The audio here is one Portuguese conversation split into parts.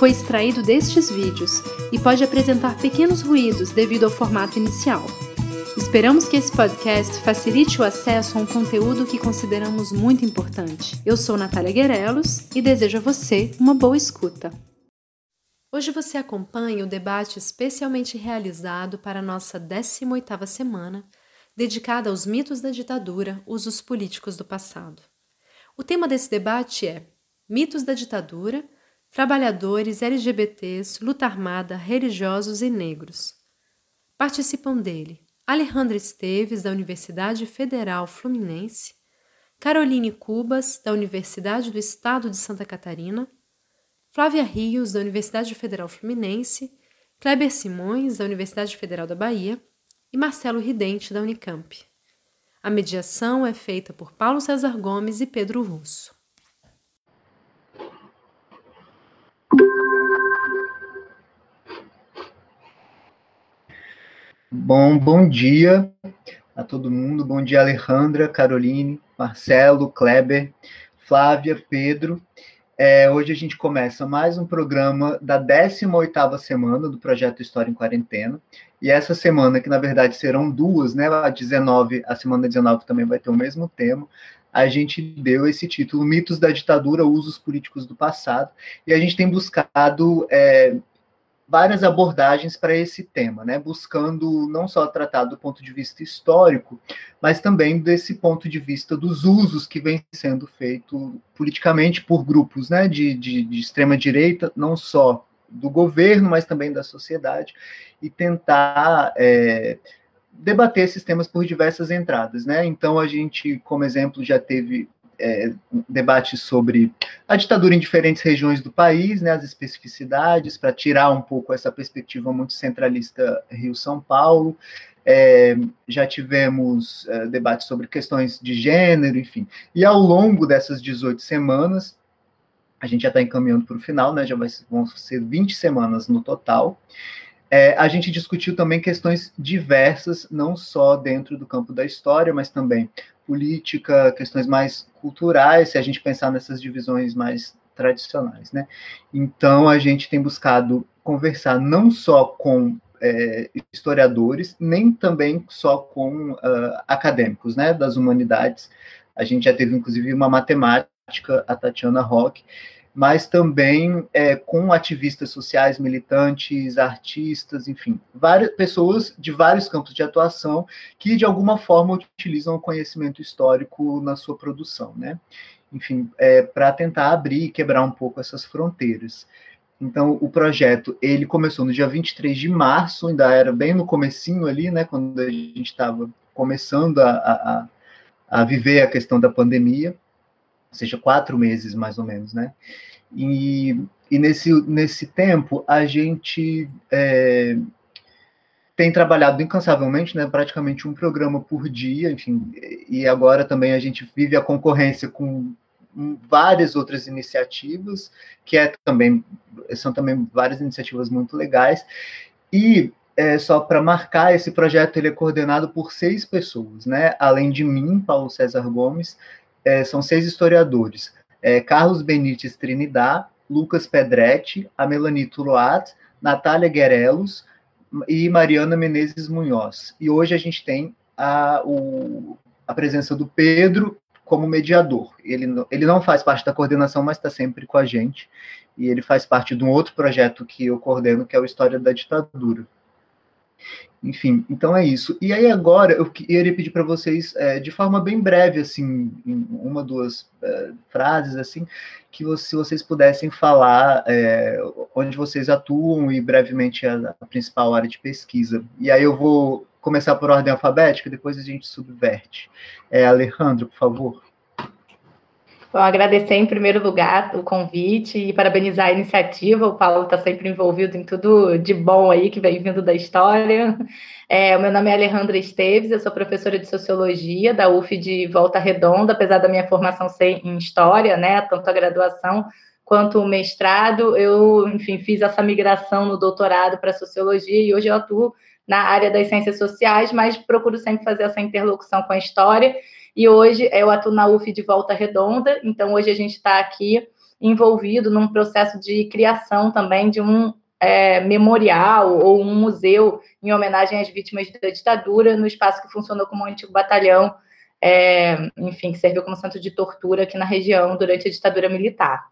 foi extraído destes vídeos e pode apresentar pequenos ruídos devido ao formato inicial. Esperamos que esse podcast facilite o acesso a um conteúdo que consideramos muito importante. Eu sou Natália Guerelos e desejo a você uma boa escuta. Hoje você acompanha o debate especialmente realizado para a nossa 18ª semana, dedicada aos mitos da ditadura, usos políticos do passado. O tema desse debate é Mitos da ditadura, trabalhadores LGBTs, luta armada, religiosos e negros. Participam dele Alejandra Esteves, da Universidade Federal Fluminense, Caroline Cubas, da Universidade do Estado de Santa Catarina, Flávia Rios, da Universidade Federal Fluminense, Kleber Simões, da Universidade Federal da Bahia e Marcelo Ridente, da Unicamp. A mediação é feita por Paulo César Gomes e Pedro Russo. Bom, bom dia a todo mundo. Bom dia, Alejandra, Caroline, Marcelo, Kleber, Flávia, Pedro. É, hoje a gente começa mais um programa da 18ª semana do projeto História em Quarentena. E essa semana, que na verdade serão duas, né? A 19, a semana 19 também vai ter o mesmo tema. A gente deu esse título Mitos da Ditadura, Usos Políticos do Passado, e a gente tem buscado é, várias abordagens para esse tema, né? buscando não só tratar do ponto de vista histórico, mas também desse ponto de vista dos usos que vem sendo feito politicamente por grupos né? de, de, de extrema-direita, não só do governo, mas também da sociedade, e tentar é, debater esses temas por diversas entradas. Né? Então, a gente, como exemplo, já teve é, debate sobre a ditadura em diferentes regiões do país, né, as especificidades, para tirar um pouco essa perspectiva muito centralista Rio-São Paulo. É, já tivemos é, debates sobre questões de gênero, enfim. E ao longo dessas 18 semanas, a gente já está encaminhando para o final, né, já vai, vão ser 20 semanas no total. É, a gente discutiu também questões diversas, não só dentro do campo da história, mas também política, questões mais culturais, se a gente pensar nessas divisões mais tradicionais, né? Então a gente tem buscado conversar não só com é, historiadores, nem também só com uh, acadêmicos, né, das humanidades. A gente já teve inclusive uma matemática, a Tatiana Rock, mas também é, com ativistas sociais, militantes, artistas, enfim, várias pessoas de vários campos de atuação que de alguma forma utilizam o conhecimento histórico na sua produção, né? Enfim, é, para tentar abrir e quebrar um pouco essas fronteiras. Então, o projeto, ele começou no dia 23 de março, ainda era bem no comecinho ali, né, quando a gente estava começando a, a, a viver a questão da pandemia, ou seja, quatro meses mais ou menos, né? E, e nesse, nesse tempo a gente é, tem trabalhado incansavelmente, né? Praticamente um programa por dia, enfim, e agora também a gente vive a concorrência com várias outras iniciativas, que é também são também várias iniciativas muito legais. E é, só para marcar, esse projeto ele é coordenado por seis pessoas, né? Além de mim, Paulo César Gomes, é, são seis historiadores. É, Carlos Benites Trinidad, Lucas Pedretti, a Melanito Loat, Natália Guerelos e Mariana Menezes Munhoz. E hoje a gente tem a, o, a presença do Pedro como mediador. Ele, ele não faz parte da coordenação, mas está sempre com a gente. E ele faz parte de um outro projeto que eu coordeno, que é o História da Ditadura. Enfim, então é isso. E aí agora eu queria pedir para vocês, é, de forma bem breve, assim, uma, duas é, frases, assim, que se vocês pudessem falar é, onde vocês atuam e brevemente a, a, principal área de pesquisa. E aí eu vou começar por ordem alfabética, depois a gente subverte. É, Alejandro, por favor. Bom, agradecer em primeiro lugar o convite e parabenizar a iniciativa. O Paulo está sempre envolvido em tudo de bom aí que vem vindo da história. É, o meu nome é Alejandra Esteves, eu sou professora de Sociologia da UF de Volta Redonda, apesar da minha formação ser em História, né, tanto a graduação quanto o mestrado, eu, enfim, fiz essa migração no doutorado para Sociologia e hoje eu atuo na área das ciências sociais, mas procuro sempre fazer essa interlocução com a história e hoje eu atuo na UF de Volta Redonda, então hoje a gente está aqui envolvido num processo de criação também de um é, memorial ou um museu em homenagem às vítimas da ditadura no espaço que funcionou como um antigo batalhão, é, enfim, que serviu como centro de tortura aqui na região durante a ditadura militar.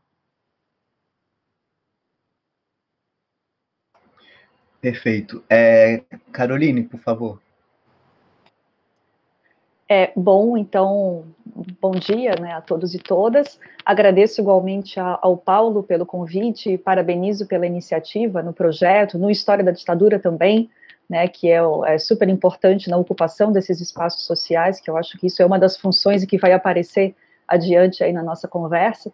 Perfeito. É, Caroline, por favor. É, bom, então, bom dia né, a todos e todas. Agradeço igualmente a, ao Paulo pelo convite e parabenizo pela iniciativa no projeto, no História da Ditadura também, né, que é, é, super importante na ocupação desses espaços sociais, que eu acho que isso é uma das funções e que vai aparecer adiante aí na nossa conversa.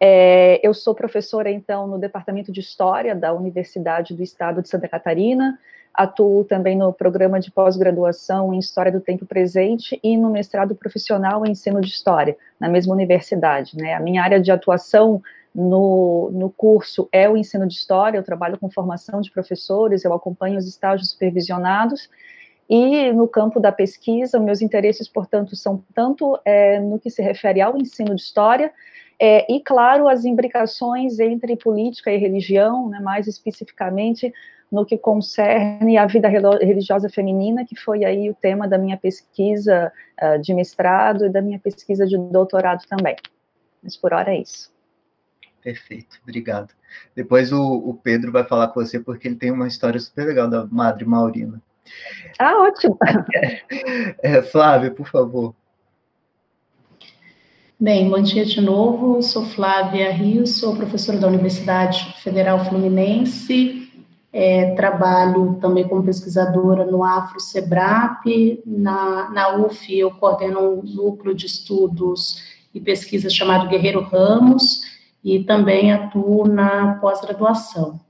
É, eu sou professora, então, no Departamento de História da Universidade do Estado de Santa Catarina, Atuo também no programa de pós-graduação em História do Tempo Presente e no mestrado profissional em Ensino de História, na mesma universidade. Né? A minha área de atuação no, no curso é o ensino de História, eu trabalho com formação de professores, eu acompanho os estágios supervisionados, e no campo da pesquisa, meus interesses, portanto, são tanto é, no que se refere ao ensino de História, é, e, claro, as imbricações entre política e religião, né, mais especificamente no que concerne a vida religiosa feminina, que foi aí o tema da minha pesquisa uh, de mestrado e da minha pesquisa de doutorado também. Mas por hora é isso. Perfeito, obrigado. Depois o, o Pedro vai falar com você, porque ele tem uma história super legal da Madre Maurina. Ah, ótimo. É, Flávia, por favor. Bem, bom dia de novo. Sou Flávia Rios, sou professora da Universidade Federal Fluminense é, trabalho também como pesquisadora no Afro-Sebrap, na, na UF eu coordeno um núcleo de estudos e pesquisa chamado Guerreiro Ramos, e também atuo na pós-graduação.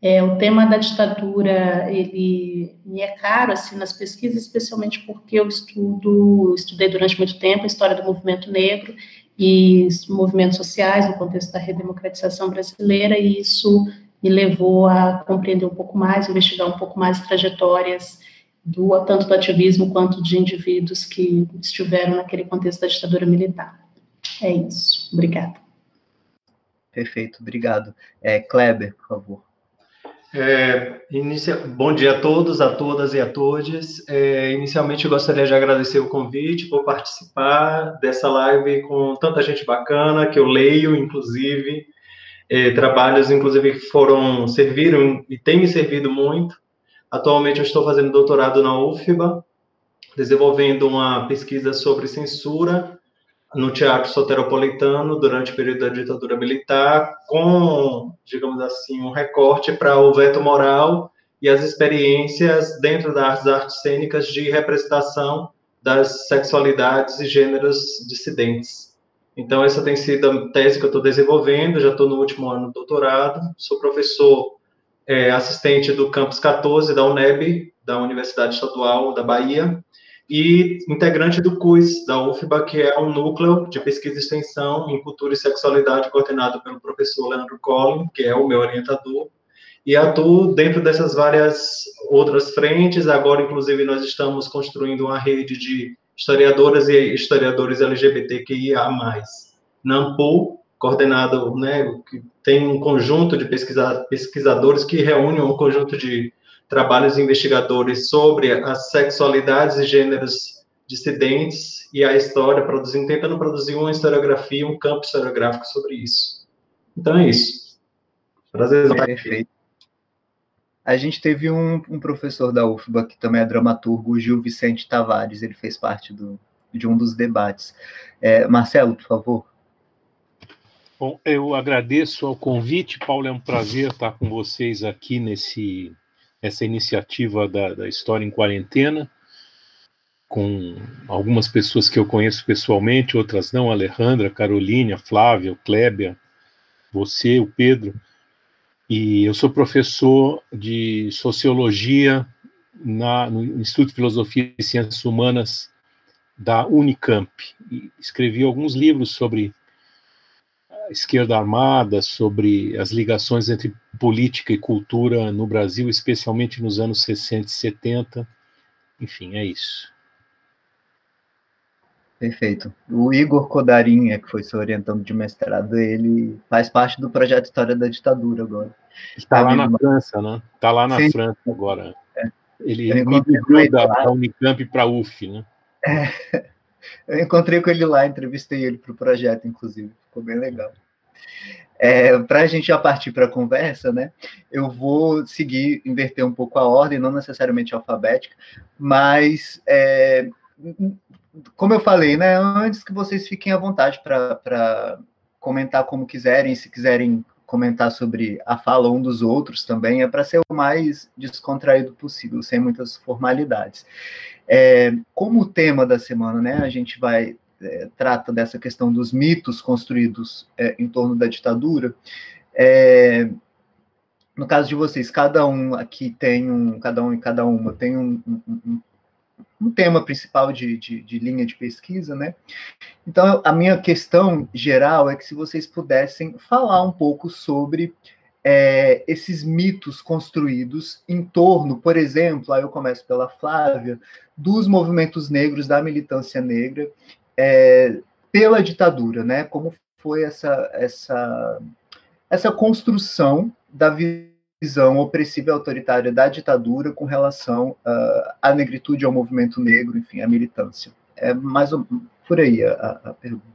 É, o tema da ditadura, ele me é caro, assim, nas pesquisas, especialmente porque eu estudo, estudei durante muito tempo a história do movimento negro e movimentos sociais no contexto da redemocratização brasileira, e isso me levou a compreender um pouco mais, investigar um pouco mais trajetórias do tanto do ativismo quanto de indivíduos que estiveram naquele contexto da ditadura militar. É isso. Obrigada. Perfeito, obrigado. É, Kleber, por favor. É, inicia... Bom dia a todos, a todas e a todos. É, inicialmente, eu gostaria de agradecer o convite por participar dessa live com tanta gente bacana que eu leio, inclusive, é, trabalhos, inclusive, que foram, serviram e têm me servido muito. Atualmente, eu estou fazendo doutorado na UFBA, desenvolvendo uma pesquisa sobre censura no teatro soteropolitano durante o período da ditadura militar, com, digamos assim, um recorte para o veto moral e as experiências dentro das artes cênicas de representação das sexualidades e gêneros dissidentes. Então, essa tem sido a tese que eu estou desenvolvendo, já estou no último ano do doutorado, sou professor é, assistente do campus 14 da UNEB, da Universidade Estadual da Bahia, e integrante do CUS, da UFBA, que é um núcleo de pesquisa e extensão em cultura e sexualidade coordenado pelo professor Leandro Collin, que é o meu orientador, e atuo dentro dessas várias outras frentes. Agora, inclusive, nós estamos construindo uma rede de historiadoras e historiadores LGBTQIA+. NAMPU, coordenado, né, que tem um conjunto de pesquisa, pesquisadores que reúnem um conjunto de trabalhos investigadores sobre as sexualidades e gêneros dissidentes e a história, produzindo, tentando produzir uma historiografia, um campo historiográfico sobre isso. Então é isso. Prazer aqui. A gente teve um, um, professor da UFBA, que também é dramaturgo, o Gil Vicente Tavares, ele fez parte do, de um dos debates. É, Marcelo, por favor. Bom, eu agradeço ao convite, Paulo, é um prazer estar com vocês aqui nesse, nessa iniciativa da, da História em Quarentena. com algumas pessoas que eu conheço pessoalmente, outras não, Alejandra, Carolina, Flávia, Kleber, você, o Pedro. E eu sou professor de sociologia na, no Instituto de Filosofia e Ciências Humanas da Unicamp. E escrevi alguns livros sobre a esquerda armada, sobre as ligações entre política e cultura no Brasil, especialmente nos anos 60 e 70. Enfim, é isso. Perfeito. O Igor Codarinha, que foi se orientando de mestrado, ele faz parte do projeto História da Ditadura agora. Está lá na França, né? Está lá na Sim. França agora. É. Ele migrou da, da Unicamp para a UF, né? É. Eu encontrei com ele lá, entrevistei ele para o projeto, inclusive. Ficou bem legal. É, para a gente já partir para a conversa, né? Eu vou seguir, inverter um pouco a ordem, não necessariamente alfabética, mas é, como eu falei, né? Antes que vocês fiquem à vontade para comentar como quiserem, se quiserem comentar sobre a fala um dos outros também, é para ser o mais descontraído possível, sem muitas formalidades. É, como o tema da semana, né? A gente vai é, trata dessa questão dos mitos construídos é, em torno da ditadura. É, no caso de vocês, cada um aqui tem um, cada um e cada uma tem um, um, um tema principal de, de, de, linha de pesquisa, né? Então, a minha questão geral é que se vocês pudessem falar um pouco sobre é, esses mitos construídos em torno, por exemplo, aí eu começo pela Flávia, dos movimentos negros, da militância negra, é, pela ditadura, né? Como foi essa, essa, essa construção da opressiva e autoritária da ditadura com relação uh, à negritude, ao movimento negro, enfim, à militância. É mais ou, por aí a, a pergunta.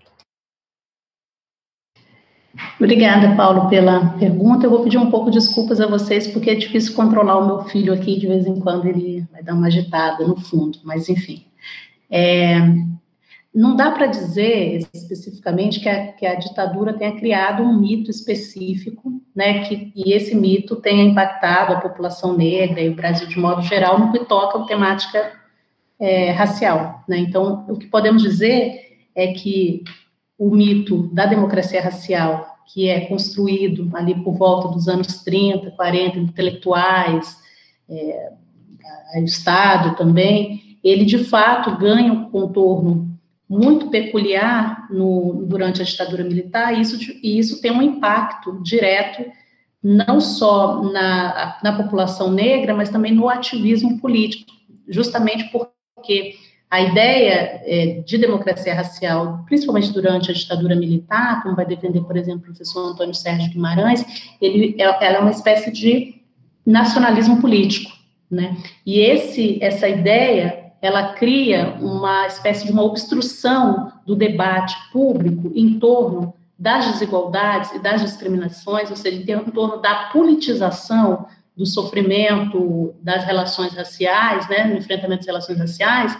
Obrigada, Paulo, pela pergunta. Eu vou pedir um pouco de desculpas a vocês, porque é difícil controlar o meu filho aqui, de vez em quando ele vai dar uma agitada no fundo, mas enfim. É, não dá para dizer especificamente que a, que a, ditadura tenha criado um mito específico, né, que, e esse mito tenha impactado a população negra e o Brasil de modo geral no que toca a temática é, racial. Né? Então, o que podemos dizer é que o mito da democracia racial, que é construído ali por volta dos anos 30, 40, intelectuais, é, o Estado também, ele de fato ganha um contorno muito peculiar no, durante a ditadura militar, e isso, e isso tem um impacto direto não só na, na população negra, mas também no ativismo político, justamente porque a ideia é, de democracia racial, principalmente durante a ditadura militar, como vai defender, por exemplo, o professor Antônio Sérgio Guimarães, ele, ela é uma espécie de nacionalismo político, né? E esse, essa ideia ela cria uma espécie de uma obstrução do debate público em torno das desigualdades e das discriminações, ou seja, em torno da politização do sofrimento das relações raciais, né, no enfrentamento das relações raciais,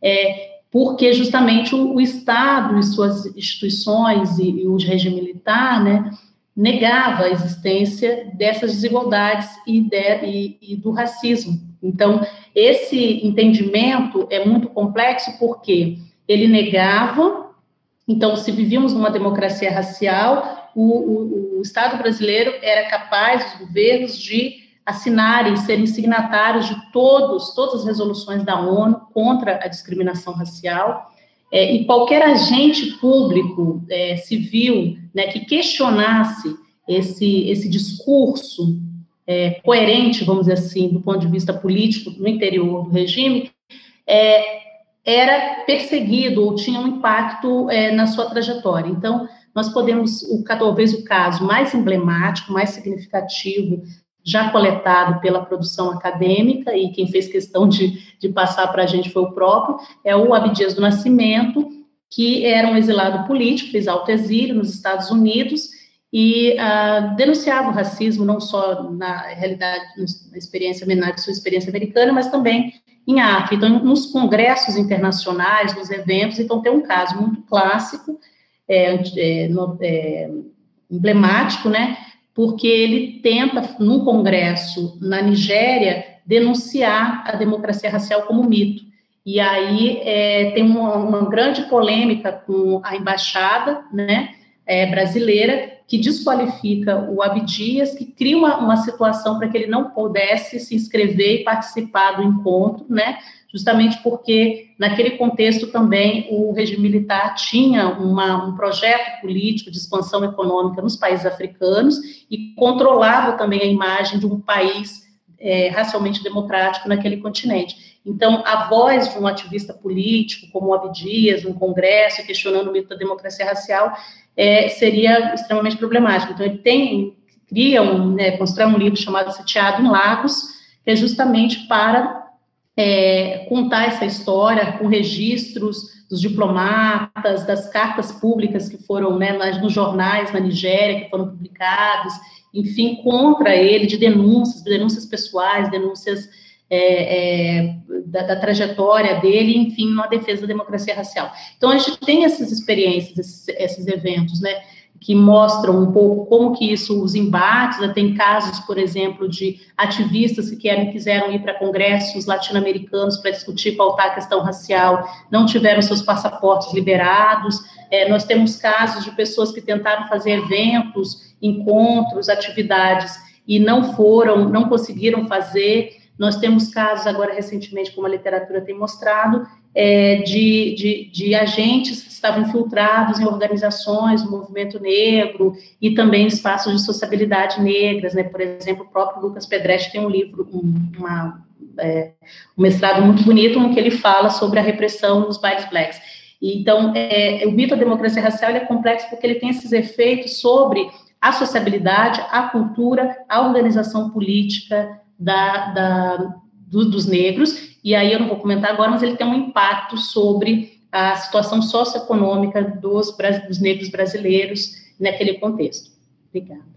é, porque justamente o, o Estado e suas instituições e, e o regime militar, né, negava a existência dessas desigualdades e, de, e, e do racismo. Então, esse entendimento é muito complexo porque ele negava, então, se vivíamos numa democracia racial, o, o, o Estado brasileiro era capaz, os governos, de assinarem, serem signatários de todos, todas as resoluções da ONU contra a discriminação racial, é, e qualquer agente público é, civil né, que questionasse esse, esse discurso é, coerente, vamos dizer assim, do ponto de vista político no interior do regime, é, era perseguido ou tinha um impacto é, na sua trajetória. Então, nós podemos, o, talvez o caso mais emblemático, mais significativo, já coletado pela produção acadêmica, e quem fez questão de, de passar para a gente foi o próprio, é o Abdias do Nascimento, que era um exilado político, fez alto exílio nos Estados Unidos, e uh, denunciava o racismo não só na realidade, na experiência na sua experiência americana, mas também em África. Então, nos congressos internacionais, nos eventos, então tem um caso muito clássico, é, é, no, é, emblemático, né? Porque ele tenta, num congresso na Nigéria, denunciar a democracia racial como mito. E aí é, tem uma, uma, grande polêmica com a embaixada né, é, brasileira que desqualifica o Abdias, que cria uma, uma situação para que ele não pudesse se inscrever e participar do encontro, né? Justamente porque naquele contexto também o regime militar tinha uma, um projeto político de expansão econômica nos países africanos e controlava também a imagem de um país é, racialmente democrático naquele continente. Então, a voz de um ativista político, como o Abdias, no Congresso, questionando o mito da democracia racial, é, seria extremamente problemático. Então, ele tem, cria um, né, constrói um livro chamado Sitiado em Lagos, que é justamente para é, contar essa história com registros dos diplomatas, das cartas públicas que foram né, nos jornais na Nigéria, que foram publicadas, enfim, contra ele, de denúncias, denúncias pessoais, denúncias é, é, da, da, trajetória dele, enfim, na defesa da democracia racial. Então, a gente tem essas experiências, esses, esses, eventos, né, que mostram um pouco como que isso, os embates, né, tem casos, por exemplo, de ativistas que querem, quiseram ir para congressos latino-americanos para discutir, pautar a questão racial, não tiveram seus passaportes liberados, é, nós temos casos de pessoas que tentaram fazer eventos, encontros, atividades, e não foram, não conseguiram fazer, nós temos casos agora recentemente, como a literatura tem mostrado, é, de, de, de, agentes que estavam infiltrados em organizações movimento negro e também espaços de sociabilidade negras, né? Por exemplo, o próprio Lucas Pedretti tem um livro, um, uma, é, um mestrado muito bonito, em que ele fala sobre a repressão nos bailes blacks. Então, é, o mito da democracia racial é complexo porque ele tem esses efeitos sobre a sociabilidade, a cultura, a organização política, da, da do, dos negros, e aí eu não vou comentar agora, mas ele tem um impacto sobre a situação socioeconômica dos, dos negros brasileiros naquele contexto. Obrigada.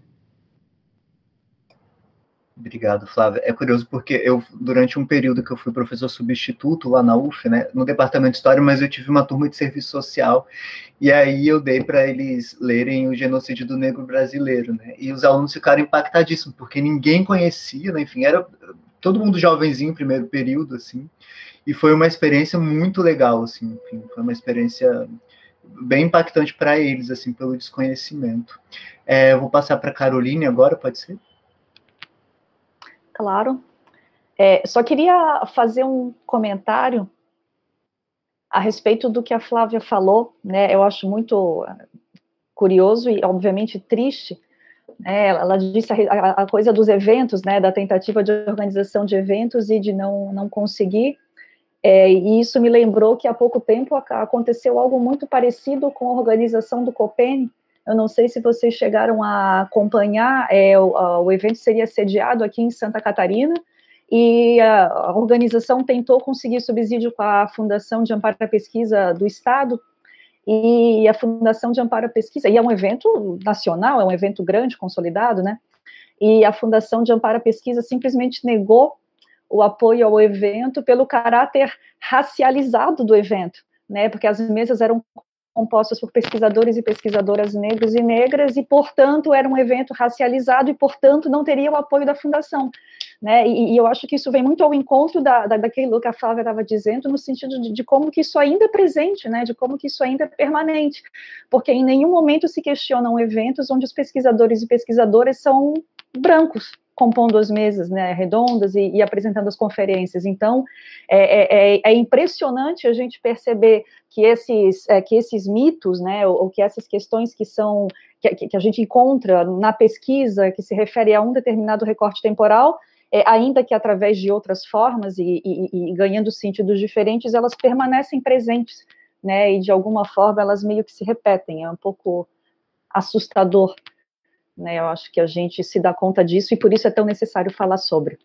Obrigado, Flávia. É curioso porque eu, durante um período que eu fui professor substituto lá na UF, né, no departamento de História, mas eu tive uma turma de serviço social, e aí eu dei para eles lerem o genocídio do negro brasileiro, né, e os alunos ficaram impactadíssimos, porque ninguém conhecia, né, enfim, era todo mundo jovenzinho, primeiro período, assim, e foi uma experiência muito legal, assim, enfim, foi uma experiência bem impactante para eles, assim, pelo desconhecimento. É, vou passar para Caroline agora, pode ser? Claro. É, só queria fazer um comentário a respeito do que a Flávia falou, né? Eu acho muito curioso e, obviamente, triste. Né? Ela disse a, a, coisa dos eventos, né? Da tentativa de organização de eventos e de não, não conseguir. É, e isso me lembrou que há pouco tempo aconteceu algo muito parecido com a organização do COPEN, eu não sei se vocês chegaram a acompanhar, é, o, o evento seria sediado aqui em Santa Catarina, e a organização tentou conseguir subsídio com a Fundação de Amparo à Pesquisa do Estado, e a Fundação de Amparo à Pesquisa, e é um evento nacional, é um evento grande, consolidado, né? E a Fundação de Amparo à Pesquisa simplesmente negou o apoio ao evento pelo caráter racializado do evento, né? Porque as mesas eram compostas por pesquisadores e pesquisadoras negros e negras, e, portanto, era um evento racializado e, portanto, não teria o apoio da fundação. Né? E, e eu acho que isso vem muito ao encontro da, da, daquilo que a Flávia estava dizendo, no sentido de, de, como que isso ainda é presente, né? de como que isso ainda é permanente, porque em nenhum momento se questionam eventos onde os pesquisadores e pesquisadoras são brancos, compondo as mesas né, redondas e, e, apresentando as conferências. Então, é, é, é, é impressionante a gente perceber que esses, é, que esses mitos, né, ou, ou, que essas questões que são que, que, a gente encontra na pesquisa, que se refere a um determinado recorte temporal, é, ainda que através de outras formas e, e, e ganhando sentidos diferentes, elas permanecem presentes, né, e de alguma forma elas meio que se repetem. É um pouco assustador né? Eu acho que a gente se dá conta disso e por isso é tão necessário falar sobre.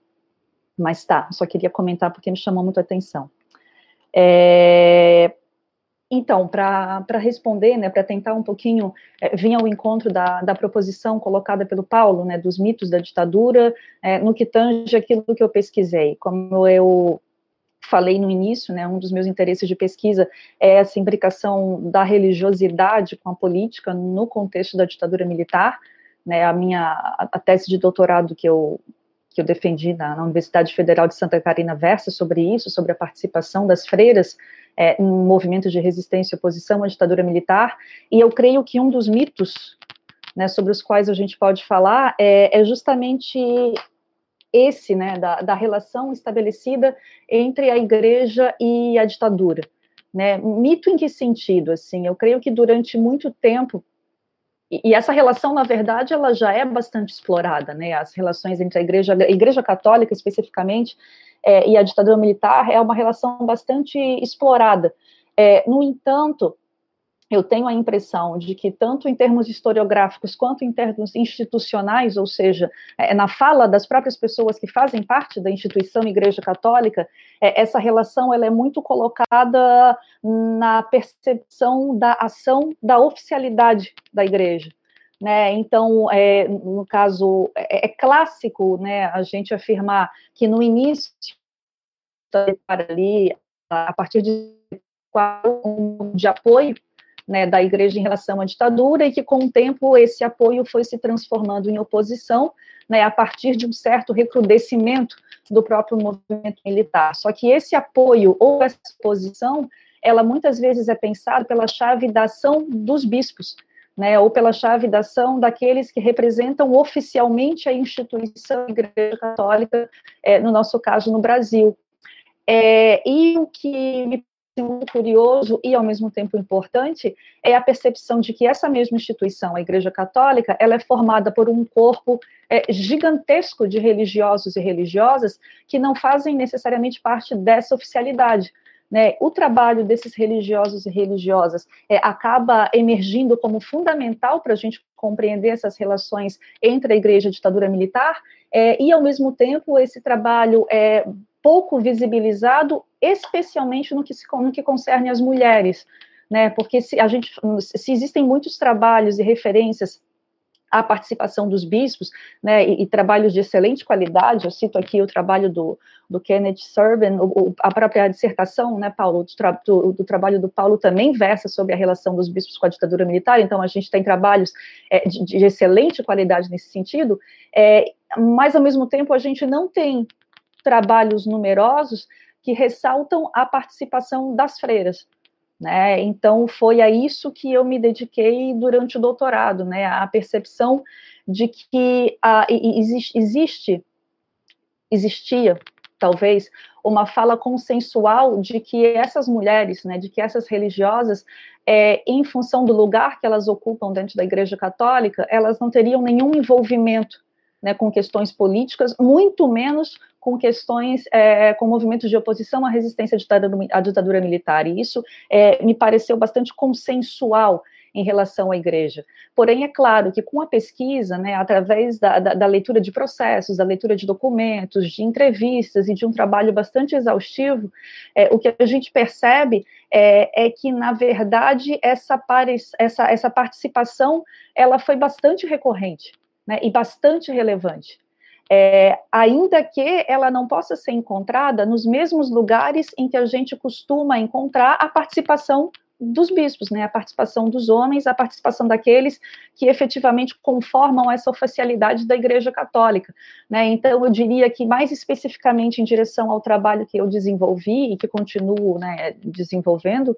Mas tá, só queria comentar porque me chamou muito a atenção. É, então, para responder, né, para tentar um pouquinho é, vir ao encontro da, da proposição colocada pelo Paulo, né, dos mitos da ditadura, é, no que tange aquilo que eu pesquisei. Como eu falei no início, né, um dos meus interesses de pesquisa é essa imbricação da religiosidade com a política no contexto da ditadura militar, né, a minha a tese de doutorado que eu que eu defendi na, na, Universidade Federal de Santa Catarina versa sobre isso, sobre a participação das freiras é, em movimentos de resistência e oposição à ditadura militar, e eu creio que um dos mitos né, sobre os quais a gente pode falar é, é justamente esse, né, da, da, relação estabelecida entre a igreja e a ditadura, né, mito em que sentido, assim, eu creio que durante muito tempo, e, essa relação, na verdade, ela já é bastante explorada, né, as relações entre a igreja, a igreja católica, especificamente, é, e a ditadura militar é uma relação bastante explorada, é, no entanto, eu tenho a impressão de que, tanto em termos historiográficos quanto em termos institucionais, ou seja, é, na fala das próprias pessoas que fazem parte da instituição Igreja Católica, é, essa relação ela é muito colocada na percepção da ação da oficialidade da Igreja. Né? Então, é, no caso, é, é clássico né, a gente afirmar que no início, ali, a partir de, de apoio né, da igreja em relação à ditadura e que com o tempo esse apoio foi se transformando em oposição, né, a partir de um certo recrudescimento do próprio movimento militar. Só que esse apoio ou essa oposição, ela muitas vezes é pensada pela chave da ação dos bispos, né, ou pela chave da ação daqueles que representam oficialmente a instituição Igreja Católica, é, no nosso caso no Brasil. É, e o que me muito curioso e ao mesmo tempo importante é a percepção de que essa mesma instituição, a Igreja Católica, ela é formada por um corpo é, gigantesco de religiosos e religiosas que não fazem necessariamente parte dessa oficialidade. Né, o trabalho desses religiosos e religiosas é, acaba emergindo como fundamental para a gente compreender essas relações entre a igreja e a ditadura militar, é, e ao mesmo tempo esse trabalho é pouco visibilizado, especialmente no que, se, no que concerne as mulheres, né? Porque se a gente, se existem muitos trabalhos e referências à participação dos bispos, né, e, e, trabalhos de excelente qualidade, eu cito aqui o trabalho do, do Kenneth Serban, a própria dissertação, né, Paulo, do, tra do, do, trabalho do Paulo também versa sobre a relação dos bispos com a ditadura militar, então a gente tem trabalhos é, de, de, excelente qualidade nesse sentido, é, mas ao mesmo tempo a gente não tem trabalhos numerosos que ressaltam a participação das freiras. Né? Então, foi a isso que eu me dediquei durante o doutorado, né? a percepção de que a, existe, existia, talvez, uma fala consensual de que essas mulheres, né, de que essas religiosas, é, em função do lugar que elas ocupam dentro da Igreja Católica, elas não teriam nenhum envolvimento né, com questões políticas, muito menos com questões, é, com movimentos de oposição à resistência à ditadura, militar. E isso é, me pareceu bastante consensual em relação à igreja. Porém, é claro que com a pesquisa, né, através da, da, da, leitura de processos, da leitura de documentos, de entrevistas e de um trabalho bastante exaustivo, é, o que a gente percebe é, é que, na verdade, essa, essa, essa participação ela foi bastante recorrente né, e bastante relevante. É, ainda que ela não possa ser encontrada nos mesmos lugares em que a gente costuma encontrar a participação dos bispos, né, a participação dos homens, a participação daqueles que efetivamente conformam essa oficialidade da Igreja Católica, né, então eu diria que mais especificamente em direção ao trabalho que eu desenvolvi e que continuo, né, desenvolvendo,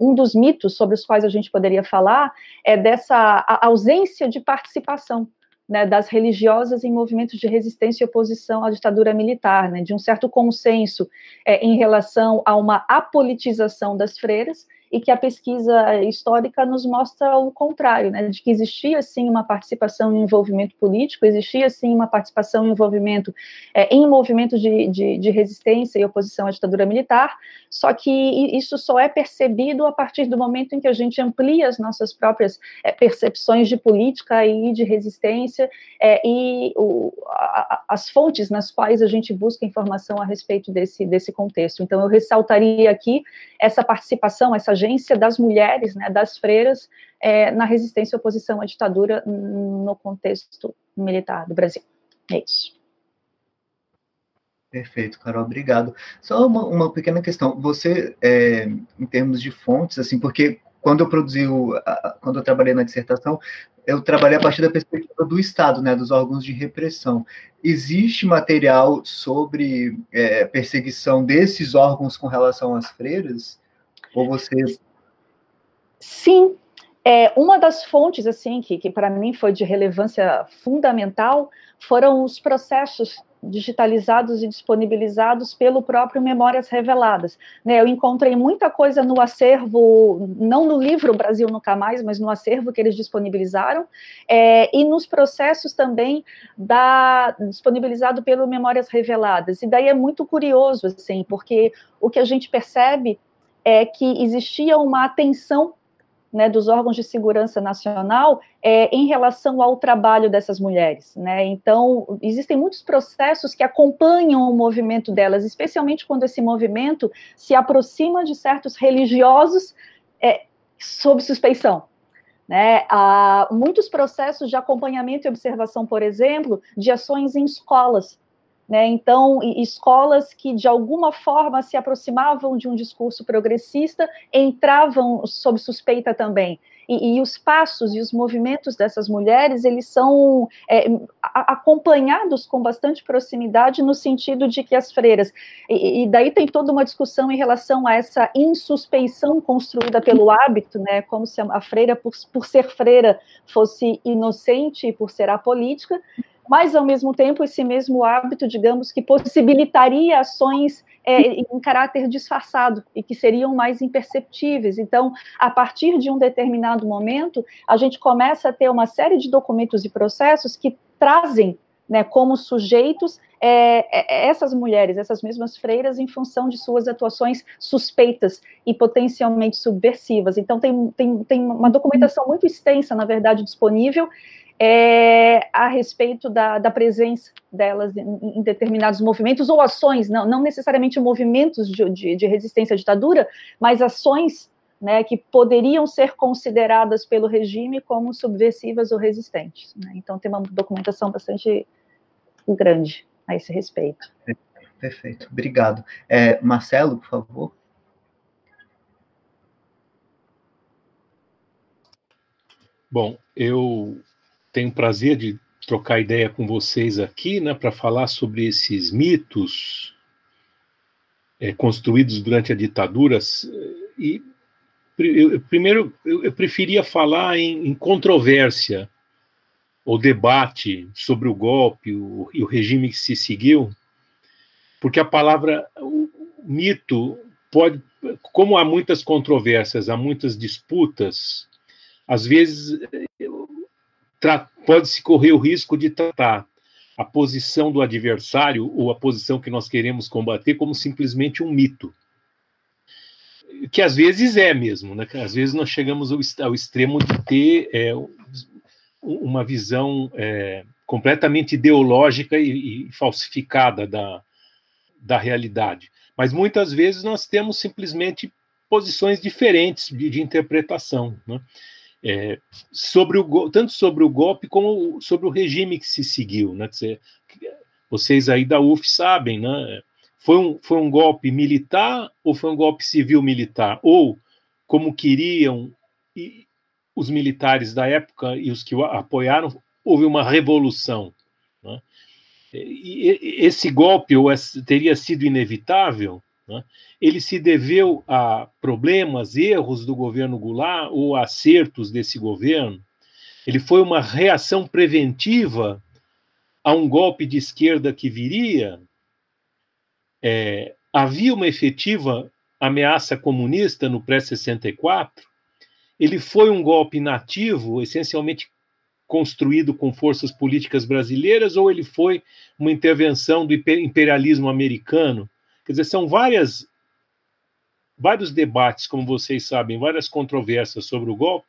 um dos mitos sobre os quais a gente poderia falar é dessa ausência de participação né, das religiosas em movimentos de resistência e oposição à ditadura militar, né, de um certo consenso é, em relação a uma apolitização das freiras e que a pesquisa histórica nos mostra o contrário, né, de que existia sim uma participação em envolvimento político, existia sim uma participação em envolvimento é, em movimentos de, de, de, resistência e oposição à ditadura militar, só que isso só é percebido a partir do momento em que a gente amplia as nossas próprias é, percepções de política e de resistência é, e o, a, as fontes nas quais a gente busca informação a respeito desse, desse contexto. Então, eu ressaltaria aqui essa participação, essa agência das mulheres, né, das freiras, é, na resistência e oposição à ditadura no contexto militar do Brasil. É isso. Perfeito, Carol, obrigado. Só uma, uma pequena questão. Você, é, em termos de fontes, assim, porque quando eu produzi, o, a, quando eu trabalhei na dissertação, eu trabalhei a partir da perspectiva do Estado, né, dos órgãos de repressão. Existe material sobre é, perseguição desses órgãos com relação às freiras? Ou você... Sim, é, uma das fontes, assim, que, que para mim foi de relevância fundamental, foram os processos digitalizados e disponibilizados pelo próprio Memórias Reveladas. Né, eu encontrei muita coisa no acervo, não no livro Brasil Nunca Mais, mas no acervo que eles disponibilizaram, é, e nos processos também da, disponibilizado pelo Memórias Reveladas. E daí é muito curioso, assim, porque o que a gente percebe é que existia uma atenção né, dos órgãos de segurança nacional é, em relação ao trabalho dessas mulheres. Né? Então, existem muitos processos que acompanham o movimento delas, especialmente quando esse movimento se aproxima de certos religiosos é, sob suspeição. Né? Há muitos processos de acompanhamento e observação, por exemplo, de ações em escolas, né? Então, escolas que de alguma forma se aproximavam de um discurso progressista entravam sob suspeita também. E, e, os passos e os movimentos dessas mulheres eles são é, acompanhados com bastante proximidade no sentido de que as freiras e, e, daí tem toda uma discussão em relação a essa insuspeição construída pelo hábito, né, como se a freira por, por ser freira fosse inocente por ser apolítica, mas ao mesmo tempo esse mesmo hábito, digamos, que possibilitaria ações é, em caráter disfarçado e que seriam mais imperceptíveis. Então, a partir de um determinado momento, a gente começa a ter uma série de documentos e processos que trazem né, como sujeitos é, é, essas mulheres, essas mesmas freiras, em função de suas atuações suspeitas e potencialmente subversivas. Então, tem, tem, tem uma documentação muito extensa, na verdade, disponível, é, a respeito da, da presença delas em, em, determinados movimentos ou ações, não, não necessariamente movimentos de, de, de resistência à ditadura, mas ações né, que poderiam ser consideradas pelo regime como subversivas ou resistentes. Né? Então, tem uma documentação bastante grande a esse respeito. Perfeito, obrigado. É, Marcelo, por favor. Bom, eu tenho o prazer de trocar ideia com vocês aqui, né, para falar sobre esses mitos é, construídos durante a ditadura. E primeiro eu, preferia falar em, em, controvérsia ou debate sobre o golpe o, e o regime que se seguiu, porque a palavra mito pode, como há muitas controvérsias, há muitas disputas, às vezes pode-se correr o risco de tratar a posição do adversário ou a posição que nós queremos combater como simplesmente um mito. Que às vezes é mesmo, né? Às vezes nós chegamos ao, extremo de ter é, uma visão é, completamente ideológica e, e, falsificada da, da realidade. Mas muitas vezes nós temos simplesmente posições diferentes de, de interpretação. Né? É, sobre o, tanto sobre o golpe como sobre o regime que se seguiu. Né? Dizer, vocês aí da UF sabem, né? Foi um, foi um golpe militar ou foi um golpe civil-militar? Ou, como queriam os militares da época e os que o apoiaram, houve uma revolução. Né? E esse golpe ou teria sido inevitável? Né? Ele se deveu a problemas, erros do governo Goulart ou acertos desse governo? Ele foi uma reação preventiva a um golpe de esquerda que viria? É, havia uma efetiva ameaça comunista no pré-64? Ele foi um golpe nativo, essencialmente construído com forças políticas brasileiras, ou ele foi uma intervenção do imperialismo americano Quer dizer, são várias, vários debates, como vocês sabem, várias controvérsias sobre o golpe,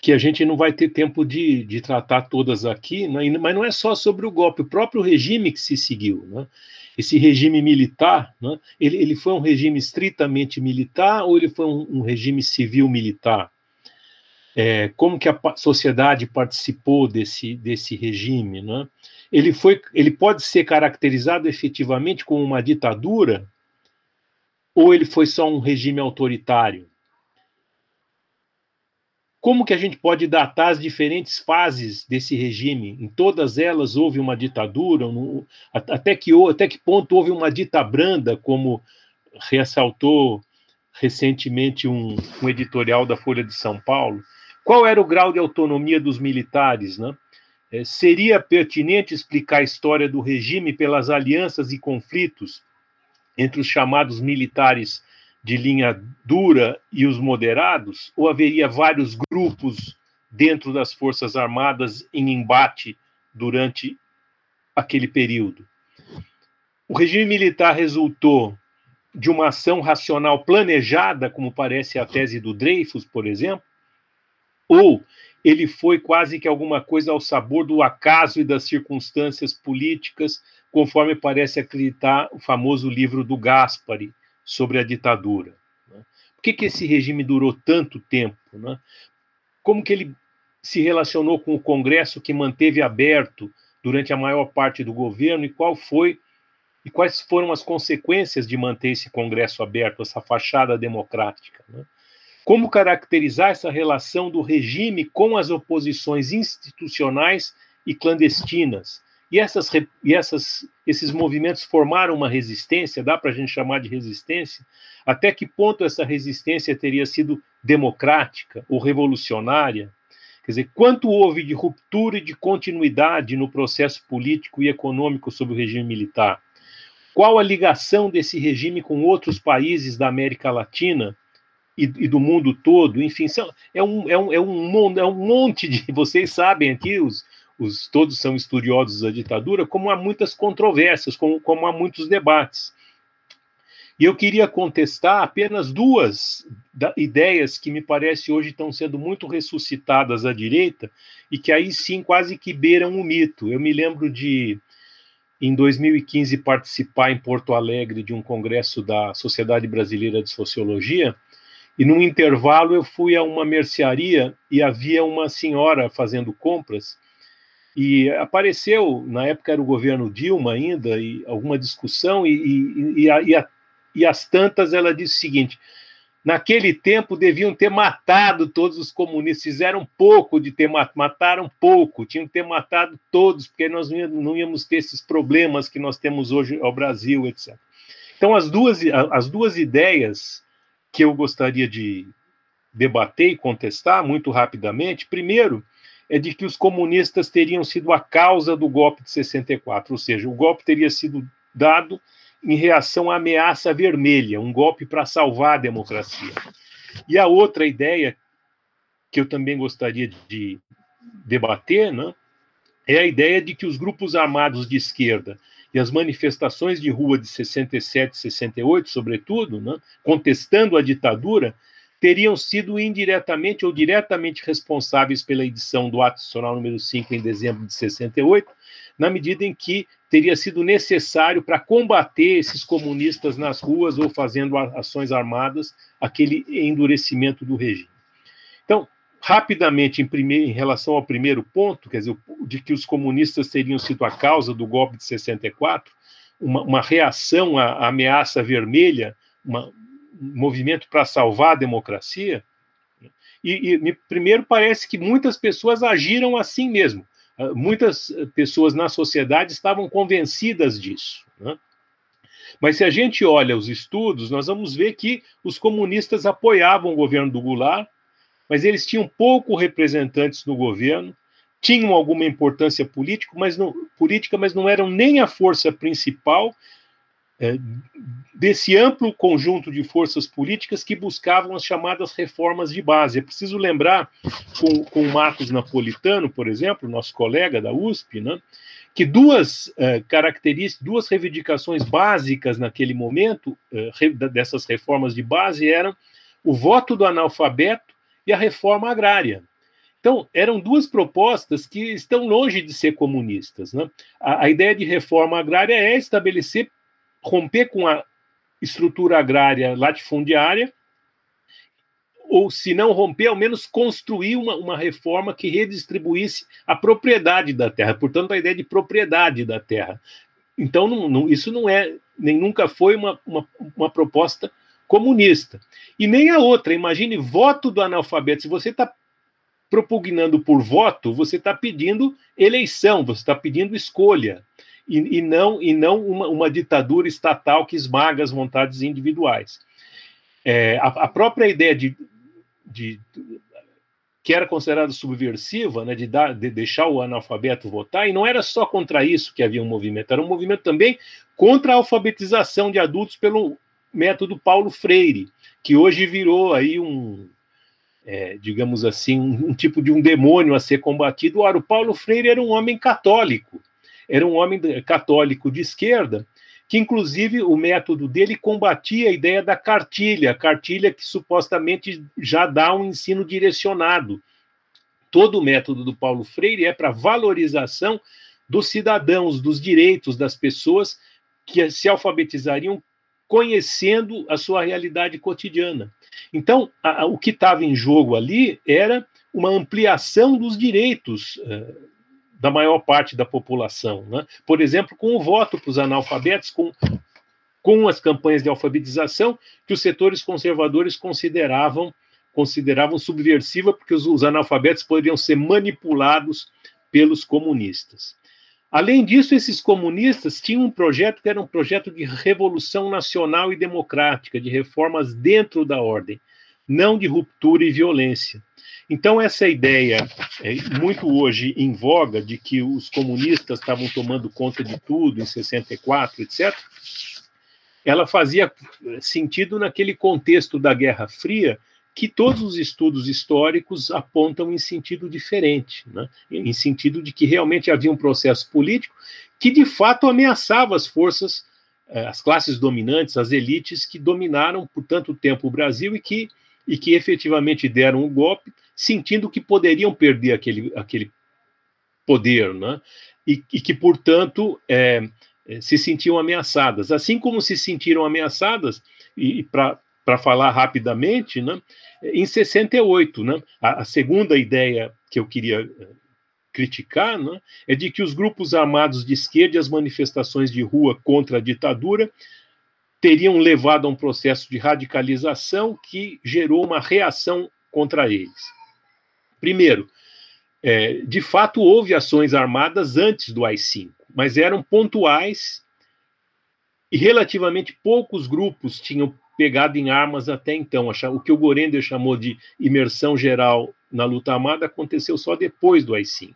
que a gente não vai ter tempo de, de tratar todas aqui, né? mas não é só sobre o golpe, o próprio regime que se seguiu. Né? Esse regime militar, né? ele, ele foi um regime estritamente militar ou ele foi um, um regime civil-militar? É, como que a sociedade participou desse, desse regime? Né? ele, foi, ele pode ser caracterizado efetivamente como uma ditadura ou ele foi só um regime autoritário? como que a gente pode datar as diferentes fases desse regime? Em todas elas houve uma ditadura, até, que, até que ponto houve uma dita branda, como ressaltou recentemente um, um, editorial da Folha de São Paulo? Qual era o grau de autonomia dos militares? Né? É, seria pertinente explicar a história do regime pelas alianças e conflitos entre os chamados militares de linha dura e os moderados, ou haveria vários grupos dentro das Forças Armadas em embate durante aquele período? O regime militar resultou de uma ação racional planejada, como parece a tese do Dreyfus, por exemplo, ou ele foi quase que alguma coisa ao sabor do acaso e das circunstâncias políticas, conforme parece acreditar o famoso livro do Gaspari, sobre a ditadura. Né? Por que, que esse regime durou tanto tempo? Né? Como que ele se relacionou com o Congresso que manteve aberto durante a maior parte do governo e qual foi e quais foram as consequências de manter esse Congresso aberto, essa fachada democrática? Como caracterizar essa relação do regime com as oposições institucionais e clandestinas? E, essas, e essas, esses movimentos formaram uma resistência, dá para a gente chamar de resistência? Até que ponto essa resistência teria sido democrática ou revolucionária? Quer dizer, quanto houve de ruptura e de continuidade no processo político e econômico sob o regime militar? Qual a ligação desse regime com outros países da América Latina e, e do mundo todo? Enfim, são, é, um, é, um, é, um, é um monte de. Vocês sabem aqui, os, os, todos são estudiosos da ditadura, como há muitas controvérsias, como, como há muitos debates. E eu queria contestar apenas duas da, ideias que me parece hoje estão sendo muito ressuscitadas à direita e que aí sim quase que beiram o mito. Eu me lembro de, em 2015, participar em Porto Alegre de um congresso da Sociedade Brasileira de Sociologia e num intervalo eu fui a uma mercearia e havia uma senhora fazendo compras e apareceu, na época era o governo Dilma ainda, e alguma discussão, e, e, e, a, e, a, e as tantas ela disse o seguinte: naquele tempo deviam ter matado todos os comunistas, fizeram pouco de ter mataram pouco, tinham que ter matado todos, porque nós não íamos ter esses problemas que nós temos hoje ao Brasil, etc. Então, as duas, as duas ideias que eu gostaria de debater e contestar muito rapidamente, primeiro, é de que os comunistas teriam sido a causa do golpe de 64, ou seja, o golpe teria sido dado em reação à ameaça vermelha, um golpe para salvar a democracia. E a outra ideia que eu também gostaria de debater, né, é a ideia de que os grupos armados de esquerda e as manifestações de rua de 67, 68, sobretudo, né, contestando a ditadura, teriam sido indiretamente ou diretamente responsáveis pela edição do Ato Nacional número 5 em dezembro de 68, na medida em que teria sido necessário para combater esses comunistas nas ruas ou fazendo ações armadas aquele endurecimento do regime. Rapidamente, em, em relação ao primeiro ponto, quer dizer, de que os comunistas teriam sido a causa do golpe de 64, uma, uma reação à, ameaça vermelha, uma, movimento para salvar a democracia. E, e me, primeiro parece que muitas pessoas agiram assim mesmo. Ah, muitas pessoas na sociedade estavam convencidas disso. Né? Mas se a gente olha os estudos, nós vamos ver que os comunistas apoiavam o governo do Goulart, mas eles tinham pouco representantes no governo, tinham alguma importância política, mas não, política, mas não eram nem a força principal é, desse amplo conjunto de forças políticas que buscavam as chamadas reformas de base. É preciso lembrar, com, com o Marcos Napolitano, por exemplo, nosso colega da USP, né, que duas é, características, duas reivindicações básicas naquele momento é, dessas reformas de base eram o voto do analfabeto e a reforma agrária. Então, eram duas propostas que estão longe de ser comunistas. Né? A, a, ideia de reforma agrária é estabelecer romper com a estrutura agrária latifundiária, ou se não romper, ao menos construir uma, uma reforma que redistribuísse a propriedade da terra, portanto, a ideia de propriedade da terra. Então, não, não, isso não é, nem nunca foi uma, uma, uma, proposta comunista. E nem a outra, imagine voto do analfabeto. Se você está propugnando por voto, você está pedindo eleição, você está pedindo escolha, e, e, não, e não uma, uma, ditadura estatal que esmaga as vontades individuais. É, a, a, própria ideia de, de que era considerada subversiva, né, de, dar, de deixar o analfabeto votar, e não era só contra isso que havia um movimento, era um movimento também contra a alfabetização de adultos pelo método Paulo Freire, que hoje virou aí um, é, digamos assim, um, um, tipo de um demônio a ser combatido. Ora, o Paulo Freire era um homem católico, era um homem católico de esquerda, que inclusive o método dele combatia a ideia da cartilha, cartilha que supostamente já dá um ensino direcionado. Todo o método do Paulo Freire é para valorização dos cidadãos, dos direitos das pessoas que se alfabetizariam conhecendo a sua realidade cotidiana. Então, a, a, o que estava em jogo ali era uma ampliação dos direitos uh, da maior parte da população. Né? Por exemplo, com o voto para os analfabetos, com, com as campanhas de alfabetização que os setores conservadores consideravam consideravam subversiva, porque os, os analfabetos poderiam ser manipulados pelos comunistas. Além disso, esses comunistas tinham um projeto que era um projeto de revolução nacional e democrática, de reformas dentro da ordem, não de ruptura e violência. Então, essa ideia, é, muito hoje em voga, de que os comunistas estavam tomando conta de tudo em 64, etc., ela fazia sentido naquele contexto da Guerra Fria, que todos os estudos históricos apontam em sentido diferente, né? em sentido de que realmente havia um processo político que de fato ameaçava as forças, eh, as classes dominantes, as elites que dominaram por tanto tempo o Brasil e que, e que efetivamente deram o um golpe, sentindo que poderiam perder aquele, aquele poder, né? e, e que, portanto, é, se sentiam ameaçadas. Assim como se sentiram ameaçadas, e, e para para falar rapidamente, né, em 68, né, a, a, segunda ideia que eu queria eh, criticar né, é de que os grupos armados de esquerda e as manifestações de rua contra a ditadura teriam levado a um processo de radicalização que gerou uma reação contra eles. Primeiro, é, de fato houve ações armadas antes do AI-5, mas eram pontuais e relativamente poucos grupos tinham pegado em armas até então. O que o Gorender chamou de imersão geral na luta armada aconteceu só depois do AI-5.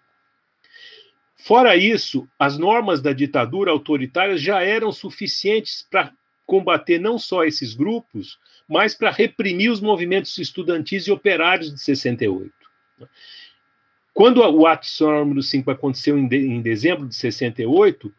Fora isso, as normas da ditadura autoritária já eram suficientes para combater não só esses grupos, mas para reprimir os movimentos estudantis e operários de 68. Quando o ato número 5 aconteceu em, de, em dezembro de 68,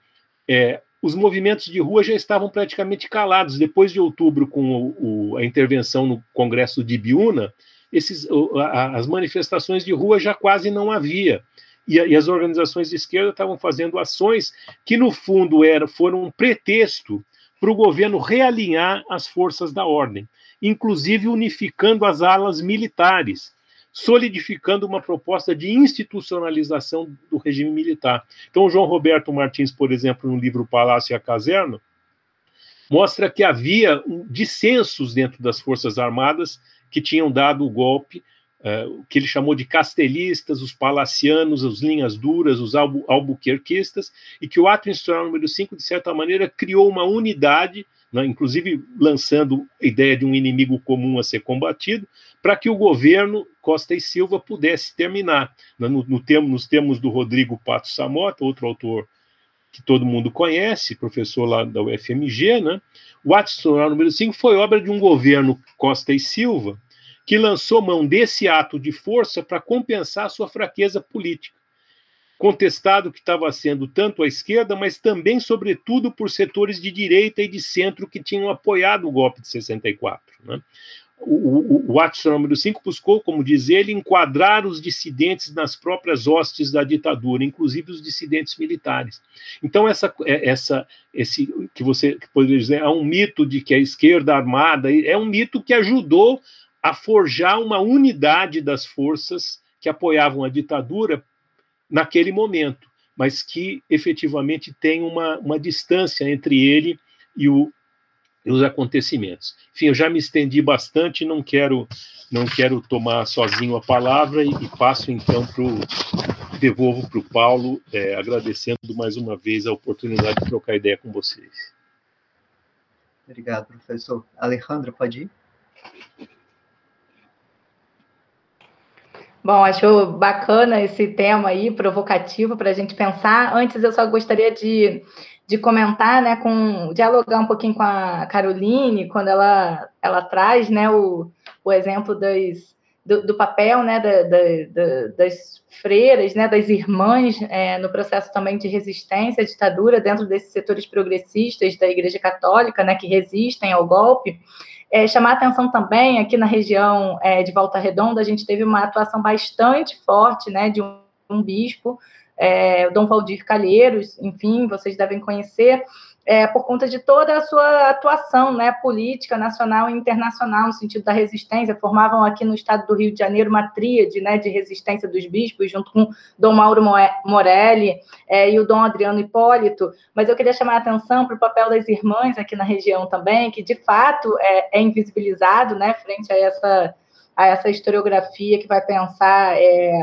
é, os movimentos de rua já estavam praticamente calados. Depois de outubro, com o, o, a intervenção no Congresso de Biúna, esses, a, as manifestações de rua já quase não havia. E, e, as organizações de esquerda estavam fazendo ações que, no fundo, era, foram um pretexto para o governo realinhar as forças da ordem, inclusive unificando as alas militares solidificando uma proposta de institucionalização do regime militar. Então, João Roberto Martins, por exemplo, no livro Palácio e a Caserna, mostra que havia dissensos dentro das Forças Armadas que tinham dado o golpe, uh, que ele chamou de castelistas, os palacianos, as linhas duras, os albu albuquerquistas, e que o ato institucional número 5, de certa maneira, criou uma unidade né, inclusive lançando a ideia de um inimigo comum a ser combatido, para que o governo Costa e Silva pudesse terminar. Né, no, no termo, nos termos do Rodrigo Pato Samota, outro autor que todo mundo conhece, professor lá da UFMG, né, o ato institucional número 5 foi obra de um governo Costa e Silva, que lançou mão desse ato de força para compensar sua fraqueza política contestado que estava sendo tanto à esquerda, mas também, sobretudo, por setores de direita e de centro que tinham apoiado o golpe de 64. Né? O, o, o ato número 5 buscou, como diz ele, enquadrar os dissidentes nas próprias hostes da ditadura, inclusive os dissidentes militares. Então, essa, é, essa, esse que você poderia dizer, é um mito de que a esquerda armada é um mito que ajudou a forjar uma unidade das forças que apoiavam a ditadura naquele momento, mas que efetivamente tem uma, uma distância entre ele e o, os acontecimentos. Enfim, eu já me estendi bastante, não quero não quero tomar sozinho a palavra e, e passo então para o devolvo para o Paulo, é, agradecendo mais uma vez a oportunidade de trocar ideia com vocês. Obrigado, professor. Alejandra, pode ir? Bom, acho bacana esse tema aí, provocativo para a gente pensar. Antes, eu só gostaria de de comentar, né, com dialogar um pouquinho com a Caroline quando ela ela traz, né, o, o exemplo das, do, do papel, né, da, da, das freiras, né, das irmãs é, no processo também de resistência à ditadura dentro desses setores progressistas da Igreja Católica, né, que resistem ao golpe. É, chamar atenção também aqui na região é, de Volta Redonda, a gente teve uma atuação bastante forte, né, de um, um bispo é, o Dom Valdir Calheiros, enfim, vocês devem conhecer, é, por conta de toda a sua atuação né, política nacional e internacional no sentido da resistência, formavam aqui no estado do Rio de Janeiro uma tríade né, de resistência dos bispos, junto com Dom Mauro Morelli é, e o Dom Adriano Hipólito, mas eu queria chamar a atenção para o papel das irmãs aqui na região também, que de fato é, é invisibilizado né, frente a essa a essa historiografia que vai pensar é,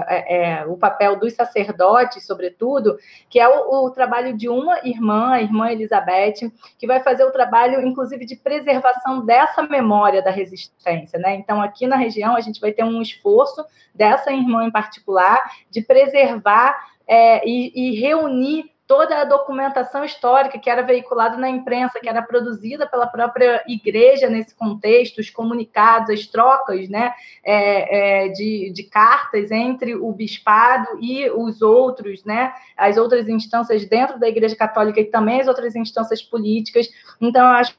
é, é, o papel dos sacerdotes, sobretudo, que é o, o, trabalho de uma irmã, a irmã Elizabeth, que vai fazer o trabalho, inclusive, de preservação dessa memória da resistência. Né? Então, aqui na região, a gente vai ter um esforço dessa irmã em particular de preservar é, e, e reunir toda a documentação histórica que era veiculada na imprensa, que era produzida pela própria igreja nesse contexto, os comunicados, as trocas né, é, é, de, de, cartas entre o bispado e os outros, né, as outras instâncias dentro da igreja católica e também as outras instâncias políticas. Então, eu acho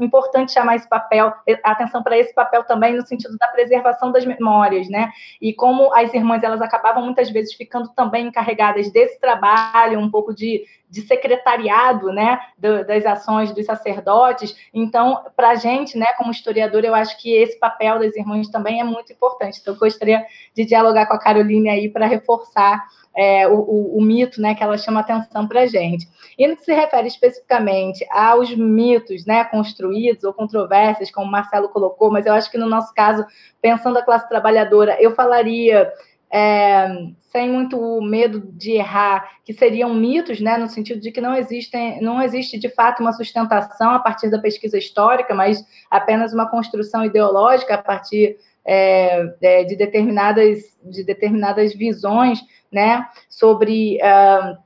importante chamar esse papel, atenção para esse papel também no sentido da preservação das memórias, né? E como as irmãs elas acabavam muitas vezes ficando também encarregadas desse trabalho, um pouco de, de secretariado, né, do, das ações dos sacerdotes. Então, para a gente, né, como historiador, eu acho que esse papel das irmãs também é muito importante. Então, eu gostaria de dialogar com a Caroline aí para reforçar é, o, o, o, mito né, que ela chama atenção para a gente. E no que se refere especificamente aos mitos né, construídos ou controvérsias, como o Marcelo colocou, mas eu acho que no nosso caso, pensando a classe trabalhadora, eu falaria. É, sem muito medo de errar, que seriam mitos, né, no sentido de que não existem, não existe de fato uma sustentação a partir da pesquisa histórica, mas apenas uma construção ideológica a partir é, é, de determinadas de determinadas visões né, sobre uh,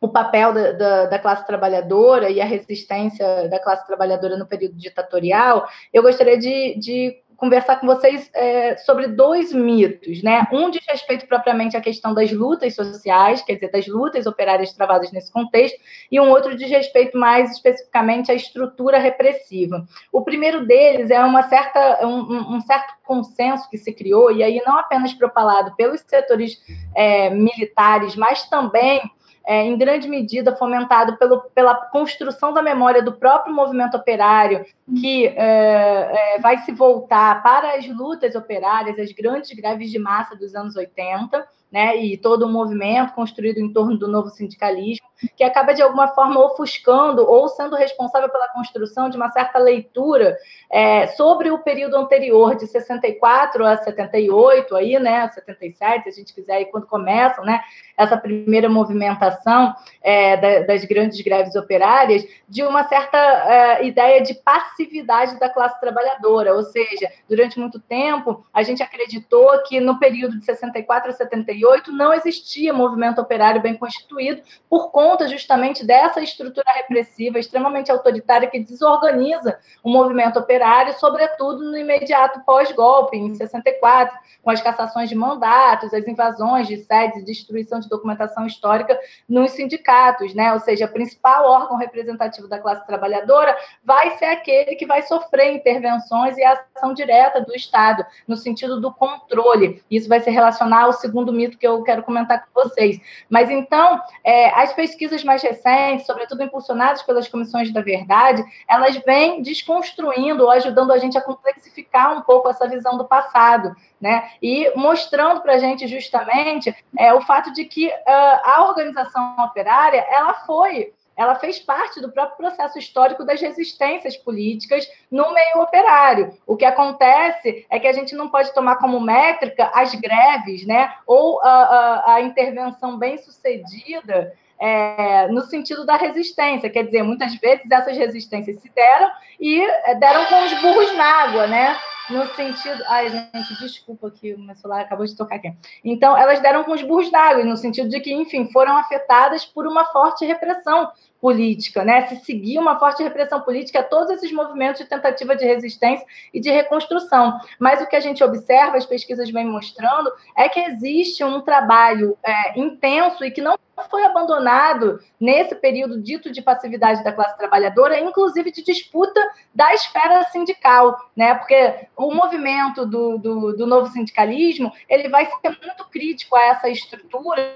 o papel da, da, da, classe trabalhadora e a resistência da classe trabalhadora no período ditatorial, eu gostaria de, de conversar com vocês é, sobre dois mitos, né? Um diz respeito propriamente à questão das lutas sociais, quer dizer, das lutas operárias travadas nesse contexto, e um outro diz respeito mais especificamente à estrutura repressiva. O primeiro deles é uma certa, um, um certo consenso que se criou, e aí não apenas propalado pelos setores é, militares, mas também é, em grande medida fomentado pelo, pela construção da memória do próprio movimento operário, que é, é, vai se voltar para as lutas operárias, as grandes greves de massa dos anos 80, né, e todo o movimento construído em torno do novo sindicalismo, que acaba de alguma forma ofuscando ou sendo responsável pela construção de uma certa leitura é, sobre o período anterior, de 64 a 78, aí, né, 77, se a gente quiser, aí, quando começam, né, essa primeira movimentação é, das grandes greves operárias, de uma certa é, ideia de passividade da classe trabalhadora, ou seja, durante muito tempo a gente acreditou que no período de 64 a 78 não existia movimento operário bem constituído por conta justamente dessa estrutura repressiva extremamente autoritária que desorganiza o movimento operário, sobretudo no imediato pós-golpe, em 64, com as cassações de mandatos, as invasões de sedes, destruição de documentação histórica nos sindicatos, né? Ou seja, o principal órgão representativo da classe trabalhadora vai ser aquele que vai sofrer intervenções e ação direta do Estado, no sentido do controle. Isso vai se relacionar ao segundo mito que eu quero comentar com vocês. Mas então, é, as pesquisas mais recentes, sobretudo impulsionadas pelas comissões da verdade, elas vêm desconstruindo ou ajudando a gente a complexificar um pouco essa visão do passado né? E mostrando para a gente justamente é, o fato de que uh, a organização operária ela foi ela fez parte do próprio processo histórico das resistências políticas no meio operário. O que acontece é que a gente não pode tomar como métrica as greves, né, ou a, a, a intervenção bem sucedida é, no sentido da resistência, quer dizer, muitas vezes essas resistências se deram e é, deram com os burros na água, né? No sentido. Ai, gente, desculpa que o meu celular acabou de tocar aqui. Então, elas deram com os burros na água, no sentido de que, enfim, foram afetadas por uma forte repressão política, né? Se seguir uma forte repressão política a todos esses movimentos de tentativa de resistência e de reconstrução. Mas o que a gente observa, as pesquisas vêm mostrando, é que existe um trabalho é, intenso e que não foi abandonado nesse período dito de passividade da classe trabalhadora, inclusive de disputa da esfera sindical, né? Porque o movimento do, do, do novo sindicalismo ele vai ser muito crítico a essa estrutura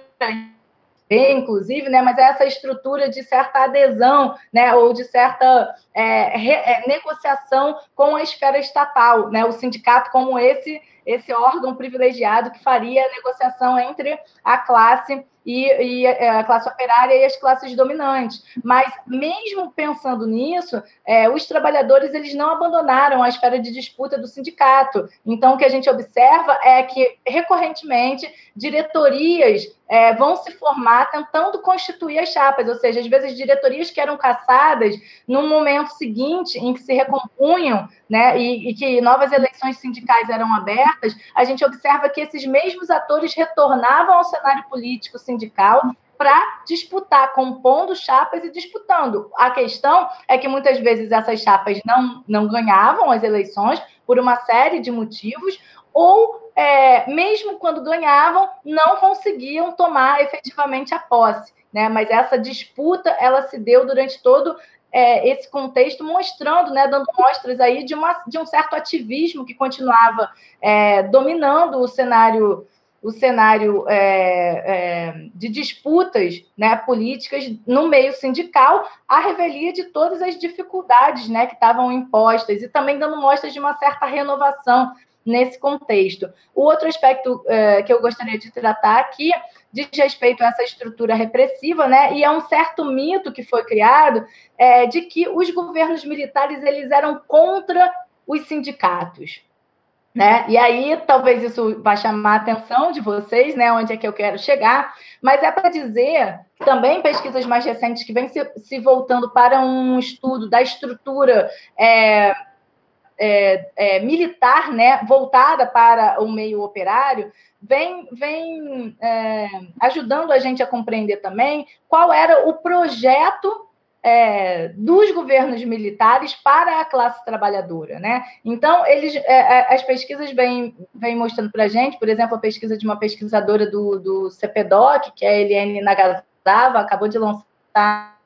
inclusive, né, mas é essa estrutura de certa adesão, né, ou de certa é, re, é, negociação com a esfera estatal, né, o sindicato como esse esse órgão privilegiado que faria a negociação entre a classe e, e, é, a classe operária e as classes dominantes. Mas, mesmo pensando nisso, é, os trabalhadores eles não abandonaram a esfera de disputa do sindicato. Então, o que a gente observa é que, recorrentemente, diretorias é, vão se formar tentando constituir as chapas, ou seja, às vezes diretorias que eram caçadas no momento seguinte em que se recompunham né, e, e, que novas eleições sindicais eram abertas, a gente observa que esses mesmos atores retornavam ao cenário político sindical para disputar, compondo chapas e disputando. A questão é que muitas vezes essas chapas não, não ganhavam as eleições por uma série de motivos, ou é, mesmo quando ganhavam, não conseguiam tomar efetivamente a posse. Né? Mas essa disputa ela se deu durante todo é, esse contexto, mostrando, né, dando mostras aí de, uma, de um certo ativismo que continuava é, dominando o cenário o cenário é, é, de disputas né, políticas no meio sindical, a revelia de todas as dificuldades né, que estavam impostas e também dando mostras de uma certa renovação nesse contexto. O outro aspecto é, que eu gostaria de tratar aqui diz respeito a essa estrutura repressiva, né? E é um certo mito que foi criado é, de que os governos militares eles eram contra os sindicatos. Né? E aí, talvez isso vá chamar a atenção de vocês, né? Onde é que eu quero chegar, mas é para dizer também pesquisas mais recentes que vêm se, se, voltando para um estudo da estrutura é, é, é, militar, né? Voltada para o meio operário, vem, vem é, ajudando a gente a compreender também qual era o projeto é, dos governos militares para a classe trabalhadora, né? Então, eles, é, é as pesquisas vêm, vêm mostrando para a gente, por exemplo, a pesquisa de uma pesquisadora do, do CPDOC, que é a Eliane Nagasava, acabou de lançar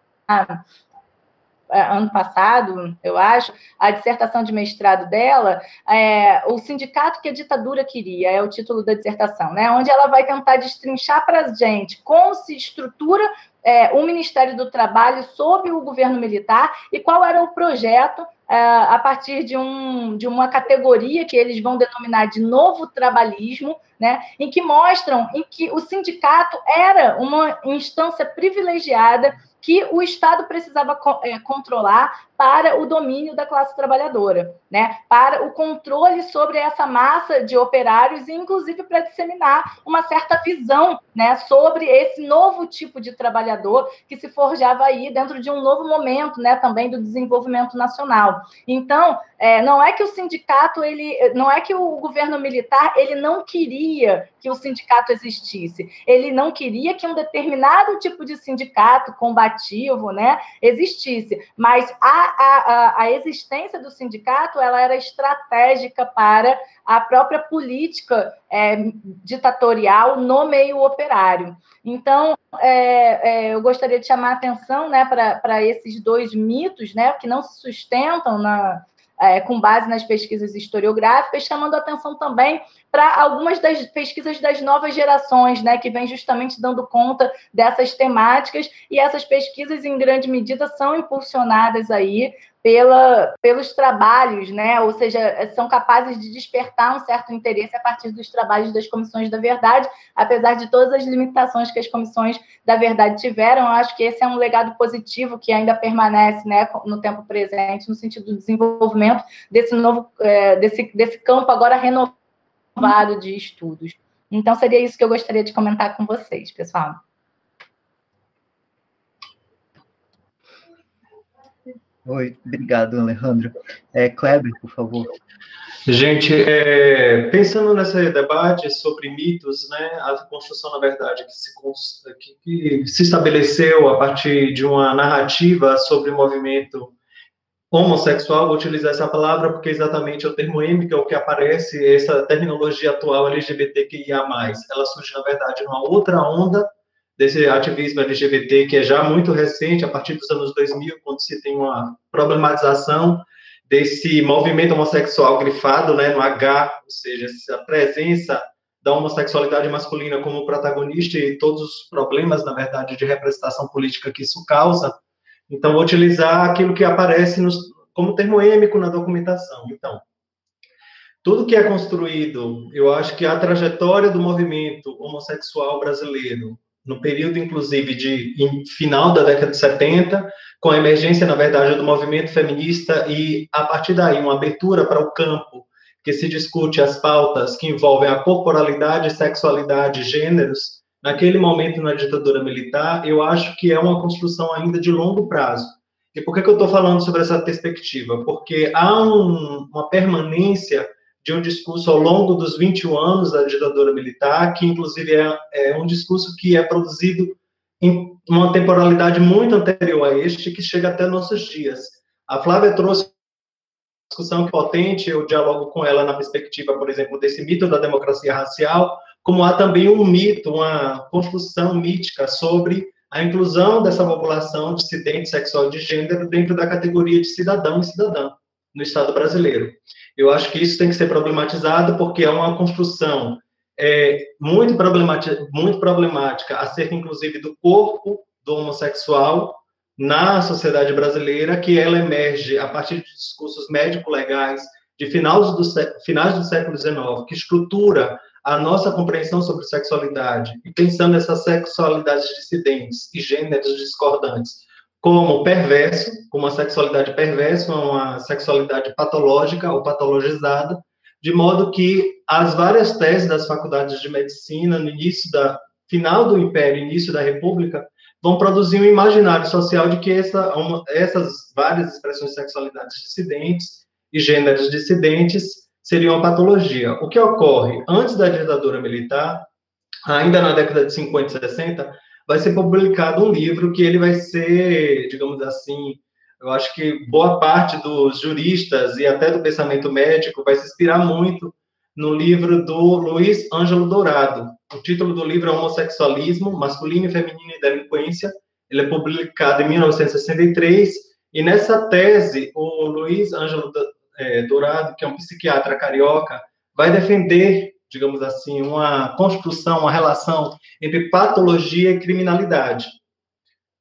ano passado, eu acho, a dissertação de mestrado dela, é, o sindicato que a ditadura queria, é o título da dissertação, né? Onde ela vai tentar destrinchar para a gente como se estrutura é, o Ministério do Trabalho sob o governo militar e qual era o projeto é, a partir de, um, de uma categoria que eles vão denominar de novo trabalhismo, né, em que mostram em que o sindicato era uma instância privilegiada que o Estado precisava é, controlar para o domínio da classe trabalhadora, né? para o controle sobre essa massa de operários e, inclusive, para disseminar uma certa visão né, sobre esse novo tipo de trabalhador que se forjava aí dentro de um novo momento né, também do desenvolvimento nacional. Então, é, não é que o sindicato, ele, não é que o governo militar ele não queria que o sindicato existisse, ele não queria que um determinado tipo de sindicato combativo né, existisse, mas a a, a, existência do sindicato ela era estratégica para a própria política é, ditatorial no meio operário. Então, é, é, eu gostaria de chamar a atenção né, para esses dois mitos né, que não se sustentam na, é, com base nas pesquisas historiográficas, chamando atenção também para algumas das pesquisas das novas gerações, né, que vem justamente dando conta dessas temáticas, e essas pesquisas, em grande medida, são impulsionadas aí pela, pelos trabalhos, né? Ou seja, são capazes de despertar um certo interesse a partir dos trabalhos das comissões da verdade, apesar de todas as limitações que as comissões da verdade tiveram. Eu acho que esse é um legado positivo que ainda permanece, né, no tempo presente, no sentido do desenvolvimento desse novo, é, desse, desse campo agora renovado de estudos. Então, seria isso que eu gostaria de comentar com vocês, pessoal. Oi, obrigado, Alejandro. É, Kleber, por favor. Gente, é, pensando nesse debate sobre mitos, né, a construção, na verdade, que se, que, que se estabeleceu a partir de uma narrativa sobre o movimento homossexual, vou utilizar essa palavra porque exatamente é o termo M, que é o que aparece, essa terminologia atual LGBTQIA+, ela surge, na verdade, numa outra onda desse ativismo LGBT que é já muito recente, a partir dos anos 2000, quando se tem uma problematização desse movimento homossexual grifado né, no H, ou seja, essa presença da homossexualidade masculina como protagonista e todos os problemas, na verdade, de representação política que isso causa. Então, vou utilizar aquilo que aparece nos, como termo êmico na documentação. Então, tudo que é construído, eu acho que a trajetória do movimento homossexual brasileiro no período, inclusive, de final da década de 70, com a emergência, na verdade, do movimento feminista e, a partir daí, uma abertura para o campo que se discute as pautas que envolvem a corporalidade, sexualidade e gêneros, naquele momento na ditadura militar, eu acho que é uma construção ainda de longo prazo. E por que, que eu estou falando sobre essa perspectiva? Porque há um, uma permanência de um discurso ao longo dos 21 anos da ditadura militar, que inclusive é, é um discurso que é produzido em uma temporalidade muito anterior a este, que chega até nossos dias. A Flávia trouxe discussão potente, eu dialogo com ela na perspectiva, por exemplo, desse mito da democracia racial, como há também um mito, uma construção mítica sobre a inclusão dessa população dissidente sexual de gênero dentro da categoria de cidadão e cidadã no Estado brasileiro. Eu acho que isso tem que ser problematizado porque é uma construção é, muito, problemática, muito problemática acerca, inclusive, do corpo do homossexual na sociedade brasileira, que ela emerge a partir de discursos médico-legais de finais do, finais do século XIX, que estrutura a nossa compreensão sobre sexualidade, e pensando nessas sexualidades dissidentes e gêneros discordantes, como perverso, como uma sexualidade perversa, uma sexualidade patológica ou patologizada, de modo que as várias teses das faculdades de medicina no início da final do Império, início da República, vão produzir um imaginário social de que essa, uma, essas várias expressões de sexualidades dissidentes e gêneros dissidentes seriam uma patologia. O que ocorre antes da ditadura militar, ainda na década de 50 e 60, vai ser publicado um livro que ele vai ser, digamos assim, eu acho que boa parte dos juristas e até do pensamento médico vai se inspirar muito no livro do Luiz Ângelo Dourado. O título do livro é Homossexualismo, Masculino e Feminino e Delinquência. Ele é publicado em 1963 e nessa tese o Luiz Ângelo é, Dourado, que é um psiquiatra carioca, vai defender digamos assim, uma construção, uma relação entre patologia e criminalidade.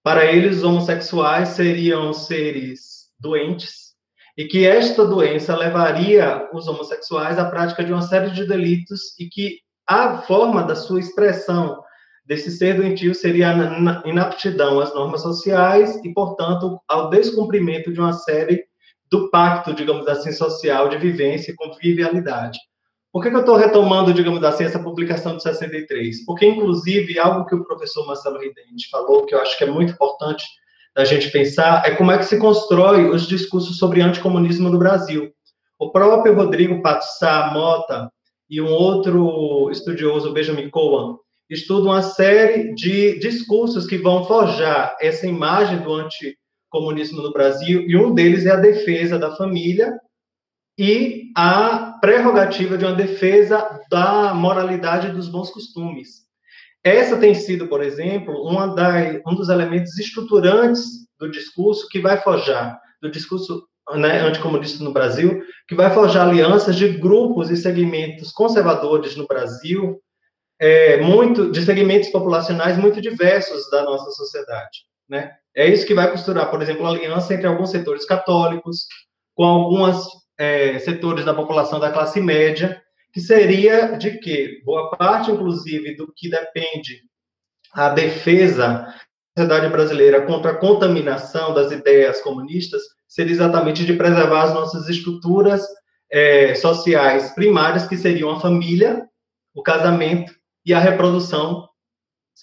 Para eles, os homossexuais seriam seres doentes e que esta doença levaria os homossexuais à prática de uma série de delitos e que a forma da sua expressão desse ser doentio seria a inaptidão às normas sociais e, portanto, ao descumprimento de uma série do pacto, digamos assim, social de vivência e convivialidade. Por que, que eu estou retomando, digamos assim, essa publicação de 63? Porque, inclusive, algo que o professor Marcelo Ridente falou, que eu acho que é muito importante da gente pensar, é como é que se constrói os discursos sobre anticomunismo no Brasil. O próprio Rodrigo Patsá Mota e um outro estudioso, Benjamin Cohen, estudam uma série de discursos que vão forjar essa imagem do anticomunismo no Brasil, e um deles é a defesa da família e a prerrogativa de uma defesa da moralidade dos bons costumes. Essa tem sido, por exemplo, um dos elementos estruturantes do discurso que vai forjar, do discurso né, anticomunista no Brasil, que vai forjar alianças de grupos e segmentos conservadores no Brasil, é, muito de segmentos populacionais muito diversos da nossa sociedade. né? É isso que vai costurar, por exemplo, a aliança entre alguns setores católicos com alguns é, setores da população da classe média, que seria de que boa parte, inclusive, do que depende a defesa da sociedade brasileira contra a contaminação das ideias comunistas seria exatamente de preservar as nossas estruturas é, sociais primárias, que seriam a família, o casamento e a reprodução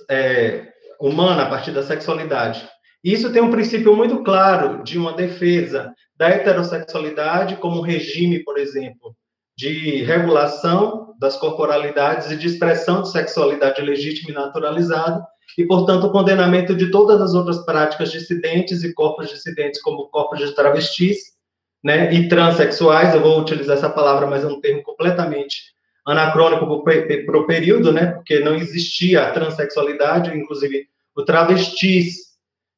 é, humana a partir da sexualidade. Isso tem um princípio muito claro de uma defesa da heterossexualidade como regime, por exemplo, de regulação das corporalidades e de expressão de sexualidade legítima e naturalizada, e, portanto, o condenamento de todas as outras práticas dissidentes e corpos dissidentes, como corpos de travestis, né, e transexuais, eu vou utilizar essa palavra, mas é um termo completamente anacrônico para o período, né, porque não existia a transexualidade, inclusive o travestis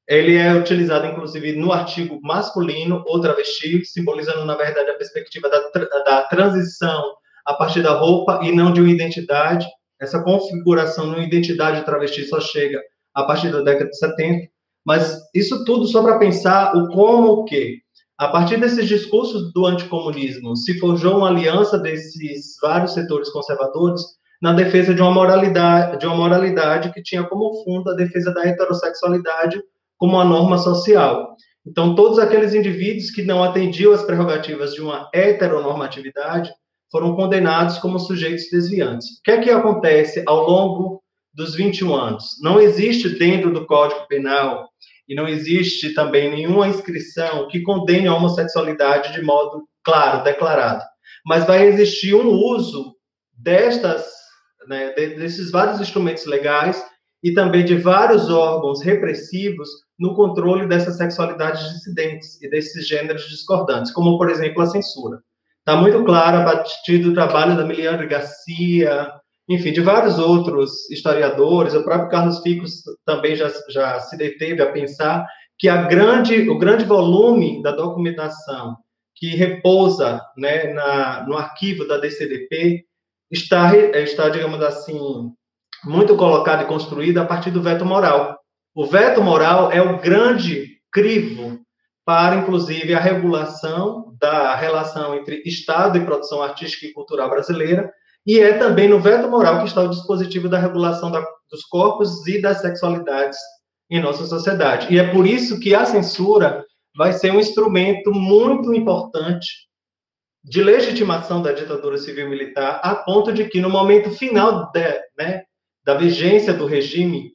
ele é utilizado, inclusive, no artigo masculino ou travesti, simbolizando, na verdade, a perspectiva da, da transição a partir da roupa e não de uma identidade. Essa configuração de uma identidade travesti só chega a partir da década de 70. Mas isso tudo só para pensar o como que, a partir desses discursos do anticomunismo, se forjou uma aliança desses vários setores conservadores na defesa de uma moralidade, de uma moralidade que tinha como fundo a defesa da heterossexualidade como uma norma social. Então, todos aqueles indivíduos que não atendiam às prerrogativas de uma heteronormatividade foram condenados como sujeitos desviantes. O que é que acontece ao longo dos 21 anos? Não existe dentro do Código Penal e não existe também nenhuma inscrição que condene a homossexualidade de modo claro, declarado. Mas vai existir um uso destas, né, desses vários instrumentos legais e também de vários órgãos repressivos no controle dessas sexualidades dissidentes e desses gêneros discordantes, como, por exemplo, a censura. Está muito claro a partir do trabalho da Miliandre Garcia, enfim, de vários outros historiadores, o próprio Carlos Ficos também já, já se deteve a pensar que a grande, o grande volume da documentação que repousa né, na, no arquivo da DCDP está, está, digamos assim, muito colocado e construído a partir do veto moral. O veto moral é o grande crivo para, inclusive, a regulação da relação entre Estado e produção artística e cultural brasileira, e é também no veto moral que está o dispositivo da regulação da, dos corpos e das sexualidades em nossa sociedade. E é por isso que a censura vai ser um instrumento muito importante de legitimação da ditadura civil-militar, a ponto de que, no momento final de, né, da vigência do regime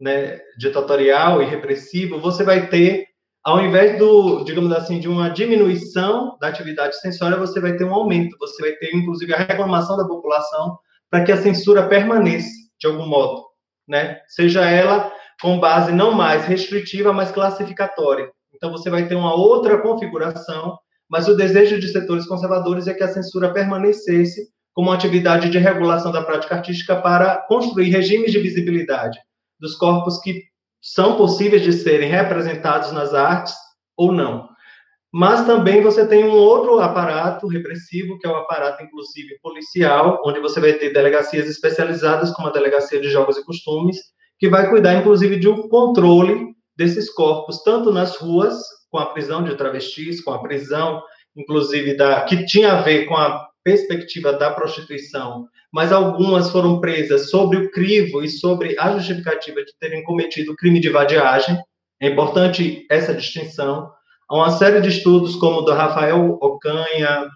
né, ditatorial e repressivo, você vai ter, ao invés do, digamos assim, de uma diminuição da atividade censória, você vai ter um aumento, você vai ter, inclusive, a reclamação da população para que a censura permaneça, de algum modo, né? Seja ela com base não mais restritiva, mas classificatória. Então, você vai ter uma outra configuração, mas o desejo de setores conservadores é que a censura permanecesse como atividade de regulação da prática artística para construir regimes de visibilidade dos corpos que são possíveis de serem representados nas artes ou não. Mas também você tem um outro aparato repressivo, que é o aparato, inclusive, policial, onde você vai ter delegacias especializadas, como a Delegacia de Jogos e Costumes, que vai cuidar, inclusive, de um controle desses corpos, tanto nas ruas, com a prisão de travestis, com a prisão, inclusive, da que tinha a ver com a perspectiva da prostituição, mas algumas foram presas sobre o crivo e sobre a justificativa de terem cometido crime de vadiagem. É importante essa distinção. Há uma série de estudos, como o do Rafael Ocanha,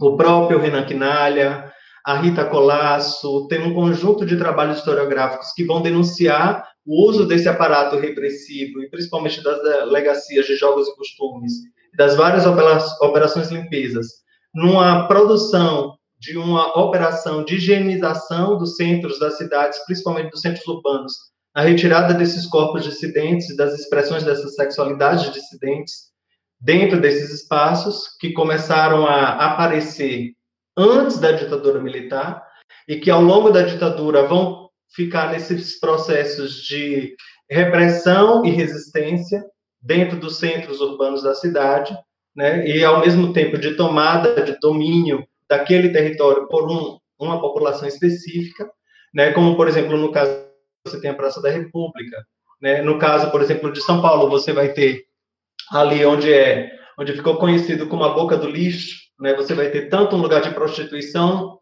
o próprio Renan Quinalha, a Rita Colasso, tem um conjunto de trabalhos historiográficos que vão denunciar o uso desse aparato repressivo, e principalmente das delegacias de jogos e costumes, das várias operações limpezas, numa produção de uma operação de higienização dos centros das cidades, principalmente dos centros urbanos, a retirada desses corpos dissidentes, das expressões dessas sexualidades dissidentes dentro desses espaços que começaram a aparecer antes da ditadura militar e que ao longo da ditadura vão ficar nesses processos de repressão e resistência dentro dos centros urbanos da cidade né, e ao mesmo tempo de tomada de domínio daquele território por um, uma população específica, né, como por exemplo no caso você tem a Praça da República, Né? No caso, por exemplo, de São Paulo, você vai ter ali onde é onde ficou conhecido como a boca do lixo, né? Você vai ter tanto um lugar de prostituição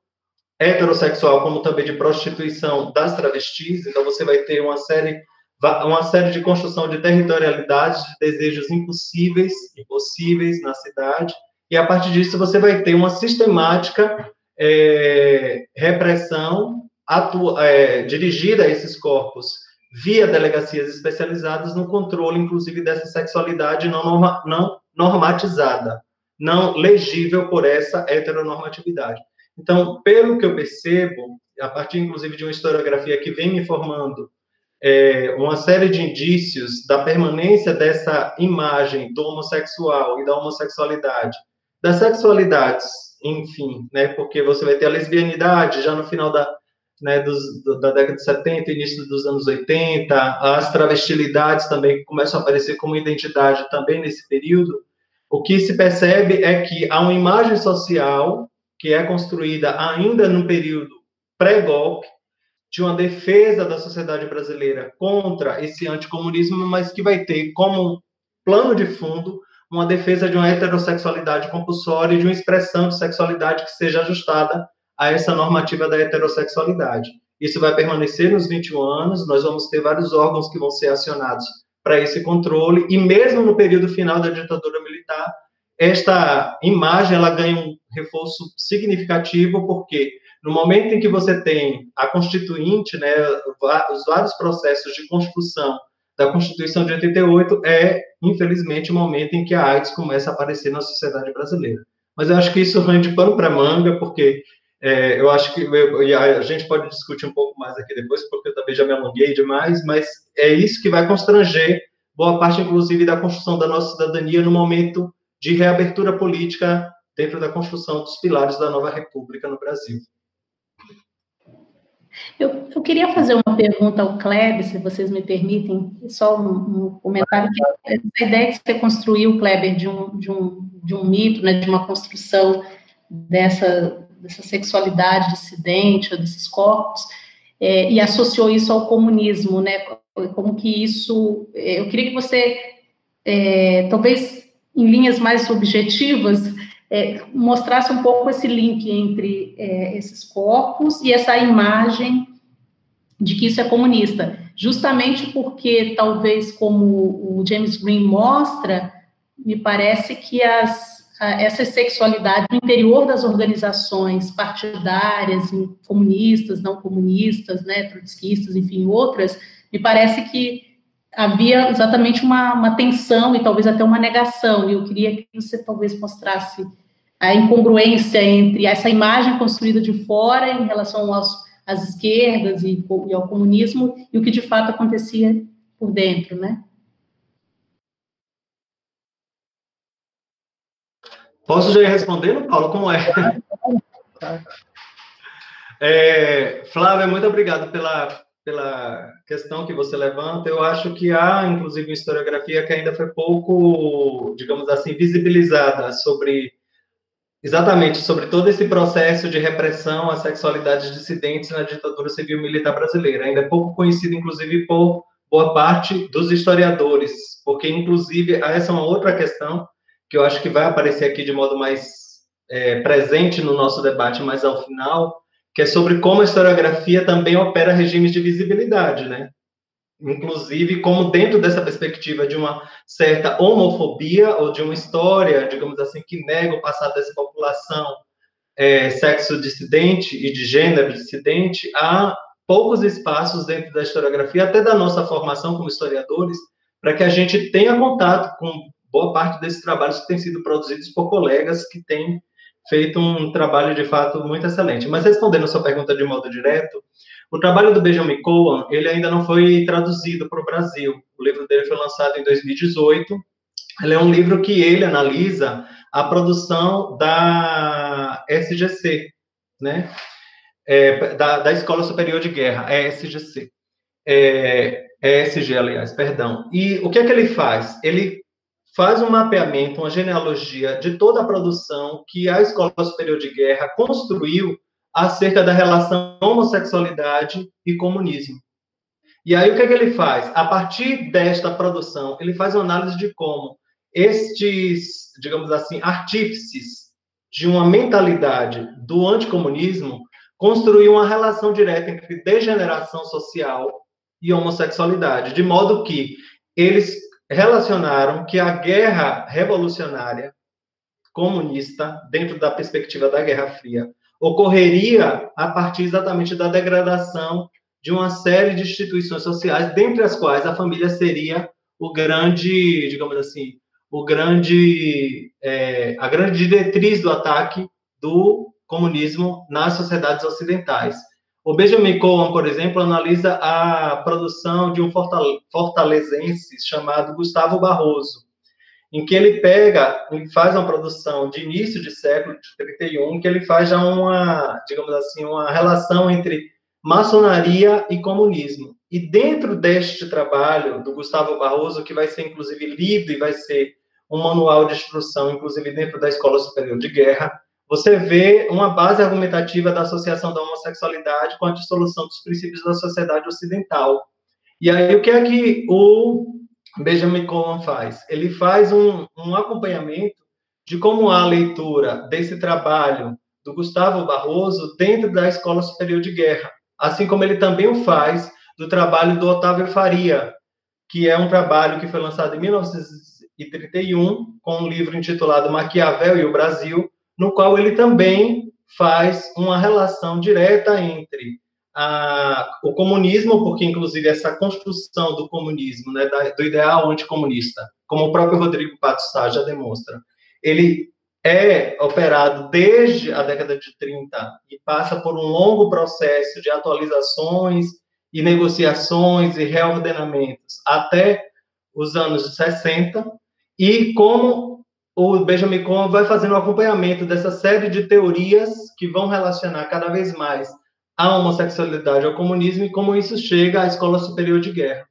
heterossexual como também de prostituição das travestis. Então você vai ter uma série uma série de construção de territorialidades, de desejos impossíveis, impossíveis na cidade. E a partir disso você vai ter uma sistemática é, repressão atua, é, dirigida a esses corpos via delegacias especializadas no controle, inclusive, dessa sexualidade não, norma, não normatizada, não legível por essa heteronormatividade. Então, pelo que eu percebo, a partir, inclusive, de uma historiografia que vem me informando é, uma série de indícios da permanência dessa imagem do homossexual e da homossexualidade, das sexualidades, enfim, né, porque você vai ter a lesbianidade já no final da, né, dos, da década de 70, início dos anos 80, as travestilidades também começam a aparecer como identidade também nesse período, o que se percebe é que há uma imagem social que é construída ainda no período pré-golpe, de uma defesa da sociedade brasileira contra esse anticomunismo, mas que vai ter como plano de fundo uma defesa de uma heterossexualidade compulsória e de uma expressão de sexualidade que seja ajustada a essa normativa da heterossexualidade. Isso vai permanecer nos 21 anos, nós vamos ter vários órgãos que vão ser acionados para esse controle, e mesmo no período final da ditadura militar, esta imagem ela ganha um reforço significativo, porque no momento em que você tem a Constituinte, né, os vários processos de construção da Constituição de 88, é, infelizmente, o momento em que a AIDS começa a aparecer na sociedade brasileira. Mas eu acho que isso rende pano para manga, porque é, eu acho que eu, a gente pode discutir um pouco mais aqui depois, porque eu também já me alonguei demais, mas é isso que vai constranger boa parte, inclusive, da construção da nossa cidadania no momento de reabertura política dentro da construção dos pilares da nova república no Brasil. Eu, eu queria fazer uma pergunta ao Kleber, se vocês me permitem, só um, um comentário. Essa ideia que você construiu, Kleber, de um, de um, de um mito, né, de uma construção dessa, dessa sexualidade dissidente, ou desses corpos, é, e associou isso ao comunismo, né? Como que isso. É, eu queria que você, é, talvez em linhas mais objetivas, é, mostrasse um pouco esse link entre é, esses corpos e essa imagem de que isso é comunista. Justamente porque, talvez, como o James Green mostra, me parece que as essa sexualidade no interior das organizações partidárias, comunistas, não comunistas, né, trotskistas, enfim, outras, me parece que havia exatamente uma, uma tensão e talvez até uma negação, e eu queria que você talvez mostrasse a incongruência entre essa imagem construída de fora em relação aos, às esquerdas e, e ao comunismo e o que de fato acontecia por dentro, né? Posso já ir respondendo, Paulo? Como é? é Flávia, muito obrigado pela, pela questão que você levanta. Eu acho que há, inclusive, uma historiografia que ainda foi pouco, digamos assim, visibilizada sobre exatamente sobre todo esse processo de repressão às sexualidades dissidentes na ditadura civil militar brasileira. Ainda é pouco conhecido, inclusive, por boa parte dos historiadores, porque, inclusive, essa é uma outra questão que eu acho que vai aparecer aqui de modo mais é, presente no nosso debate mais ao final, que é sobre como a historiografia também opera regimes de visibilidade, né? Inclusive, como dentro dessa perspectiva de uma certa homofobia ou de uma história, digamos assim, que nega o passado dessa população é, sexo dissidente e de gênero dissidente, há poucos espaços dentro da historiografia, até da nossa formação como historiadores, para que a gente tenha contato com boa parte desses trabalhos que têm sido produzidos por colegas que têm feito um trabalho de fato muito excelente. Mas respondendo a sua pergunta de modo direto, o trabalho do Benjamin Cohen, ele ainda não foi traduzido para o Brasil. O livro dele foi lançado em 2018. Ele é um livro que ele analisa a produção da SGC, né? É, da, da Escola Superior de Guerra, ESGC. É, ESG, aliás, perdão. E o que é que ele faz? Ele faz um mapeamento, uma genealogia de toda a produção que a Escola Superior de Guerra construiu acerca da relação homossexualidade e comunismo. E aí o que, é que ele faz? A partir desta produção, ele faz uma análise de como estes, digamos assim, artífices de uma mentalidade do anticomunismo construíam uma relação direta entre degeneração social e homossexualidade, de modo que eles relacionaram que a guerra revolucionária comunista, dentro da perspectiva da Guerra Fria, ocorreria a partir exatamente da degradação de uma série de instituições sociais, dentre as quais a família seria o grande, digamos assim, o grande, é, a grande diretriz do ataque do comunismo nas sociedades ocidentais. O Benjamin Cohen, por exemplo, analisa a produção de um fortalezense chamado Gustavo Barroso, em que ele pega e faz uma produção de início de século de 31, que ele faz já uma, digamos assim, uma relação entre maçonaria e comunismo. E dentro deste trabalho do Gustavo Barroso, que vai ser inclusive lido e vai ser um manual de instrução, inclusive dentro da Escola Superior de Guerra, você vê uma base argumentativa da associação da homossexualidade com a dissolução dos princípios da sociedade ocidental. E aí, o que é que o Benjamin Cohen faz? Ele faz um, um acompanhamento de como a leitura desse trabalho do Gustavo Barroso dentro da Escola Superior de Guerra, assim como ele também o faz do trabalho do Otávio Faria, que é um trabalho que foi lançado em 1931, com um livro intitulado Maquiavel e o Brasil, no qual ele também faz uma relação direta entre a, o comunismo, porque inclusive essa construção do comunismo, né, da, do ideal anticomunista, como o próprio Rodrigo Pato Sá já demonstra, ele é operado desde a década de 30 e passa por um longo processo de atualizações e negociações e reordenamentos até os anos 60, e como o Benjamin Cohen vai fazendo um acompanhamento dessa série de teorias que vão relacionar cada vez mais a homossexualidade ao comunismo e como isso chega à Escola Superior de Guerra.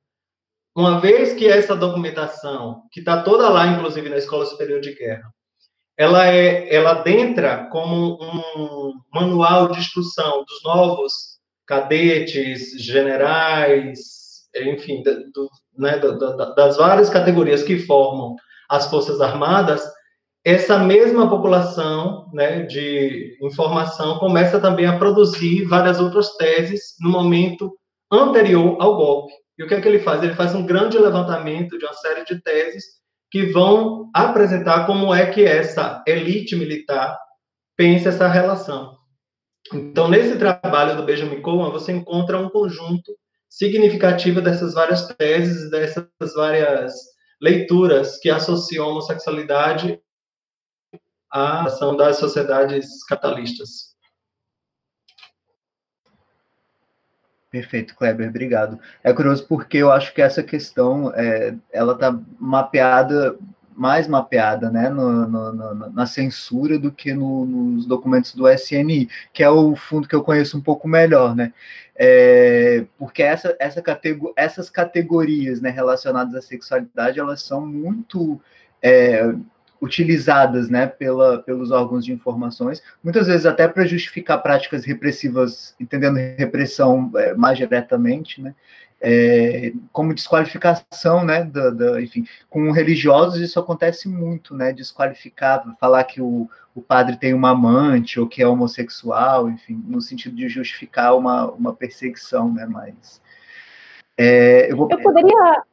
Uma vez que essa documentação, que está toda lá, inclusive na Escola Superior de Guerra, ela é, ela entra como um manual de instrução dos novos cadetes, generais, enfim, do, né, das várias categorias que formam as Forças Armadas, essa mesma população né, de informação começa também a produzir várias outras teses no momento anterior ao golpe. E o que é que ele faz? Ele faz um grande levantamento de uma série de teses que vão apresentar como é que essa elite militar pensa essa relação. Então, nesse trabalho do Benjamin Cohen, você encontra um conjunto significativo dessas várias teses, dessas várias leituras que associam a homossexualidade à ação das sociedades capitalistas. Perfeito, Kleber, obrigado. É curioso porque eu acho que essa questão, é, ela está mapeada, mais mapeada, né, no, no, no, na censura do que nos documentos do SNI, que é o fundo que eu conheço um pouco melhor, né, é, porque essa, essa categor, essas categorias né, relacionadas à sexualidade elas são muito é, utilizadas né, pela, pelos órgãos de informações, muitas vezes até para justificar práticas repressivas, entendendo repressão é, mais diretamente, né, é, como desqualificação, né, da, da, enfim, com religiosos isso acontece muito, né, desqualificar, falar que o, o padre tem uma amante ou que é homossexual, enfim, no sentido de justificar uma, uma perseguição, né? Mas é, eu, vou, eu poderia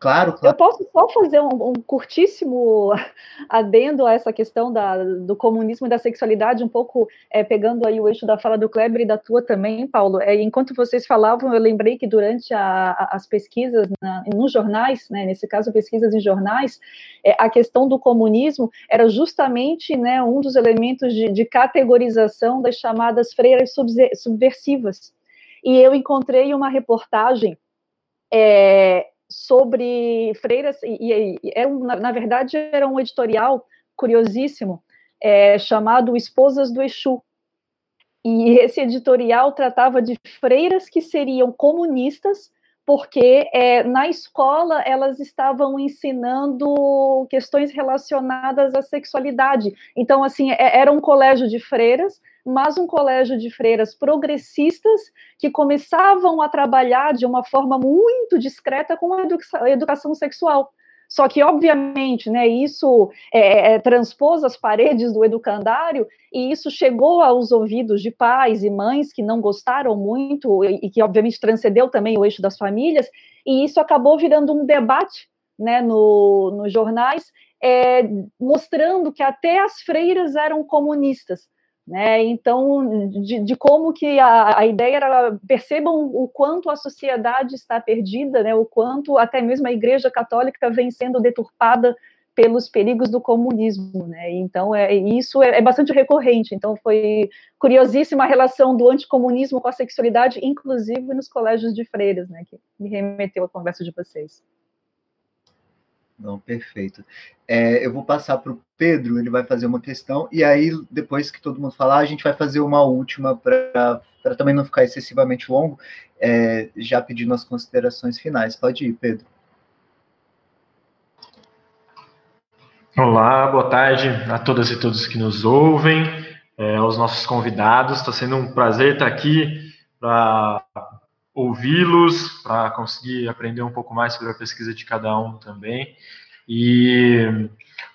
Claro, claro. Eu posso só fazer um, um, curtíssimo adendo a essa questão da, do comunismo e da sexualidade, um pouco é, pegando aí o eixo da fala do Kleber e da tua também, Paulo. É, enquanto vocês falavam, eu lembrei que durante a, a, as pesquisas na, nos jornais, né, nesse caso pesquisas em jornais, é, a questão do comunismo era justamente né, um dos elementos de, de categorização das chamadas freiras subversivas. E eu encontrei uma reportagem é, sobre freiras, e, e era um, na, na, verdade era um editorial curiosíssimo, é, chamado Esposas do Exu. E esse editorial tratava de freiras que seriam comunistas, porque é, na escola elas estavam ensinando questões relacionadas à sexualidade. Então, assim, é, era um colégio de freiras, mas um colégio de freiras progressistas que começavam a trabalhar de uma forma muito discreta com a educação sexual. Só que, obviamente, né, isso é, é, transpôs as paredes do educandário e isso chegou aos ouvidos de pais e mães que não gostaram muito e, e que, obviamente, transcendeu também o eixo das famílias, e isso acabou virando um debate né, no, nos jornais, é, mostrando que até as freiras eram comunistas. Né? Então, de, de, como que a, a, ideia era percebam o quanto a sociedade está perdida, né? O quanto até mesmo a Igreja Católica vem sendo deturpada pelos perigos do comunismo, né? Então, é, isso é, é bastante recorrente. Então, foi curiosíssima a relação do anticomunismo com a sexualidade, inclusive nos colégios de freiras, né? Que me remeteu à conversa de vocês. Não, perfeito. É, eu vou passar para o Pedro, ele vai fazer uma questão, e aí, depois que todo mundo falar, a gente vai fazer uma última para também não ficar excessivamente longo, é, já pedindo as considerações finais. Pode ir, Pedro. Olá, boa tarde a todas e todos que nos ouvem, é, aos nossos convidados. Está sendo um prazer estar aqui para ouvi-los, para conseguir aprender um pouco mais sobre a pesquisa de cada um também. E,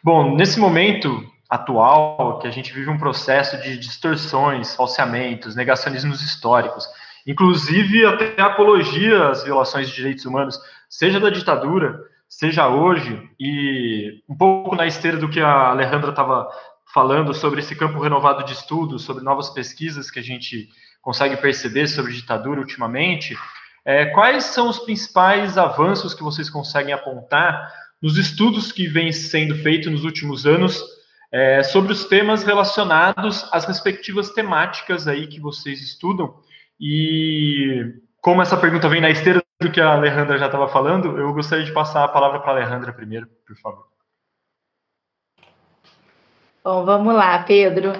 bom, nesse momento atual, que a gente vive um processo de distorções, falseamentos, negacionismos históricos, inclusive até apologia às violações de direitos humanos, seja da ditadura, seja hoje, e um pouco na esteira do que a Alejandra estava falando sobre esse campo renovado de estudos, sobre novas pesquisas que a gente consegue perceber sobre ditadura ultimamente, é, quais são os principais avanços que vocês conseguem apontar nos estudos que vêm sendo feitos nos últimos anos é, sobre os temas relacionados às respectivas temáticas aí que vocês estudam? E como essa pergunta vem na esteira do que a Alejandra já estava falando, eu gostaria de passar a palavra para a Alejandra primeiro, por favor. Bom, vamos lá, Pedro.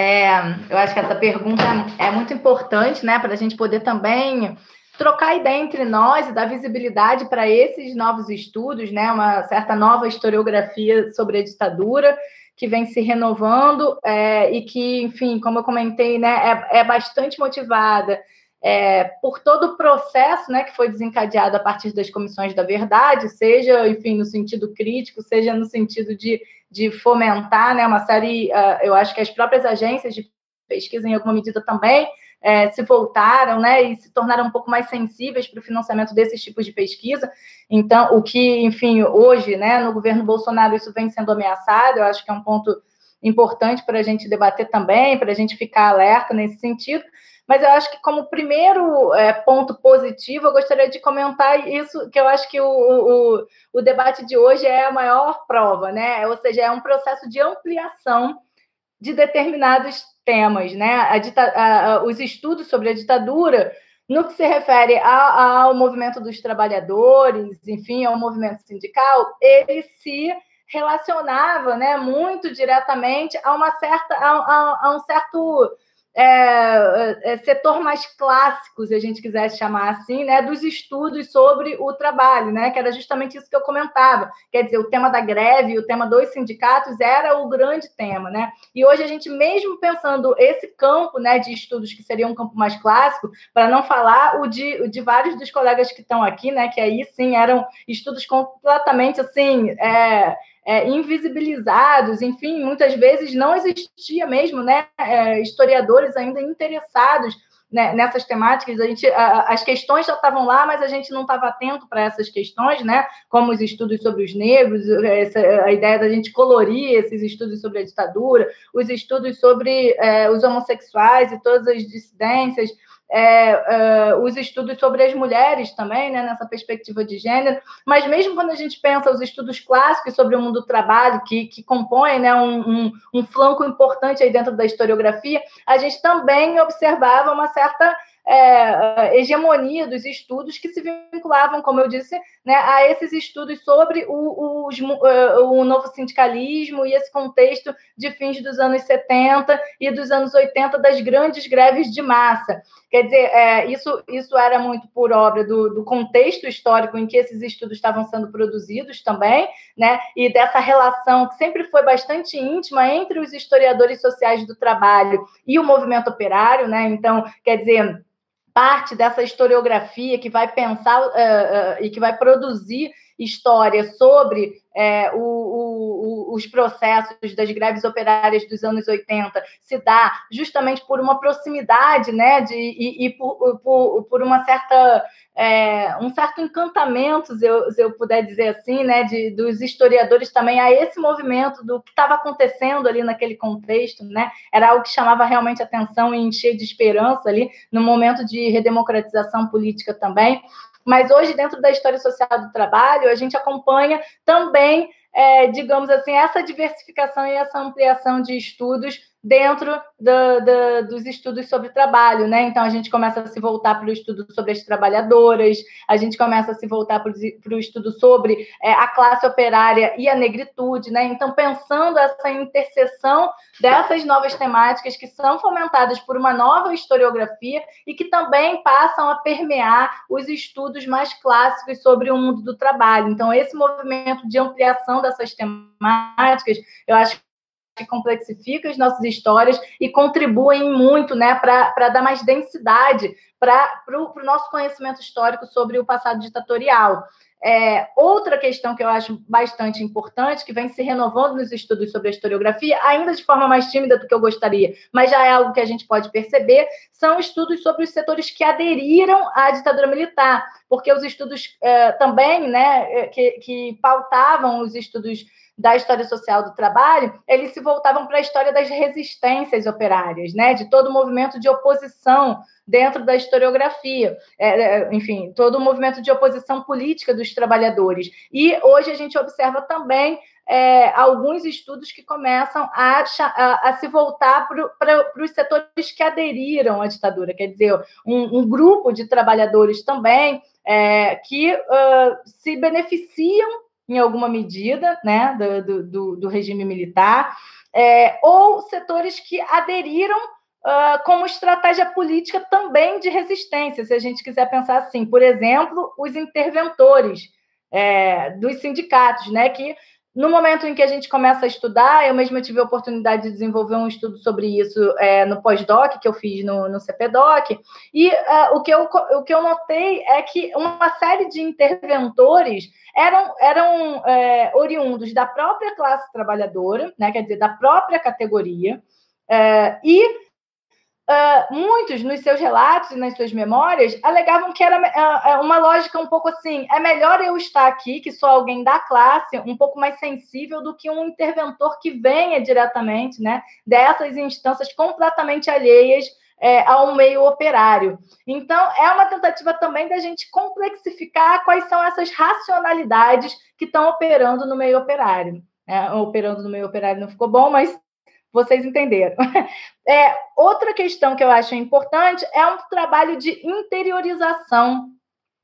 É, eu acho que essa pergunta é muito importante, né, para a gente poder também trocar ideia entre nós e dar visibilidade para esses novos estudos, né, uma certa nova historiografia sobre a ditadura que vem se renovando é, e que, enfim, como eu comentei, né, é, é bastante motivada é, por todo o processo né, que foi desencadeado a partir das comissões da verdade, seja, enfim, no sentido crítico, seja no sentido de de fomentar né, uma série, uh, eu acho que as próprias agências de pesquisa, em alguma medida também, é, se voltaram né, e se tornaram um pouco mais sensíveis para o financiamento desses tipos de pesquisa. Então, o que, enfim, hoje, né, no governo Bolsonaro, isso vem sendo ameaçado, eu acho que é um ponto importante para a gente debater também, para a gente ficar alerta nesse sentido. Mas eu acho que, como primeiro é, ponto positivo, eu gostaria de comentar isso, que eu acho que o, o, o debate de hoje é a maior prova, né? Ou seja, é um processo de ampliação de determinados temas, né? A, a, os estudos sobre a ditadura, no que se refere ao, ao movimento dos trabalhadores, enfim, ao movimento sindical, ele se relacionava, né, muito diretamente a uma certa, a, a, a um certo é, é, setor mais clássico, se a gente quisesse chamar assim, né, dos estudos sobre o trabalho, né, que era justamente isso que eu comentava. Quer dizer, o tema da greve, o tema dos sindicatos era o grande tema, né? E hoje a gente, mesmo pensando esse campo, né, de estudos que seria um campo mais clássico, para não falar o de, o de vários dos colegas que estão aqui, né, que aí sim eram estudos completamente assim. É, é, invisibilizados, enfim, muitas vezes não existia mesmo, né, é, historiadores ainda interessados né, nessas temáticas, a gente, a, as questões já estavam lá, mas a gente não estava atento para essas questões, né, como os estudos sobre os negros, essa, a ideia da gente colorir esses estudos sobre a ditadura, os estudos sobre é, os homossexuais e todas as dissidências, é, é, os estudos sobre as mulheres também, né, nessa perspectiva de gênero, mas mesmo quando a gente pensa os estudos clássicos sobre o mundo do trabalho, que, que compõem né, um, um, um flanco importante aí dentro da historiografia, a gente também observava uma certa é, hegemonia dos estudos que se vinculavam, como eu disse, né, a esses estudos sobre o, é, o, novo sindicalismo e esse contexto de fins dos anos 70 e dos anos 80 das grandes greves de massa. Quer dizer, é, isso, isso era muito por obra do, do, contexto histórico em que esses estudos estavam sendo produzidos também, né? E dessa relação que sempre foi bastante íntima entre os historiadores sociais do trabalho e o movimento operário, né? Então, quer dizer, parte dessa historiografia que vai pensar uh, uh, e que vai produzir história sobre é, o, o, os processos das greves operárias dos anos 80 se dá justamente por uma proximidade, né, de, e, e por, por, por, uma certa é, um certo encantamento, se eu, se eu puder dizer assim, né, de, dos historiadores também a esse movimento do que estava acontecendo ali naquele contexto, né, era algo que chamava realmente atenção e encher de esperança ali no momento de redemocratização política também. Mas hoje, dentro da história social do trabalho, a gente acompanha também, é, digamos assim, essa diversificação e essa ampliação de estudos dentro do, do, dos estudos sobre trabalho, né? Então a gente começa a se voltar para o estudo sobre as trabalhadoras, a gente começa a se voltar para o estudo sobre é, a classe operária e a negritude, né? Então pensando essa interseção dessas novas temáticas que são fomentadas por uma nova historiografia e que também passam a permear os estudos mais clássicos sobre o mundo do trabalho. Então esse movimento de ampliação dessas temáticas, eu acho que complexifica as nossas histórias e contribuem muito né, para dar mais densidade para o nosso conhecimento histórico sobre o passado ditatorial. É, outra questão que eu acho bastante importante, que vem se renovando nos estudos sobre a historiografia, ainda de forma mais tímida do que eu gostaria, mas já é algo que a gente pode perceber, são estudos sobre os setores que aderiram à ditadura militar, porque os estudos é, também, né, é, que, que pautavam os estudos da história social do trabalho, eles se voltavam para a história das resistências operárias, né? de todo o movimento de oposição dentro da historiografia, é, é, enfim, todo o movimento de oposição política dos trabalhadores. E hoje a gente observa também é, alguns estudos que começam a, a, a se voltar para os setores que aderiram à ditadura, quer dizer, um, um grupo de trabalhadores também é, que uh, se beneficiam em alguma medida, né, do, do, do regime militar, é, ou setores que aderiram uh, como estratégia política também de resistência, se a gente quiser pensar assim. Por exemplo, os interventores é, dos sindicatos, né, que no momento em que a gente começa a estudar, eu mesma tive a oportunidade de desenvolver um estudo sobre isso é, no pós-doc que eu fiz no, no CPDoc, e uh, o, que eu, o que eu notei é que uma série de interventores eram, eram é, oriundos da própria classe trabalhadora, né, quer dizer, da própria categoria, é, e Uh, muitos, nos seus relatos e nas suas memórias, alegavam que era uh, uma lógica um pouco assim: é melhor eu estar aqui, que sou alguém da classe, um pouco mais sensível do que um interventor que venha diretamente né, dessas instâncias completamente alheias é, ao meio operário. Então, é uma tentativa também da gente complexificar quais são essas racionalidades que estão operando no meio operário. É, operando no meio operário não ficou bom, mas vocês entenderam. É, outra questão que eu acho importante é um trabalho de interiorização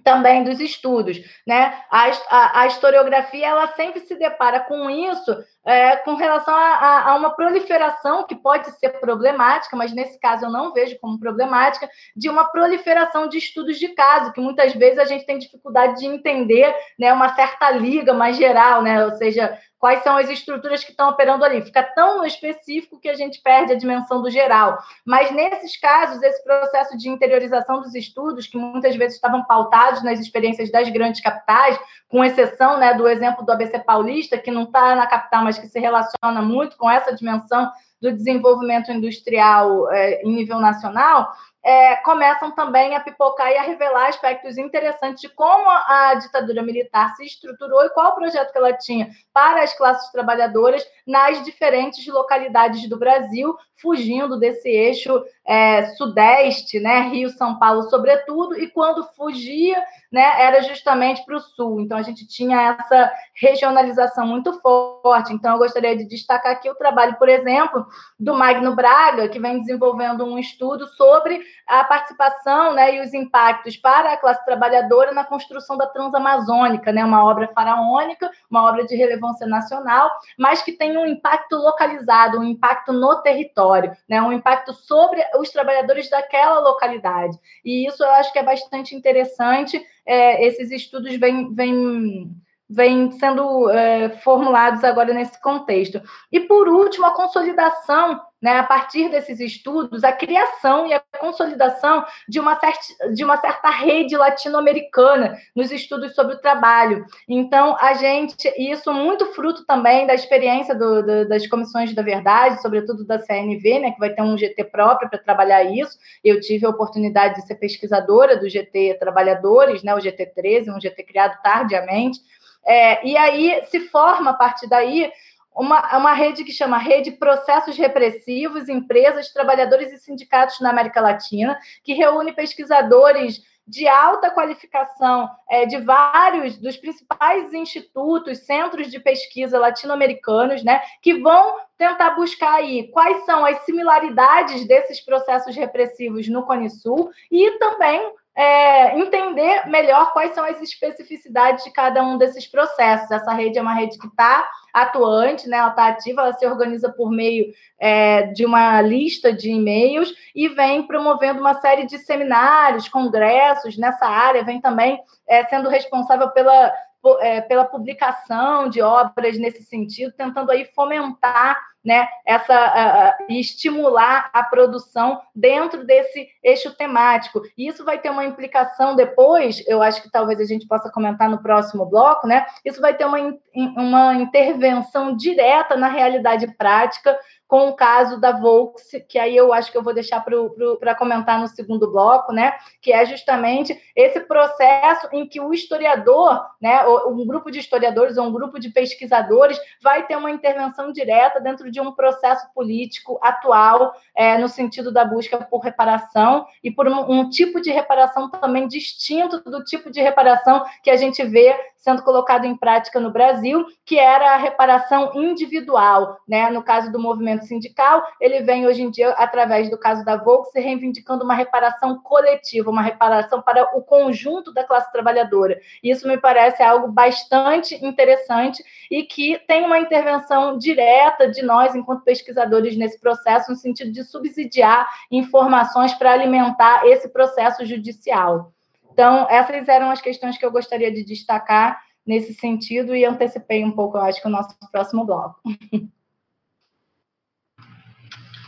também dos estudos, né? A, a, a historiografia ela sempre se depara com isso é, com relação a, a, uma proliferação que pode ser problemática, mas nesse caso eu não vejo como problemática, de uma proliferação de estudos de caso, que muitas vezes a gente tem dificuldade de entender né, uma certa liga mais geral, né? ou seja, quais são as estruturas que estão operando ali. Fica tão específico que a gente perde a dimensão do geral. Mas nesses casos, esse processo de interiorização dos estudos, que muitas vezes estavam pautados nas experiências das grandes capitais, com exceção né, do exemplo do ABC Paulista, que não está na capital, mas mas que se relaciona muito com essa dimensão do desenvolvimento industrial é, em nível nacional, é, começam também a pipocar e a revelar aspectos interessantes de como a, ditadura militar se estruturou e qual o projeto que ela tinha para as classes trabalhadoras nas diferentes localidades do Brasil, fugindo desse eixo é, sudeste, né, Rio, São Paulo, sobretudo, e quando fugia, né, era justamente para o sul. Então a gente tinha essa regionalização muito forte. Então eu gostaria de destacar aqui o trabalho, por exemplo, do Magno Braga, que vem desenvolvendo um estudo sobre a participação né, e os impactos para a classe trabalhadora na construção da Transamazônica, né, uma obra faraônica, uma obra de relevância nacional, mas que tem um impacto localizado, um impacto no território, né, um impacto sobre os trabalhadores daquela localidade. E isso eu acho que é bastante interessante. É, esses estudos vêm, vêm vêm sendo é, formulados agora nesse contexto. E, por último, a consolidação, né, a partir desses estudos, a criação e a consolidação de uma, certa, de uma certa rede latino-americana nos estudos sobre o trabalho. Então, a gente, e isso muito fruto também da experiência do, do, das comissões da verdade, sobretudo da CNV, né, que vai ter um GT próprio para trabalhar isso. Eu tive a oportunidade de ser pesquisadora do GT Trabalhadores, né, o GT 13, um GT criado tardiamente, é, e aí se forma, a partir daí, uma, uma rede que chama Rede Processos Repressivos, Empresas, Trabalhadores e Sindicatos na América Latina, que reúne pesquisadores de alta qualificação é, de vários dos principais institutos, centros de pesquisa latino-americanos, né, que vão tentar buscar aí quais são as similaridades desses processos repressivos no Cone Sul e também é, entender melhor quais são as especificidades de cada um desses processos. Essa rede é uma rede que está atuante, né? ela está ativa, ela se organiza por meio é, de uma lista de e-mails e vem promovendo uma série de seminários, congressos nessa área, vem também é, sendo responsável pela, é, pela publicação de obras nesse sentido, tentando aí fomentar né, essa uh, estimular a produção dentro desse eixo temático. E isso vai ter uma implicação depois, eu acho que talvez a gente possa comentar no próximo bloco, né? Isso vai ter uma, uma intervenção direta na realidade prática com o caso da Volks, que aí eu acho que eu vou deixar para comentar no segundo bloco, né? Que é justamente esse processo em que o historiador, né, um grupo de historiadores ou um grupo de pesquisadores vai ter uma intervenção direta dentro de um processo político atual, é, no sentido da busca por reparação e por um, um tipo de reparação também distinto do tipo de reparação que a gente vê sendo colocado em prática no Brasil, que era a reparação individual, né? No caso do movimento sindical, ele vem hoje em dia, através do caso da Volks, reivindicando uma reparação coletiva, uma reparação para o conjunto da classe trabalhadora. Isso me parece algo bastante interessante e que tem uma intervenção direta de nós, enquanto pesquisadores, nesse processo, no sentido de subsidiar informações para alimentar esse processo judicial. Então, essas eram as questões que eu gostaria de destacar nesse sentido e antecipei um pouco, eu acho o nosso próximo bloco.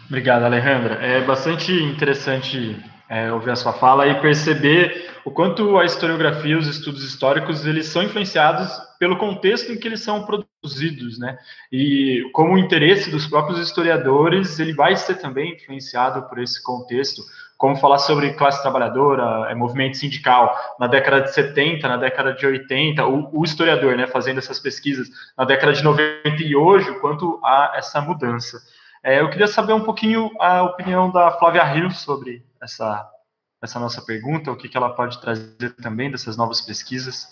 Obrigado, Alejandra. É bastante interessante é, ouvir a sua fala e perceber o quanto a historiografia, os estudos históricos, eles são influenciados pelo contexto em que eles são produzidos, né? E como o interesse dos próprios historiadores, ele vai ser também influenciado por esse contexto como falar sobre classe trabalhadora, é, movimento sindical, na década de 70, na década de 80, o, o, historiador, né, fazendo essas pesquisas, na década de 90 e hoje, quanto a essa mudança. É, eu queria saber um pouquinho a opinião da Flávia Rios sobre essa, essa nossa pergunta, o que, que ela pode trazer também dessas novas pesquisas.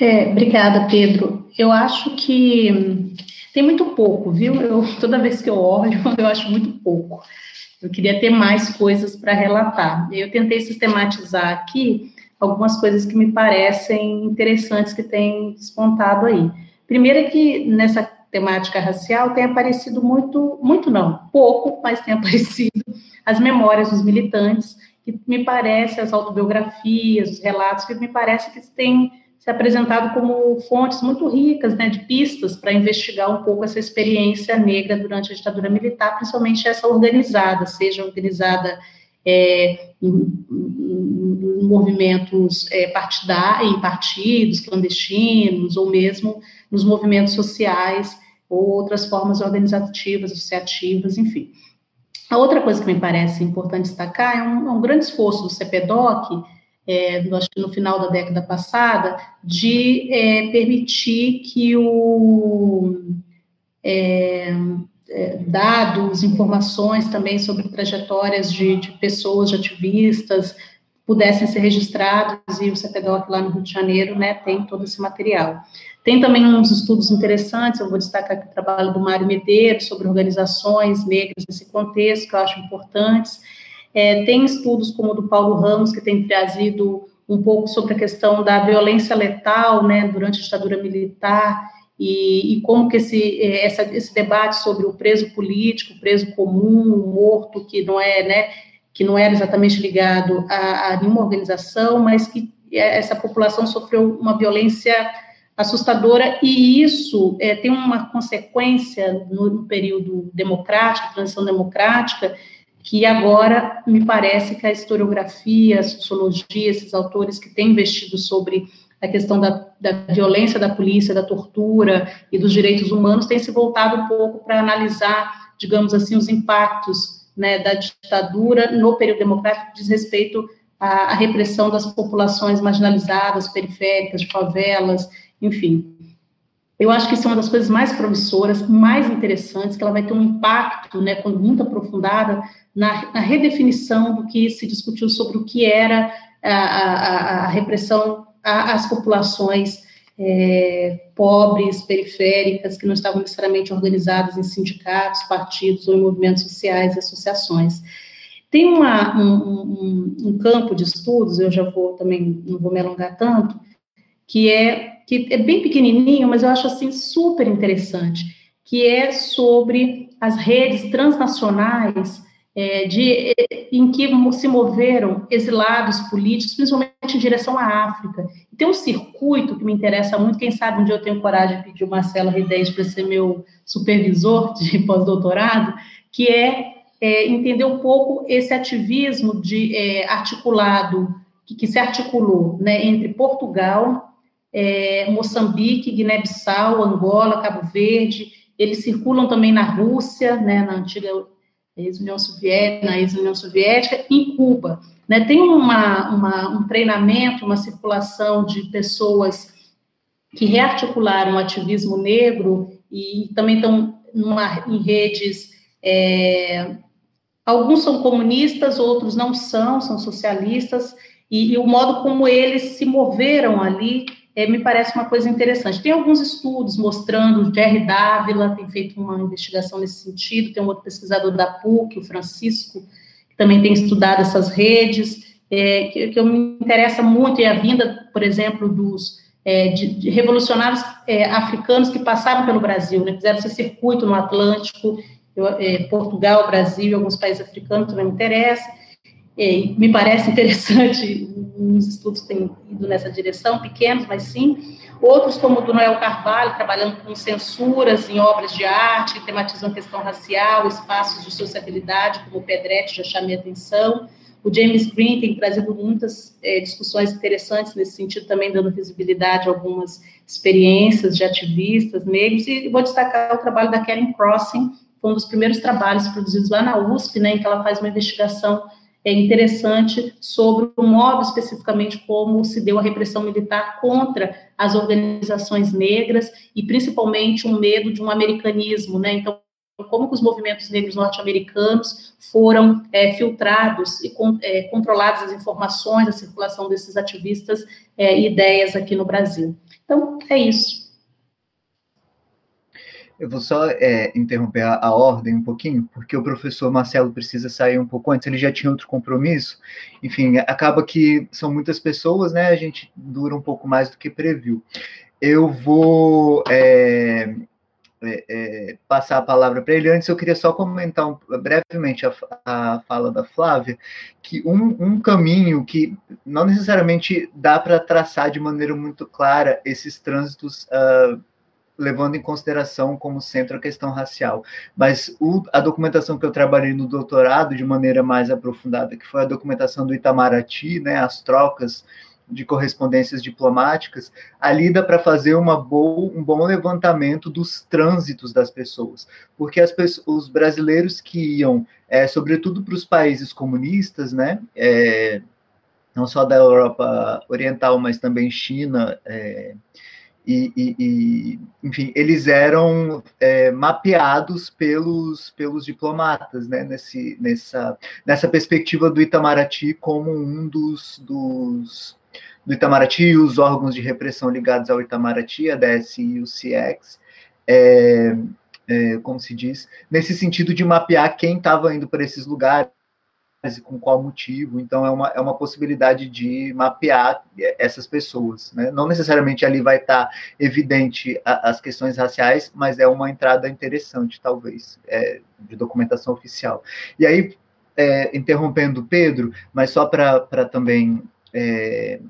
É, obrigada, Pedro. Eu acho que tem muito pouco, viu? Eu, toda vez que eu olho, eu acho muito pouco. Eu queria ter mais coisas para relatar. Eu tentei sistematizar aqui algumas coisas que me parecem interessantes que têm despontado aí. Primeiro é que nessa temática racial tem aparecido muito, muito não, pouco, mas tem aparecido as memórias dos militantes, que me parece, as autobiografias, os relatos, que me parece que têm se apresentado como fontes muito ricas né, de pistas para investigar um pouco essa experiência negra durante a ditadura militar, principalmente essa organizada, seja organizada é, em, em, movimentos é, partidários, em partidos clandestinos, ou mesmo nos movimentos sociais, ou outras formas organizativas, associativas, enfim. A outra coisa que me parece importante destacar é um, é um grande esforço do CPDOC, é, acho que no final da década passada, de é, permitir que o é, é, dados, informações também sobre trajetórias de, de, pessoas, de ativistas, pudessem ser registrados, e o CPDOC lá no Rio de Janeiro, né, tem todo esse material. Tem também uns estudos interessantes, eu vou destacar aqui o trabalho do Mário Medeiros sobre organizações negras nesse contexto, que eu acho importantes. É, tem estudos como o do Paulo Ramos, que tem trazido um pouco sobre a questão da violência letal, né, durante a ditadura militar, e, e como que esse, é, essa, esse debate sobre o preso político, o preso comum, o morto, que não é, né, que não era exatamente ligado a, a nenhuma organização, mas que essa população sofreu uma violência assustadora, e isso é, tem uma consequência no, no, período democrático, transição democrática, que agora me parece que a historiografia, a sociologia, esses autores que têm investido sobre a questão da, da violência da polícia, da tortura e dos direitos humanos, têm se voltado um pouco para analisar, digamos assim, os impactos né, da ditadura no período democrático diz respeito à, à repressão das populações marginalizadas, periféricas, de favelas, enfim. Eu acho que isso é uma das coisas mais promissoras, mais interessantes, que ela vai ter um impacto, né, quando muito aprofundada, na, na redefinição do que se discutiu sobre o que era a, a, a repressão às populações é, pobres, periféricas, que não estavam necessariamente organizadas em sindicatos, partidos ou em movimentos sociais e associações. Tem uma, um, um, um, campo de estudos, eu já vou também, não vou me alongar tanto, que é, que é bem pequenininho, mas eu acho assim super interessante, que é sobre as redes transnacionais é, de, em que se moveram exilados políticos, principalmente em direção à África. Tem um circuito que me interessa muito, quem sabe um dia eu tenho coragem de pedir o Marcelo Redente para ser meu supervisor de pós-doutorado, que é, é, entender um pouco esse ativismo de é, articulado, que, que, se articulou né, entre Portugal, é, Moçambique, Guiné-Bissau, Angola, Cabo Verde, eles circulam também na Rússia, né, na antiga ex-União Soviética, na ex-União Soviética, em Cuba. Né? Tem uma, uma, um treinamento, uma circulação de pessoas que rearticularam o ativismo negro e também estão numa, em redes. É, alguns são comunistas, outros não são, são socialistas, e, e o modo como eles se moveram ali é, me parece uma coisa interessante. Tem alguns estudos mostrando, o Jerry Dávila tem feito uma investigação nesse sentido, tem um outro pesquisador da PUC, o Francisco, que também tem estudado essas redes, é, que, que me interessa muito, é a vinda, por exemplo, dos é, de, de revolucionários é, africanos que passaram pelo Brasil, né, fizeram esse circuito no Atlântico, eu, é, Portugal, Brasil e alguns países africanos também me interessa, é, me parece interessante, uns estudos têm ido nessa direção, pequenos, mas sim. Outros, como o do Noel Carvalho, trabalhando com censuras em obras de arte, que tematizam a questão racial, espaços de sociabilidade, como o Pedretti, já chamei a atenção. O James Green tem trazido muitas é, discussões interessantes nesse sentido, também dando visibilidade a algumas experiências de ativistas negros. E vou destacar o trabalho da Karen Crossing, foi um dos primeiros trabalhos produzidos lá na USP, né, em que ela faz uma investigação é interessante sobre o modo especificamente como se deu a repressão militar contra as organizações negras e principalmente um medo de um americanismo, né? Então, como que os movimentos negros norte-americanos foram é, filtrados e com, é, controladas as informações, a circulação desses ativistas é, e ideias aqui no Brasil. Então, é isso. Eu vou só é, interromper a, a, ordem um pouquinho, porque o professor Marcelo precisa sair um pouco antes, ele já tinha outro compromisso. Enfim, acaba que são muitas pessoas, né? A gente dura um pouco mais do que previu. Eu vou é, é, é passar a palavra para ele. Antes, eu queria só comentar um, brevemente a, a, fala da Flávia, que um, um caminho que não necessariamente dá para traçar de maneira muito clara esses trânsitos. Uh, levando em consideração como centro a questão racial. Mas o, a documentação que eu trabalhei no doutorado de maneira mais aprofundada, que foi a documentação do Itamaraty, né, as trocas de correspondências diplomáticas, ali dá para fazer uma boa, um bom levantamento dos trânsitos das pessoas, porque as os brasileiros que iam, é, sobretudo para os países comunistas, né, é, não só da Europa Oriental, mas também China, é, e, e, e, enfim, eles eram é, mapeados pelos, pelos diplomatas, né, nesse, nessa, nessa perspectiva do Itamaraty como um dos, dos do Itamaraty e os órgãos de repressão ligados ao Itamaraty, a DSI e o CIEX, é, é, como se diz, nesse sentido de mapear quem estava indo para esses lugares, com qual motivo. Então, é uma, é uma possibilidade de mapear essas pessoas. Né? Não necessariamente ali vai estar tá evidente a, as questões raciais, mas é uma entrada interessante, talvez, é, de documentação oficial. E aí, é, interrompendo Pedro, mas só para também é,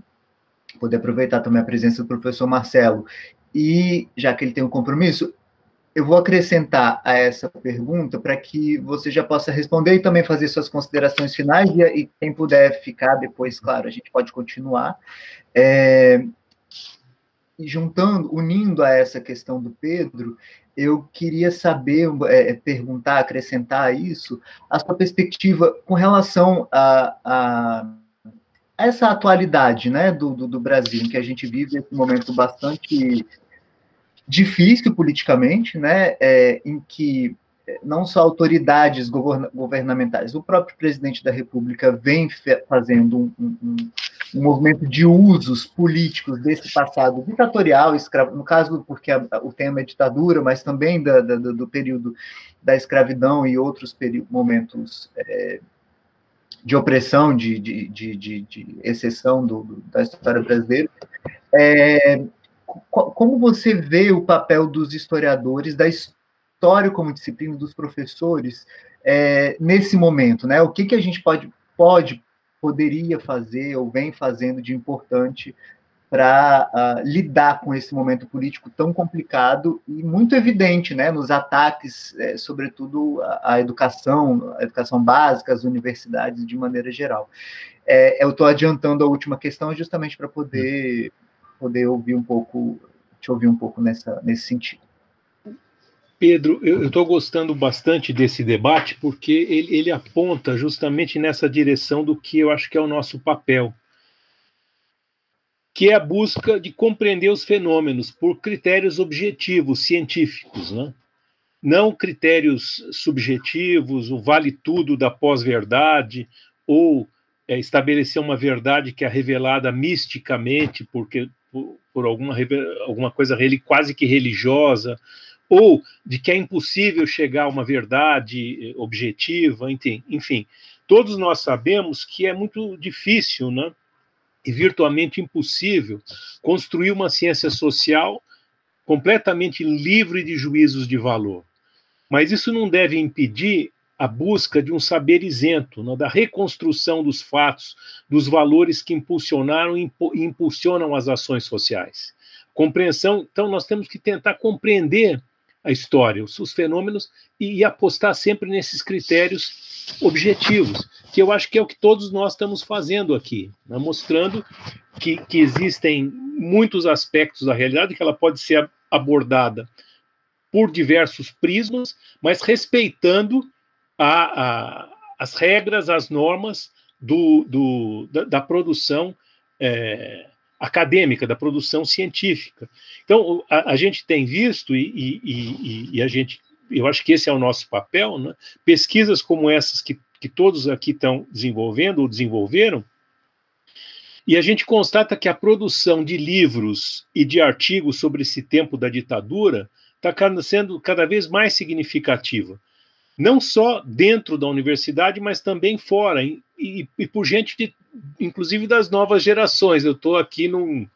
poder aproveitar também a presença do professor Marcelo, e já que ele tem um compromisso, eu vou acrescentar a essa pergunta para que você já possa responder e também fazer suas considerações finais, e, e quem puder ficar depois, claro, a gente pode continuar. É, juntando, unindo a essa questão do Pedro, eu queria saber, é, perguntar, acrescentar a isso, a sua perspectiva com relação a, a essa atualidade né, do, do, do, Brasil, em que a gente vive esse momento bastante difícil politicamente, né, é, em que é, não só autoridades governamentais, o próprio presidente da República vem fazendo um, um, um, movimento de usos políticos desse passado ditatorial, escravo, no caso porque a, o tema é ditadura, mas também da, da, do período da escravidão e outros momentos é, de opressão, de, de, de, de exceção do, do, da história brasileira, é, como você vê o papel dos historiadores, da história como disciplina, dos professores, é, nesse momento, né? O que, que a gente pode, pode, poderia fazer ou vem fazendo de importante para uh, ah, lidar com esse momento político tão complicado e muito evidente, né, nos ataques, é, sobretudo à educação, a educação básica, as universidades de maneira geral. É, eu estou adiantando a última questão justamente para poder poder ouvir um pouco, te ouvir um pouco nessa, nesse sentido. Pedro, eu estou gostando bastante desse debate porque ele, ele aponta justamente nessa direção do que eu acho que é o nosso papel, que é a busca de compreender os fenômenos por critérios objetivos, científicos, né? não critérios subjetivos, o vale tudo da pós-verdade, ou é, estabelecer uma verdade que é revelada misticamente, porque por, por alguma, alguma coisa quase que religiosa, ou de que é impossível chegar a uma verdade eh, objetiva, enfim. Todos nós sabemos que é muito difícil, né, e virtualmente impossível construir uma ciência social completamente livre de juízos de valor. Mas isso não deve impedir a busca de um saber isento, né, da reconstrução dos fatos, dos valores que impulsionaram e impulsionam as ações sociais. Compreensão, então, nós temos que tentar compreender a história, os, os fenômenos e, e, apostar sempre nesses critérios objetivos, que eu acho que é o que todos nós estamos fazendo aqui, né, mostrando que, que existem muitos aspectos da realidade que ela pode ser abordada por diversos prismas, mas respeitando a, a, as regras, as normas do, do da, da, produção é, acadêmica, da produção científica. Então, a, a gente tem visto, e, e, e, e, a gente, eu acho que esse é o nosso papel, né? pesquisas como essas que, que todos aqui estão desenvolvendo ou desenvolveram, e a gente constata que a produção de livros e de artigos sobre esse tempo da ditadura está sendo cada vez mais significativa não só dentro da universidade, mas também fora, e, e, e por gente, de, inclusive das novas gerações. Eu estou aqui num.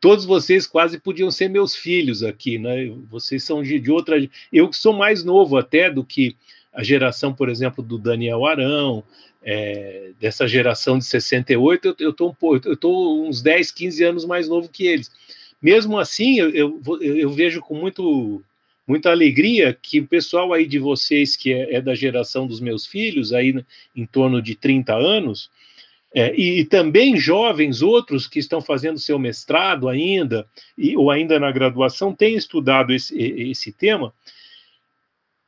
Todos vocês quase podiam ser meus filhos aqui, né? Vocês são de, de outra. Eu sou mais novo até do que a geração, por exemplo, do Daniel Arão, é, dessa geração de 68, eu estou eu tô uns 10, 15 anos mais novo que eles. Mesmo assim, eu, eu, eu vejo com muito muita alegria que o pessoal aí de vocês, que é, é da geração dos meus filhos, aí em torno de 30 anos, é, e, e, também jovens outros que estão fazendo seu mestrado ainda, e, ou ainda na graduação, têm estudado esse, esse tema.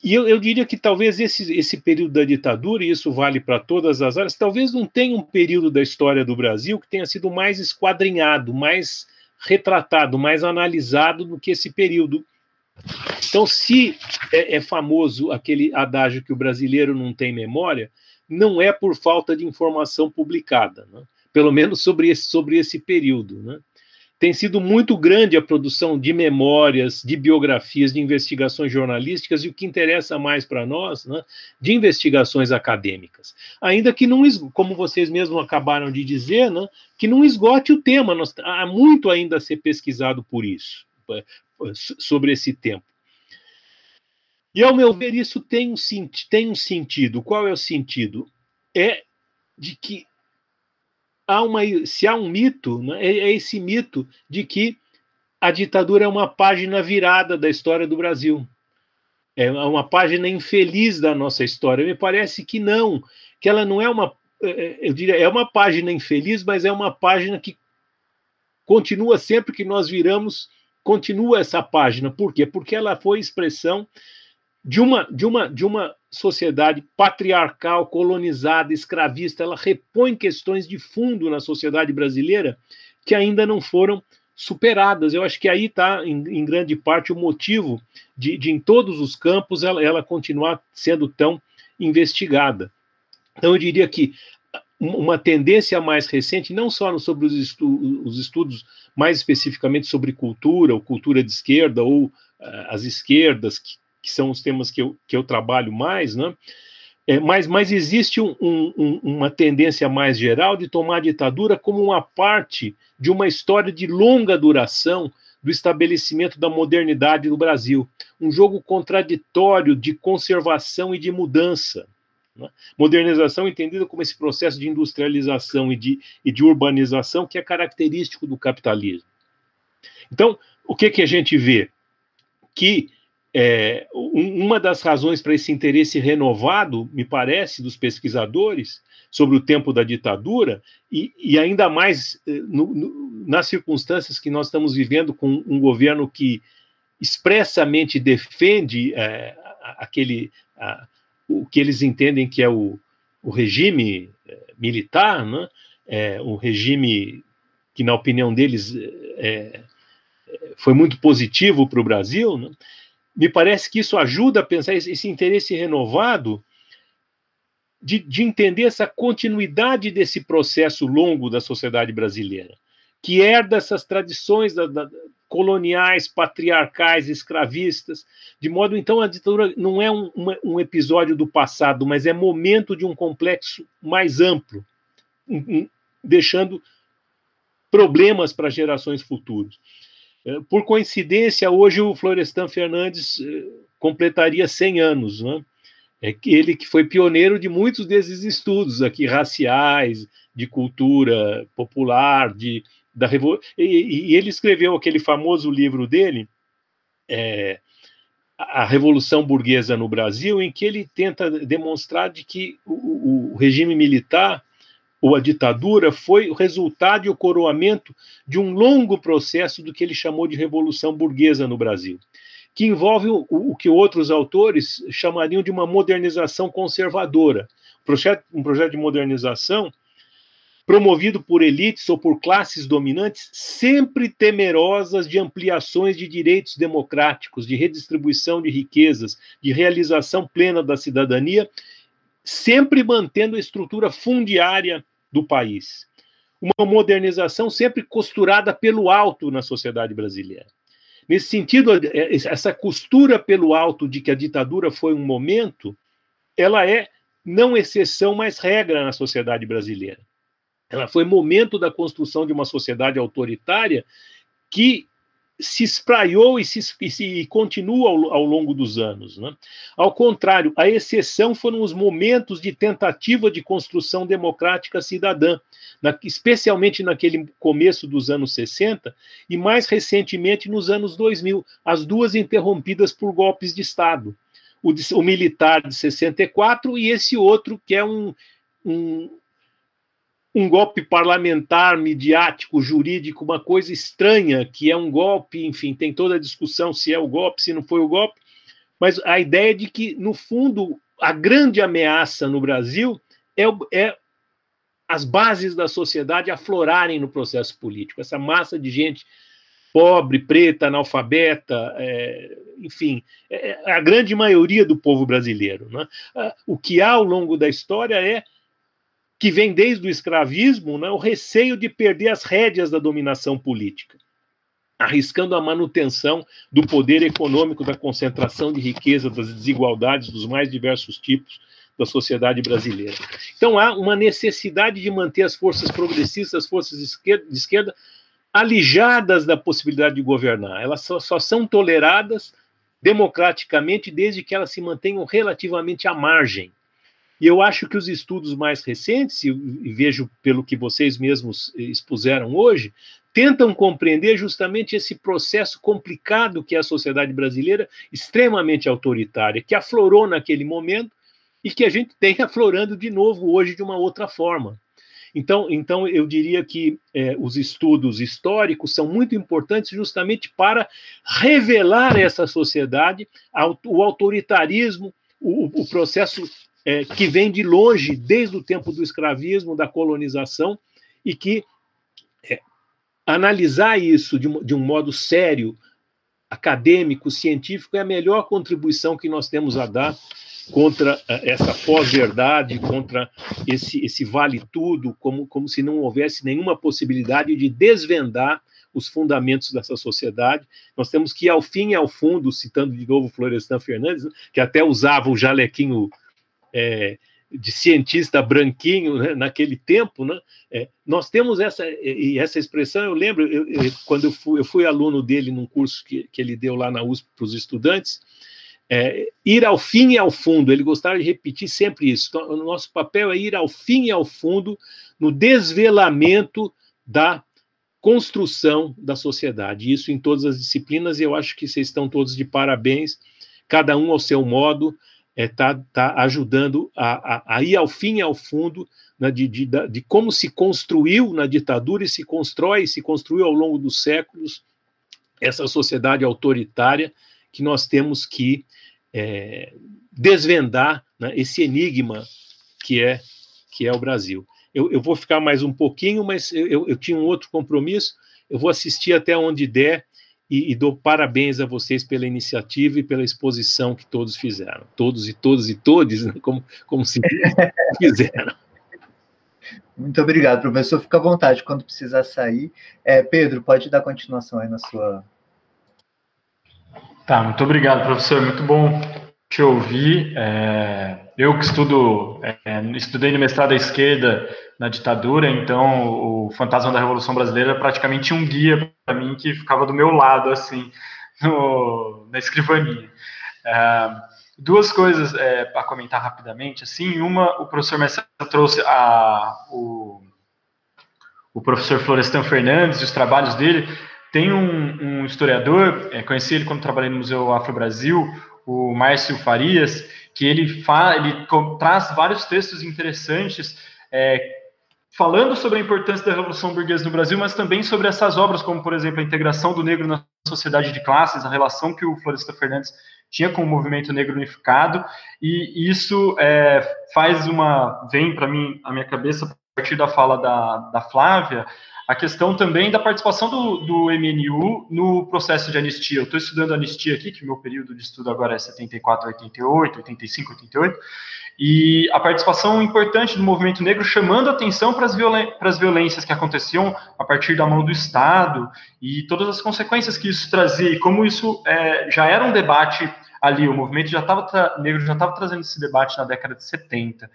E eu, eu diria que talvez esse, esse período da ditadura, e isso vale para todas as áreas, talvez não tenha um período da história do Brasil que tenha sido mais esquadrinhado, mais retratado, mais analisado do que esse período. Então, se é, é famoso aquele adágio que o brasileiro não tem memória, não é por falta de informação publicada, né? pelo menos sobre esse, sobre esse período. Né? Tem sido muito grande a produção de memórias, de biografias, de investigações jornalísticas e o que interessa mais para nós, né, de investigações acadêmicas. Ainda que não, como vocês mesmos acabaram de dizer, né, que não esgote o tema, nós, há muito ainda a ser pesquisado por isso, sobre esse tempo. E, ao meu ver, isso tem um, tem um sentido. Qual é o sentido? É de que há uma, se há um mito, né, é, é esse mito de que a ditadura é uma página virada da história do Brasil. É uma página infeliz da nossa história. Me parece que não, que ela não é uma, é, é, eu diria, é uma página infeliz, mas é uma página que continua sempre que nós viramos, continua essa página. Por quê? Porque ela foi expressão de uma, de uma, de uma sociedade patriarcal, colonizada, escravista, ela repõe questões de fundo na sociedade brasileira que ainda não foram superadas. Eu acho que aí está, em, em, grande parte, o motivo de, de em todos os campos, ela, ela continuar sendo tão investigada. Então, eu diria que uma tendência mais recente, não só sobre os, estu os estudos mais especificamente sobre cultura, ou cultura de esquerda, ou uh, as esquerdas, que, que são os temas que eu, que eu trabalho mais, né? É, mas, mas existe um, um, uma tendência mais geral de tomar a ditadura como uma parte de uma história de longa duração do estabelecimento da modernidade no Brasil. Um jogo contraditório de conservação e de mudança. Né? Modernização entendida como esse processo de industrialização e de, e de urbanização que é característico do capitalismo. Então, o que, que a gente vê? Que é, uma das razões para esse interesse renovado, me parece, dos pesquisadores sobre o tempo da ditadura, e, e ainda mais eh, no, no, nas circunstâncias que nós estamos vivendo com um governo que expressamente defende é, aquele o que eles entendem que é o, o regime é, militar, né? é, o regime que, na opinião deles, é, foi muito positivo para o Brasil, né? me parece que isso ajuda a pensar esse, esse interesse renovado de, de, entender essa continuidade desse processo longo da sociedade brasileira, que herda essas tradições da, da, coloniais, patriarcais, escravistas, de modo então a ditadura não é um, um episódio do passado, mas é momento de um complexo mais amplo, deixando problemas para gerações futuras. É, por coincidência, hoje o Florestan Fernandes é, completaria 100 anos, né? É ele que foi pioneiro de muitos desses estudos aqui raciais, de cultura popular, de da e, e ele escreveu aquele famoso livro dele, é, a Revolução Burguesa no Brasil, em que ele tenta demonstrar de que o, o regime militar ou a ditadura foi o resultado e o coroamento de um longo processo do que ele chamou de revolução burguesa no Brasil, que envolve o, o que outros autores chamariam de uma modernização conservadora, projeto, um projeto de modernização promovido por elites ou por classes dominantes, sempre temerosas de ampliações de direitos democráticos, de redistribuição de riquezas, de realização plena da cidadania, sempre mantendo a estrutura fundiária do país. Uma modernização sempre costurada pelo alto na sociedade brasileira. Nesse sentido, essa costura pelo alto de que a ditadura foi um momento, ela é não exceção, mas regra na sociedade brasileira. Ela foi momento da construção de uma sociedade autoritária que se espraiou e, se, e, se, continua ao, ao, longo dos anos. Né? Ao contrário, a exceção foram os momentos de tentativa de construção democrática cidadã, na, especialmente naquele começo dos anos 60 e mais recentemente nos anos 2000, as duas interrompidas por golpes de Estado. O, o militar de 64 e esse outro que é um, um um golpe parlamentar, midiático, jurídico, uma coisa estranha, que é um golpe, enfim, tem toda a discussão se é o golpe, se não foi o golpe, mas a ideia de que, no fundo, a grande ameaça no Brasil é, é as bases da sociedade aflorarem no processo político, essa massa de gente pobre, preta, analfabeta, é, enfim, é, é, a grande maioria do povo brasileiro. Né? Ah, o que há ao longo da história é que vem desde o escravismo né, o receio de perder as rédeas da dominação política, arriscando a manutenção do poder econômico, da concentração de riqueza, das desigualdades dos mais diversos tipos da sociedade brasileira. Então há uma necessidade de manter as forças progressistas, as forças de esquerda, de esquerda alijadas da possibilidade de governar. Elas só, só são toleradas democraticamente desde que elas se mantenham relativamente à margem. E eu acho que os estudos mais recentes, e vejo pelo que vocês mesmos expuseram hoje, tentam compreender justamente esse processo complicado que é a sociedade brasileira, extremamente autoritária, que aflorou naquele momento e que a gente tem aflorando de novo hoje de uma outra forma. Então, então eu diria que é, os estudos históricos são muito importantes justamente para revelar essa sociedade, o autoritarismo, o, o processo é, que vem de longe, desde o tempo do escravismo, da colonização, e que é, analisar isso de, de um modo sério, acadêmico, científico, é a melhor contribuição que nós temos a dar contra eh, essa pós-verdade, contra esse, esse vale-tudo, como, como se não houvesse nenhuma possibilidade de desvendar os fundamentos dessa sociedade. Nós temos que ir ao fim e ao fundo, citando de novo Florestan Fernandes, que até usava o jalequinho é, de cientista branquinho né, naquele tempo, né? É, nós temos essa e essa expressão. Eu lembro eu, eu, quando eu fui, eu fui, aluno dele num curso que, que ele deu lá na USP para os estudantes é, ir ao fim e ao fundo, ele gostava de repetir sempre isso. Então, o nosso papel é ir ao fim e ao fundo no desvelamento da construção da sociedade. Isso em todas as disciplinas, e eu acho que vocês estão todos de parabéns, cada um ao seu modo, está é, tá, tá ajudando a, a, a, ir ao fim e ao fundo né, de, de, de como se construiu na ditadura e se constrói, se construiu ao longo dos séculos essa sociedade autoritária que nós temos que é, desvendar né, esse enigma que é que é o Brasil. Eu, eu vou ficar mais um pouquinho, mas eu, eu, tinha um outro compromisso. Eu vou assistir até onde der e, e, dou parabéns a vocês pela iniciativa e pela exposição que todos fizeram. Todos e todos e todes, né, como, como se fizeram. Muito obrigado, professor. Fica à vontade quando precisar sair. É, Pedro, pode dar continuação aí na sua Tá, muito obrigado, professor. Muito bom te ouvir. É, eu que estudo, é, estudei no mestrado à esquerda na ditadura, então o Fantasma da Revolução Brasileira é praticamente um guia para mim que ficava do meu lado, assim, no, na escrivaninha. É, duas coisas é, para comentar rapidamente, assim, uma, o professor Marcelo trouxe a, o, o professor Florestan Fernandes e os trabalhos dele, tem um, um historiador, é, conheci ele quando trabalhei no Museu Afro Brasil, o Márcio Farias, que ele, fa, ele traz vários textos interessantes é, falando sobre a importância da Revolução Burguesa no Brasil, mas também sobre essas obras, como, por exemplo, a integração do negro na sociedade de classes, a relação que o Floresta Fernandes tinha com o movimento negro unificado, e isso é, faz uma, vem para mim, a minha cabeça, a partir da fala da, da Flávia, a questão também da participação do, do MNU no processo de anistia. Eu estou estudando anistia aqui, que o meu período de estudo agora é 74, 88, 85, 88, e a participação importante do movimento negro chamando atenção para as, violen violências que aconteciam a partir da mão do Estado e todas as consequências que isso trazia e como isso é, já era um debate ali, o movimento já estava negro já estava trazendo esse debate na década de 70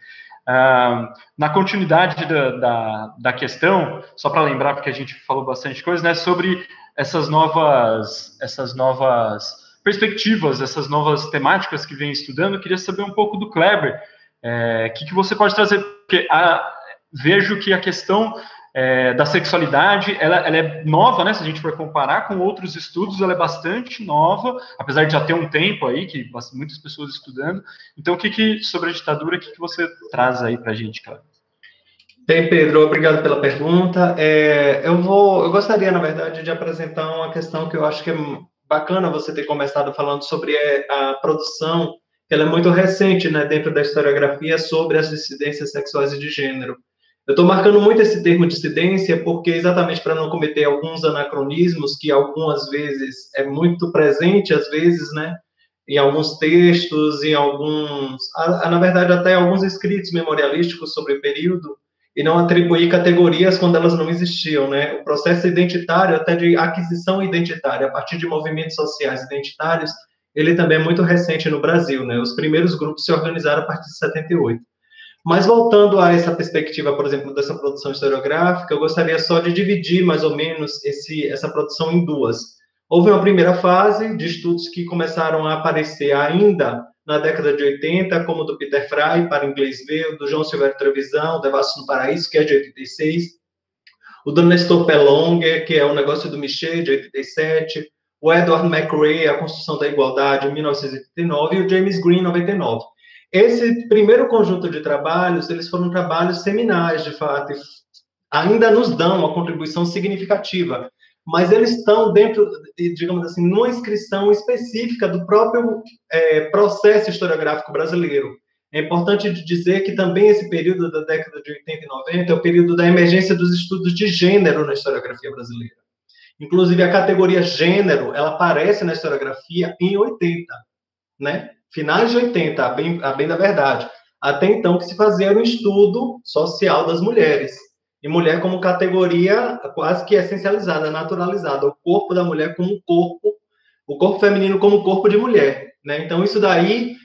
na continuidade da, da, da questão, só para lembrar, porque a gente falou bastante coisa, né, sobre essas novas, essas novas perspectivas, essas novas temáticas que vem estudando, eu queria saber um pouco do Kleber, o é, que, que você pode trazer, porque a, vejo que a questão é, da sexualidade, ela, ela, é nova, né? Se a gente for comparar com outros estudos, ela é bastante nova, apesar de já ter um tempo aí, que muitas pessoas estudando. Então, o que, que sobre a ditadura, o que, que você traz aí para a gente, cara? Bem, Pedro, obrigado pela pergunta. É, eu vou, eu gostaria, na verdade, de apresentar uma questão que eu acho que é bacana você ter começado falando sobre é, a produção, que ela é muito recente, né, dentro da historiografia sobre as dissidências sexuais e de gênero. Eu estou marcando muito esse termo dissidência porque exatamente para não cometer alguns anacronismos que algumas vezes é muito presente, às vezes, né? Em alguns textos, em alguns, na verdade até alguns escritos memorialísticos sobre o período, e não atribuir categorias quando elas não existiam, né? O processo identitário, até de aquisição identitária, a partir de movimentos sociais identitários, ele também é muito recente no Brasil, né? Os primeiros grupos se organizaram a partir de 78. Mas voltando a essa perspectiva, por exemplo, dessa produção historiográfica, eu gostaria só de dividir mais ou menos esse, essa produção em duas. Houve uma primeira fase de estudos que começaram a aparecer ainda na década de 80, como do Peter Fry, para inglês ver, do João Silvério Trevisão, Devassos no Paraíso, que é de 86, o do Nestor Pellonger, que é o negócio do Michel, de 87, o Edward McRae, A Construção da Igualdade, em 1989, e o James Green, 99. Esse primeiro conjunto de trabalhos, eles foram trabalhos seminais, de fato, ainda nos dão uma contribuição significativa mas eles estão dentro, digamos assim, numa inscrição específica do próprio é, processo historiográfico brasileiro. É importante dizer que também esse período da década de 80 e 90 é o período da emergência dos estudos de gênero na historiografia brasileira. Inclusive, a categoria gênero, ela aparece na historiografia em 80, né? Finais de 80, a bem, a bem da verdade. Até então, que se fazia um estudo social das mulheres e mulher como categoria quase que essencializada, naturalizada, o corpo da mulher como corpo, o corpo feminino como corpo de mulher, né? Então isso daí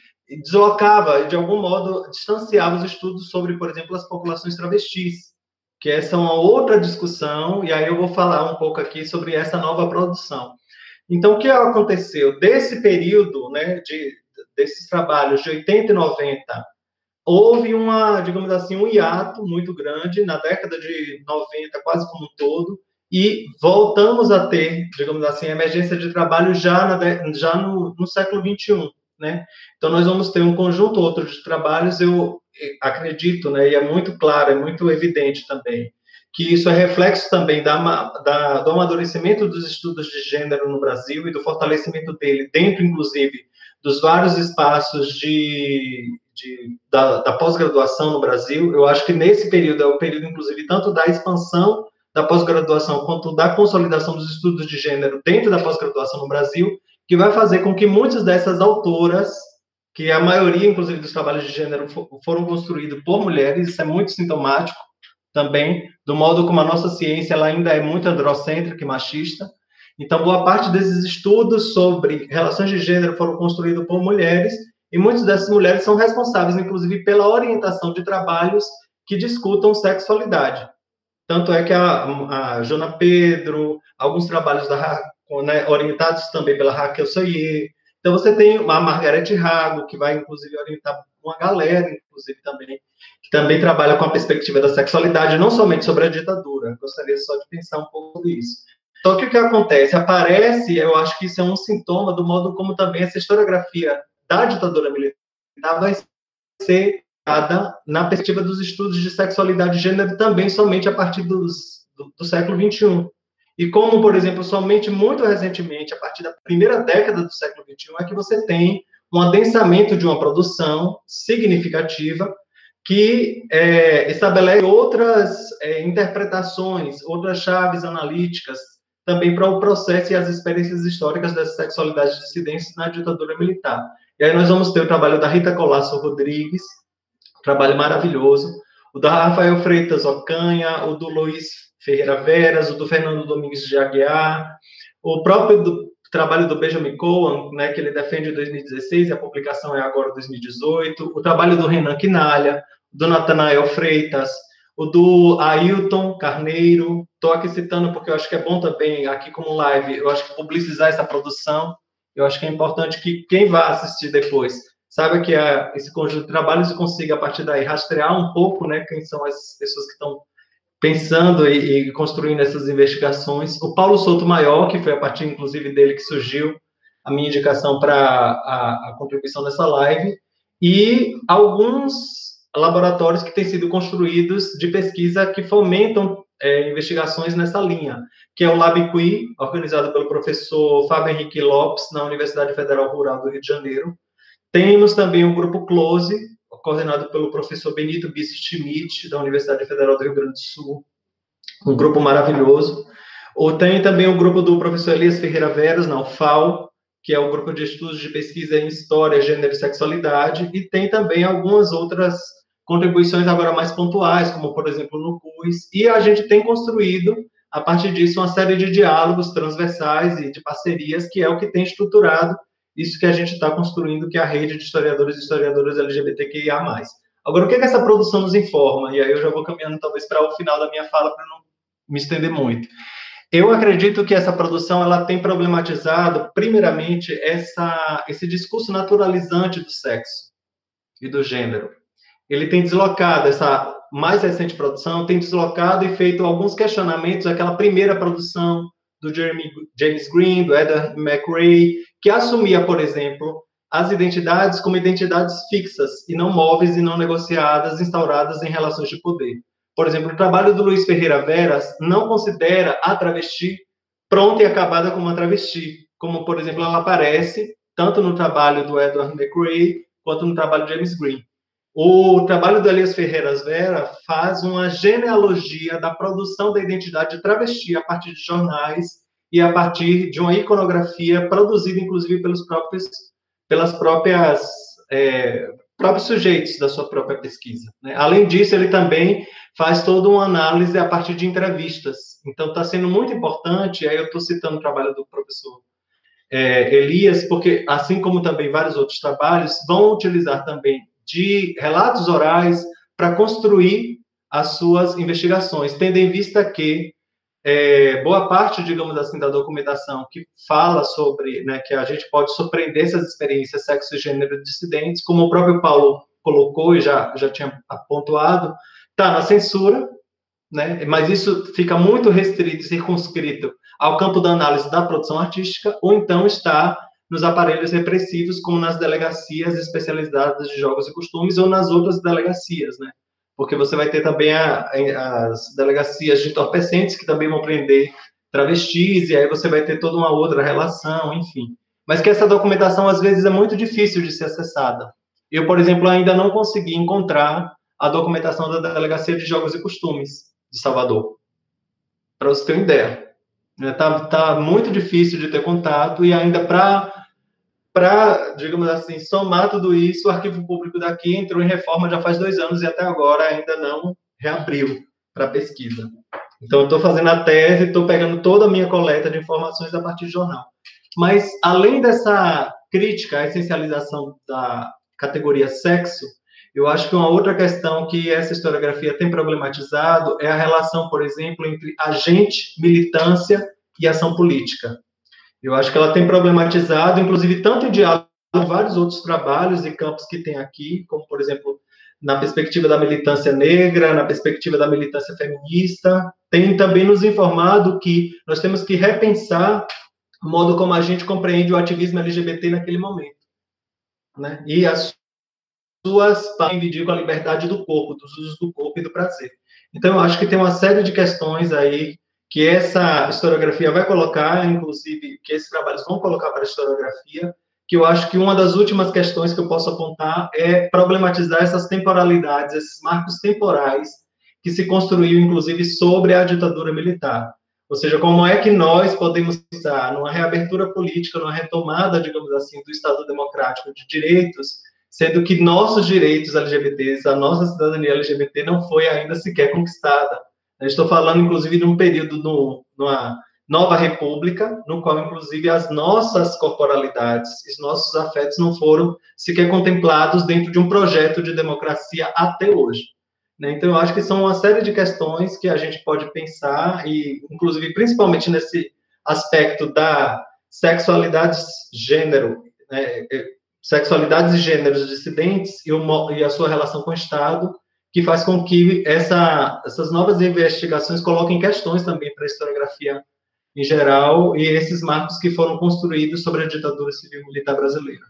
deslocava, de algum modo, distanciava os estudos sobre, por exemplo, as populações travestis, que essa é uma outra discussão, e aí eu vou falar um pouco aqui sobre essa nova produção. Então, o que aconteceu? Desse período, né, de, desses trabalhos de 80 e 90 houve uma, digamos assim, um hiato muito grande na década de 90, quase como um todo, e voltamos a ter, digamos assim, emergência de trabalho já, na, já no, no século 21, né? Então, nós vamos ter um conjunto outro de trabalhos, eu acredito, né, e é muito claro, é muito evidente também, que isso é reflexo também da, da, do amadurecimento dos estudos de gênero no Brasil e do fortalecimento dele dentro, inclusive, dos vários espaços de, de, da, da pós-graduação no Brasil. Eu acho que nesse período é o período, inclusive, tanto da expansão da pós-graduação quanto da consolidação dos estudos de gênero dentro da pós-graduação no Brasil, que vai fazer com que muitas dessas autoras, que a maioria, inclusive, dos trabalhos de gênero foram construídos por mulheres, isso é muito sintomático também do modo como a nossa ciência ela ainda é muito androcêntrica e machista. Então, boa parte desses estudos sobre relações de gênero foram construídos por mulheres e muitas dessas mulheres são responsáveis, inclusive, pela orientação de trabalhos que discutam sexualidade. Tanto é que a, a Jona Pedro, alguns trabalhos da, né, orientados também pela Raquel Soyer. Então, você tem a Margarete Rago, que vai, inclusive, orientar uma galera, inclusive, também, que também trabalha com a perspectiva da sexualidade, não somente sobre a ditadura. Gostaria só de pensar um pouco sobre isso. Só que o que acontece? Aparece, eu acho que isso é um sintoma do modo como também essa historiografia da ditadura militar vai ser dada na perspectiva dos estudos de sexualidade e gênero também somente a partir dos, do, do século XXI. E como, por exemplo, somente muito recentemente, a partir da primeira década do século XXI, é que você tem um adensamento de uma produção significativa que é, estabelece outras é, interpretações, outras chaves analíticas também para o processo e as experiências históricas das sexualidades dissidentes na ditadura militar. E aí nós vamos ter o trabalho da Rita Colasso Rodrigues, trabalho maravilhoso, o da Rafael Freitas Ocanha, o do Luiz Ferreira Veras, o do Fernando Domingues de Aguiar, o próprio do, trabalho do Benjamin Cohen, né, que ele defende em 2016, e a publicação é agora 2018, o trabalho do Renan Quinalha, do Natanael Freitas, o do Ailton Carneiro, estou aqui citando porque eu acho que é bom também, aqui como live, eu acho que publicizar essa produção, eu acho que é importante que quem vá assistir depois saiba que a, esse conjunto de trabalhos consiga, a partir daí, rastrear um pouco né, quem são as pessoas que estão pensando e, e, construindo essas investigações. O Paulo Souto Maior, que foi a partir, inclusive, dele que surgiu a minha indicação para a, a contribuição nessa live, e alguns laboratórios que têm sido construídos de pesquisa que fomentam é, investigações nessa linha que é o LabQui, organizado pelo professor Fábio Henrique Lopes, na Universidade Federal Rural do Rio de Janeiro. Temos também o grupo Close, coordenado pelo professor Benito Bissi Schmidt, da Universidade Federal do Rio Grande do Sul, um grupo maravilhoso. Ou tem também o grupo do professor Elias Ferreira Veras, na UFAL, que é o grupo de estudos de pesquisa em História, Gênero e Sexualidade, e tem também algumas outras contribuições agora mais pontuais, como, por exemplo, no CUS, e a gente tem construído, a partir disso, uma série de diálogos transversais e de parcerias, que é o que tem estruturado isso que a gente está construindo, que é a rede de historiadores e historiadoras LGBTQIA+. Agora, o que, é que essa produção nos informa? E aí eu já vou caminhando, talvez, para o final da minha fala, para não me estender muito. Eu acredito que essa produção ela tem problematizado, primeiramente, essa, esse discurso naturalizante do sexo e do gênero. Ele tem deslocado, essa mais recente produção tem deslocado e feito alguns questionamentos daquela primeira produção do Jeremy, James Green, do Edward McRae, que assumia, por exemplo, as identidades como identidades fixas e não móveis e não negociadas, instauradas em relações de poder. Por exemplo, o trabalho do Luiz Ferreira Veras não considera a travesti pronta e acabada como uma travesti, como, por exemplo, ela aparece tanto no trabalho do Edward McRae quanto no trabalho de James Green. O trabalho do Elias Ferreira Vera faz uma genealogia da produção da identidade travesti a partir de jornais e a partir de uma iconografia produzida, inclusive, pelos próprios, pelas próprias é, próprios sujeitos da sua própria pesquisa. Né? Além disso, ele também faz toda uma análise a partir de entrevistas. Então, está sendo muito importante, aí eu estou citando o trabalho do professor é, Elias, porque, assim como também vários outros trabalhos, vão utilizar também de relatos orais para construir as suas investigações, tendo em vista que é, boa parte, digamos assim, da documentação que fala sobre, né, que a gente pode surpreender essas experiências sexo e gênero dissidentes, como o próprio Paulo colocou e já, já tinha pontuado, está na censura, né, mas isso fica muito restrito e circunscrito ao campo da análise da produção artística, ou então está nos aparelhos repressivos, como nas delegacias especializadas de jogos e costumes, ou nas outras delegacias, né? porque você vai ter também a, as delegacias de entorpecentes que também vão prender travestis, e aí você vai ter toda uma outra relação, enfim. Mas que essa documentação, às vezes, é muito difícil de ser acessada. Eu, por exemplo, ainda não consegui encontrar a documentação da Delegacia de Jogos e Costumes de Salvador. Para você ter uma ideia. Está né, tá muito difícil de ter contato, e ainda para para, digamos assim, somar tudo isso, o arquivo público daqui entrou em reforma já faz dois anos e até agora ainda não reabriu para pesquisa. Então, eu estou fazendo a tese, estou pegando toda a minha coleta de informações a partir do jornal. Mas, além dessa crítica à essencialização da categoria sexo, eu acho que uma outra questão que essa historiografia tem problematizado é a relação, por exemplo, entre agente, militância e ação política. Eu acho que ela tem problematizado, inclusive, tanto em diálogo com vários outros trabalhos e campos que tem aqui, como, por exemplo, na perspectiva da militância negra, na perspectiva da militância feminista, tem também nos informado que nós temos que repensar o modo como a gente compreende o ativismo LGBT naquele momento. Né? E as suas com a liberdade do corpo, dos usos do corpo e do prazer. Então, eu acho que tem uma série de questões aí que essa historiografia vai colocar, inclusive, que esses trabalhos vão colocar para a historiografia, que eu acho que uma das últimas questões que eu posso apontar é problematizar essas temporalidades, esses marcos temporais que se construiu, inclusive, sobre a ditadura militar. Ou seja, como é que nós podemos pensar numa reabertura política, numa retomada, digamos assim, do Estado democrático de direitos, sendo que nossos direitos LGBTs, a nossa cidadania LGBT não foi ainda sequer conquistada estou falando, inclusive, de um período no, numa nova república, no qual, inclusive, as nossas corporalidades, os nossos afetos não foram sequer contemplados dentro de um projeto de democracia até hoje. Né? Então, eu acho que são uma série de questões que a gente pode pensar, e, inclusive, principalmente nesse aspecto da sexualidade, gênero, né? sexualidades e gêneros dissidentes e, o, e a sua relação com o Estado, que faz com que essa, essas novas investigações coloquem questões também para a historiografia em geral e esses marcos que foram construídos sobre a ditadura civil militar brasileira.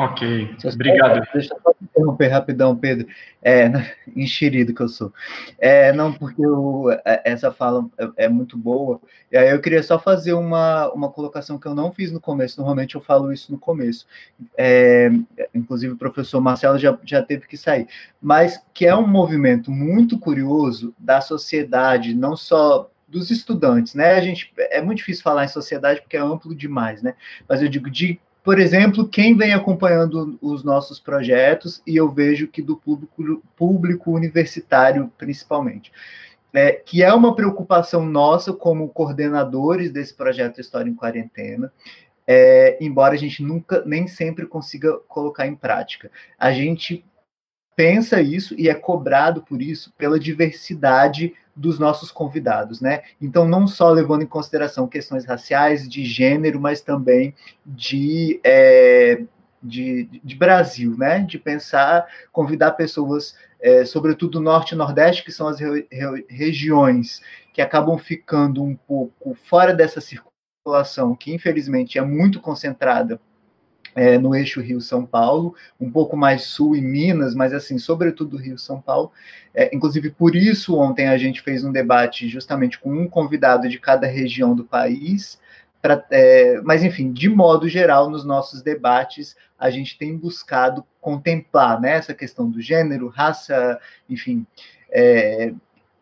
Ok, obrigado. Deixa eu só interromper rapidão, Pedro. É, enxerido que eu sou. É, não, porque eu, é, essa fala é, é, muito boa. E aí eu queria só fazer uma, uma colocação que eu não fiz no começo. Normalmente eu falo isso no começo. É, inclusive o professor Marcelo já, já teve que sair. Mas que é um movimento muito curioso da sociedade, não só dos estudantes, né? A gente é muito difícil falar em sociedade porque é amplo demais, né? Mas eu digo de por exemplo, quem vem acompanhando os nossos projetos, e eu vejo que do público, público universitário, principalmente, é, que é uma preocupação nossa como coordenadores desse projeto História em Quarentena, é, embora a gente nunca, nem sempre consiga colocar em prática. A gente pensa isso e é cobrado por isso pela diversidade dos nossos convidados, né? Então, não só levando em consideração questões raciais, de gênero, mas também de, é, de, de, Brasil, né? De pensar, convidar pessoas, é, sobretudo do Norte e Nordeste, que são as re, re, regiões que acabam ficando um pouco fora dessa circulação, que infelizmente é muito concentrada é, no eixo Rio-São Paulo, um pouco mais sul em Minas, mas assim, sobretudo Rio-São Paulo. É, inclusive, por isso, ontem a gente fez um debate justamente com um convidado de cada região do país. Pra, é, mas, enfim, de modo geral, nos nossos debates, a gente tem buscado contemplar né, essa questão do gênero, raça, enfim. É,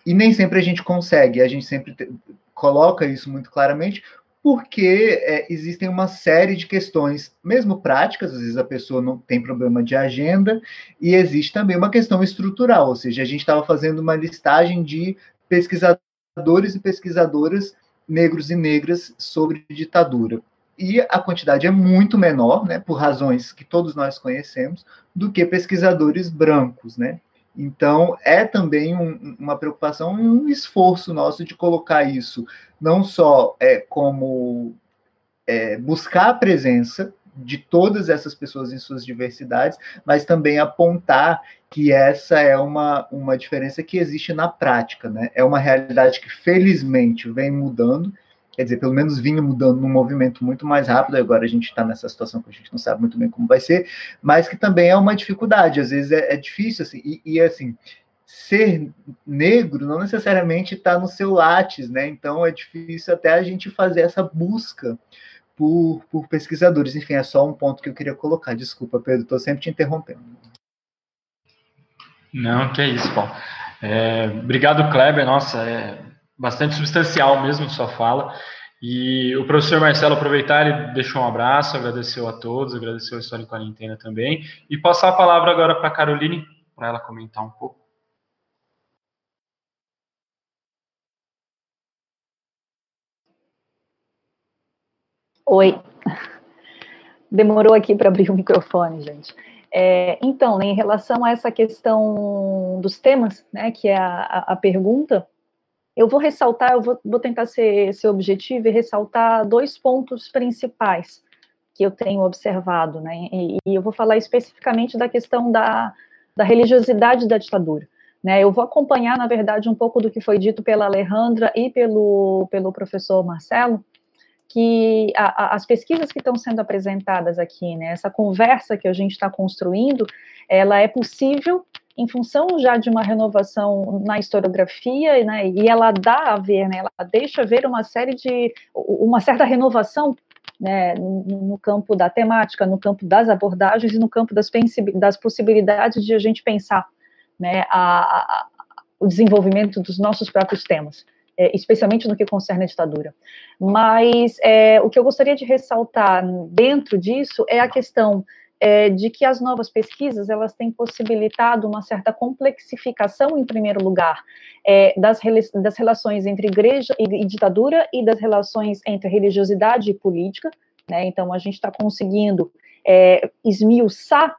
e nem sempre a gente consegue, a gente sempre te, coloca isso muito claramente, porque é, existem uma série de questões, mesmo práticas, às vezes a pessoa não tem problema de agenda, e existe também uma questão estrutural, ou seja, a gente estava fazendo uma listagem de pesquisadores e pesquisadoras negros e negras sobre ditadura. E a quantidade é muito menor, né, por razões que todos nós conhecemos, do que pesquisadores brancos, né? Então, é também um, uma preocupação e um esforço nosso de colocar isso não só é, como é, buscar a presença de todas essas pessoas em suas diversidades, mas também apontar que essa é uma, uma diferença que existe na prática, né? É uma realidade que, felizmente, vem mudando, quer dizer, pelo menos vinha mudando num movimento muito mais rápido, agora a gente está nessa situação que a gente não sabe muito bem como vai ser, mas que também é uma dificuldade, às vezes é, é difícil, assim, e, e, assim, ser negro não necessariamente está no seu látis, né, então é difícil até a gente fazer essa busca por, por pesquisadores, enfim, é só um ponto que eu queria colocar, desculpa, Pedro, estou sempre te interrompendo. Não, que é isso, Paulo. É, obrigado, Kleber, nossa, é bastante substancial mesmo sua fala. E o professor Marcelo aproveitar, ele deixou um abraço, agradeceu a todos, agradeceu a História Quarentena também, e passar a palavra agora para a Caroline, para ela comentar um pouco. Oi. Demorou aqui para abrir o microfone, gente. É, então, né, em relação a essa questão dos temas, né, que é a, a pergunta, eu vou ressaltar, eu vou, vou tentar ser, ser objetivo e ressaltar dois pontos principais que eu tenho observado, né? E, e, eu vou falar especificamente da questão da, da religiosidade da ditadura. Né, eu vou acompanhar, na verdade, um pouco do que foi dito pela Alejandra e pelo, pelo professor Marcelo, que a, a, as pesquisas que estão sendo apresentadas aqui, né, essa conversa que a gente está construindo, ela é possível em função já de uma renovação na historiografia, né, e ela dá a ver, né, ela deixa ver uma série de, uma certa renovação né, no campo da temática, no campo das abordagens e no campo das, das possibilidades de a gente pensar né, a, a, o desenvolvimento dos nossos próprios temas, é, especialmente no que concerne a ditadura. Mas é, o que eu gostaria de ressaltar dentro disso é a questão é, de que as novas pesquisas elas têm possibilitado uma certa complexificação, em primeiro lugar, é, das, das relações entre igreja e, e ditadura e das relações entre religiosidade e política. Né? Então, a gente está conseguindo é, esmiuçar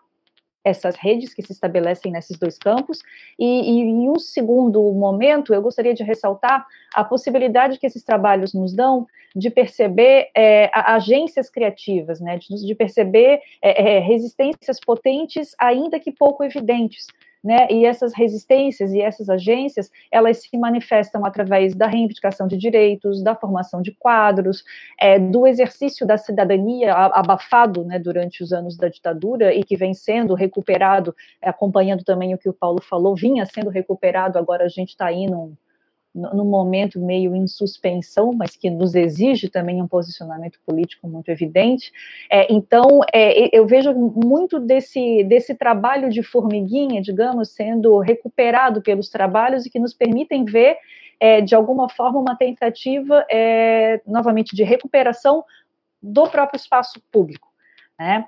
essas redes que se estabelecem nesses dois campos. E, e, em um segundo momento, eu gostaria de ressaltar a possibilidade que esses trabalhos nos dão de perceber é, agências criativas, né, de, de perceber é, é, resistências potentes, ainda que pouco evidentes. Né? E essas resistências e essas agências, elas se manifestam através da reivindicação de direitos, da formação de quadros, é, do exercício da cidadania abafado, né, durante os anos da ditadura e que vem sendo recuperado, acompanhando também o que o Paulo falou, vinha sendo recuperado, agora a gente está aí num num momento meio em suspensão, mas que nos exige também um posicionamento político muito evidente. É, então, é, eu vejo muito desse, desse trabalho de formiguinha, digamos, sendo recuperado pelos trabalhos e que nos permitem ver, é, de alguma forma, uma tentativa, é, novamente, de recuperação do próprio espaço público. Né?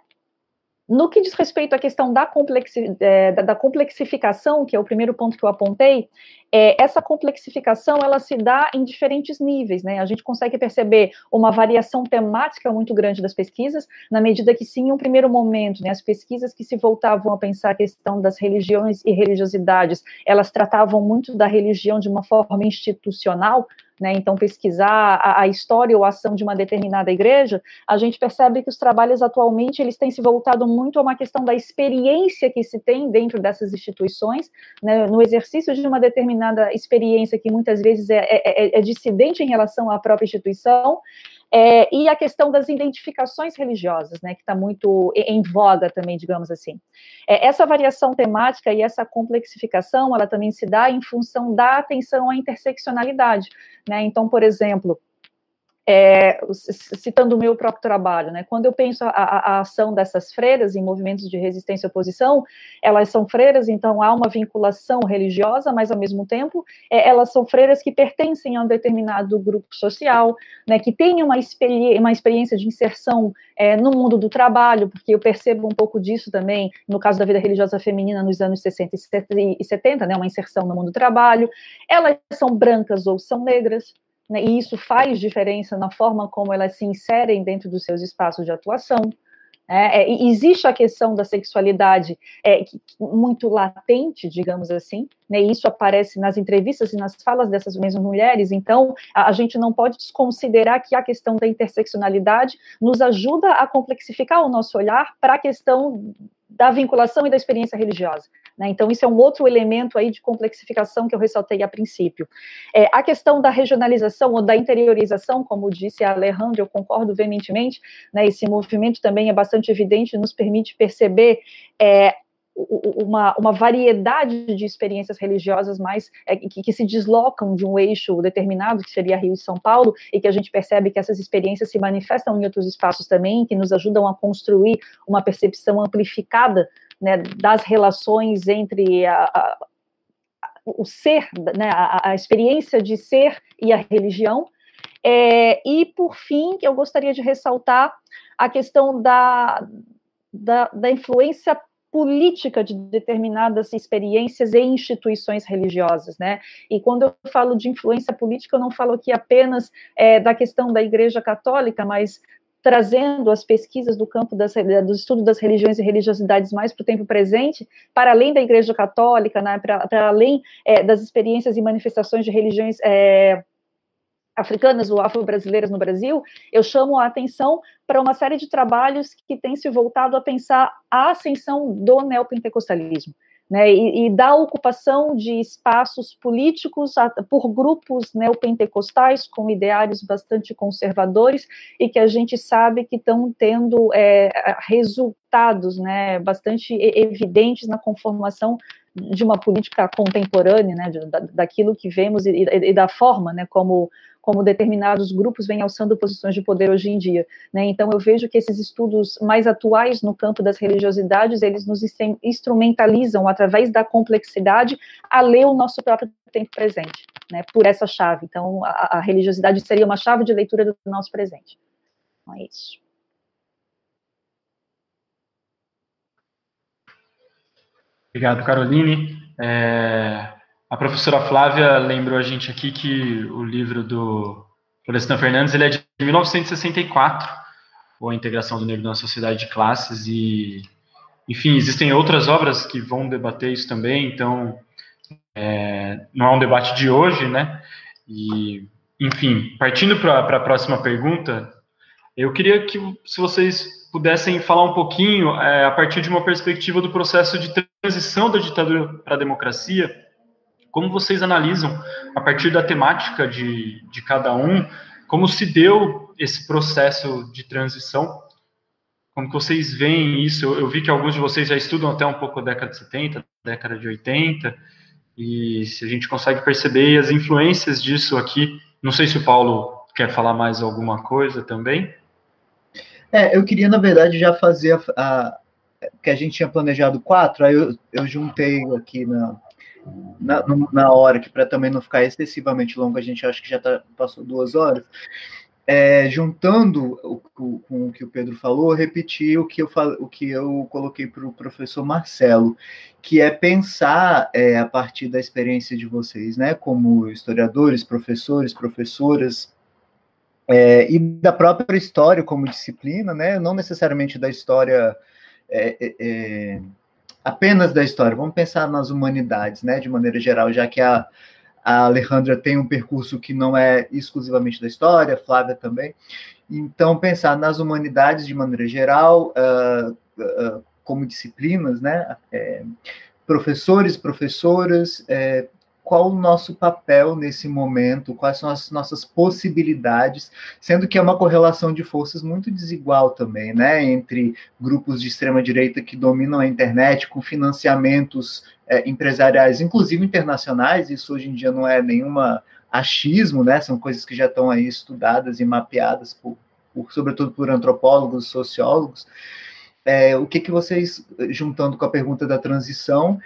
No que diz respeito à questão da, complexi, é, da, complexificação, que é o primeiro ponto que eu apontei, é, essa complexificação ela se dá em diferentes níveis, né? A gente consegue perceber uma variação temática muito grande das pesquisas, na medida que sim, em um primeiro momento, né, as pesquisas que se voltavam a pensar a questão das religiões e religiosidades, elas tratavam muito da religião de uma forma institucional, né, então pesquisar a, a, história ou a ação de uma determinada igreja, a gente percebe que os trabalhos atualmente eles têm se voltado muito a uma questão da experiência que se tem dentro dessas instituições, né, no exercício de uma determinada experiência que muitas vezes é, é, é, é dissidente em relação à própria instituição, é, e a questão das identificações religiosas, né, que está muito em voga também, digamos assim. É, essa variação temática e essa complexificação, ela também se dá em função da atenção à interseccionalidade. Né? Então, por exemplo, é, citando o meu próprio trabalho, né, quando eu penso a, a, ação dessas freiras em movimentos de resistência e oposição, elas são freiras, então há uma vinculação religiosa, mas ao mesmo tempo é, elas são freiras que pertencem a um determinado grupo social, né, que têm uma, experi uma experiência de inserção é, no mundo do trabalho, porque eu percebo um pouco disso também no caso da vida religiosa feminina nos anos 60 e 70, né, uma inserção no mundo do trabalho, elas são brancas ou são negras, né, e isso faz diferença na forma como elas se inserem dentro dos seus espaços de atuação. É, é, existe a questão da sexualidade é, muito latente, digamos assim, né, e isso aparece nas entrevistas e nas falas dessas mesmas mulheres, então a, a, gente não pode desconsiderar que a questão da interseccionalidade nos ajuda a complexificar o nosso olhar para a questão da vinculação e da experiência religiosa. Né? Então, isso é um outro elemento aí de complexificação que eu ressaltei a princípio. É, a questão da regionalização ou da interiorização, como disse a Alejandra, eu concordo veementemente, né? esse movimento também é bastante evidente, nos permite perceber é, uma, uma, variedade de experiências religiosas mais é, que, que, se deslocam de um eixo determinado, que seria Rio e São Paulo, e que a gente percebe que essas experiências se manifestam em outros espaços também, que nos ajudam a construir uma percepção amplificada né, das relações entre a, a, o ser, né, a, a, experiência de ser e a religião. É, e, por fim, eu gostaria de ressaltar a questão da, da, da influência política de determinadas experiências e instituições religiosas, né? E quando eu falo de influência política, eu não falo aqui apenas é, da questão da Igreja Católica, mas trazendo as pesquisas do campo das, do estudo das religiões e religiosidades mais para o tempo presente, para além da Igreja Católica, né, para, para além é, das experiências e manifestações de religiões é, africanas ou afro-brasileiras no Brasil, eu chamo a atenção para uma série de trabalhos que têm se voltado a pensar a ascensão do neopentecostalismo né, e, e, da ocupação de espaços políticos por grupos neopentecostais com ideários bastante conservadores e que a gente sabe que estão tendo é, resultados né, bastante evidentes na conformação de uma política contemporânea, né, da, daquilo que vemos e, e, da forma né, como como determinados grupos vêm alçando posições de poder hoje em dia. Né? Então, eu vejo que esses estudos mais atuais no campo das religiosidades, eles nos instrumentalizam, através da complexidade, a ler o nosso próprio tempo presente, né? por essa chave. Então, a, a religiosidade seria uma chave de leitura do nosso presente. Então, é isso. Obrigado, Caroline. É, a professora Flávia lembrou a gente aqui que o livro do Florestan Fernandes ele é de 1964, ou a integração do negro na sociedade de classes e enfim, existem outras obras que vão debater isso também, então é, não é um debate de hoje, né? E, enfim, partindo para a próxima pergunta, eu queria que se vocês pudessem falar um pouquinho é, a partir de uma perspectiva do processo de transição da ditadura para a democracia, como vocês analisam, a partir da temática de, de cada um, como se deu esse processo de transição? Como que vocês veem isso? Eu, eu, vi que alguns de vocês já estudam até um pouco a década de 70, década de 80, e se a gente consegue perceber as influências disso aqui. Não sei se o Paulo quer falar mais alguma coisa também. É, eu queria, na verdade, já fazer a, a que a gente tinha planejado quatro, aí eu, eu juntei aqui na, na, na hora, que para também não ficar excessivamente longo, a gente acha que já tá, passou duas horas. É, juntando o, o, com o que o Pedro falou, repetir o que eu, o que eu coloquei para o professor Marcelo, que é pensar é, a partir da experiência de vocês, né, como historiadores, professores, professoras, é, e da própria história como disciplina, né, não necessariamente da história é, é, é, apenas da história, vamos pensar nas humanidades, né, de maneira geral, já que a, a Alejandra tem um percurso que não é exclusivamente da história, Flávia também. Então, pensar nas humanidades de maneira geral, uh, uh, como disciplinas, né? É, professores, professoras, é, qual o nosso papel nesse momento, quais são as nossas possibilidades, sendo que é uma correlação de forças muito desigual também, né, entre grupos de extrema direita que dominam a internet com financiamentos é, empresariais, inclusive internacionais, isso hoje em dia não é nenhuma achismo, né, são coisas que já estão aí estudadas e mapeadas por, por sobretudo por antropólogos, sociólogos, é, o que, que vocês, juntando com a pergunta da transição,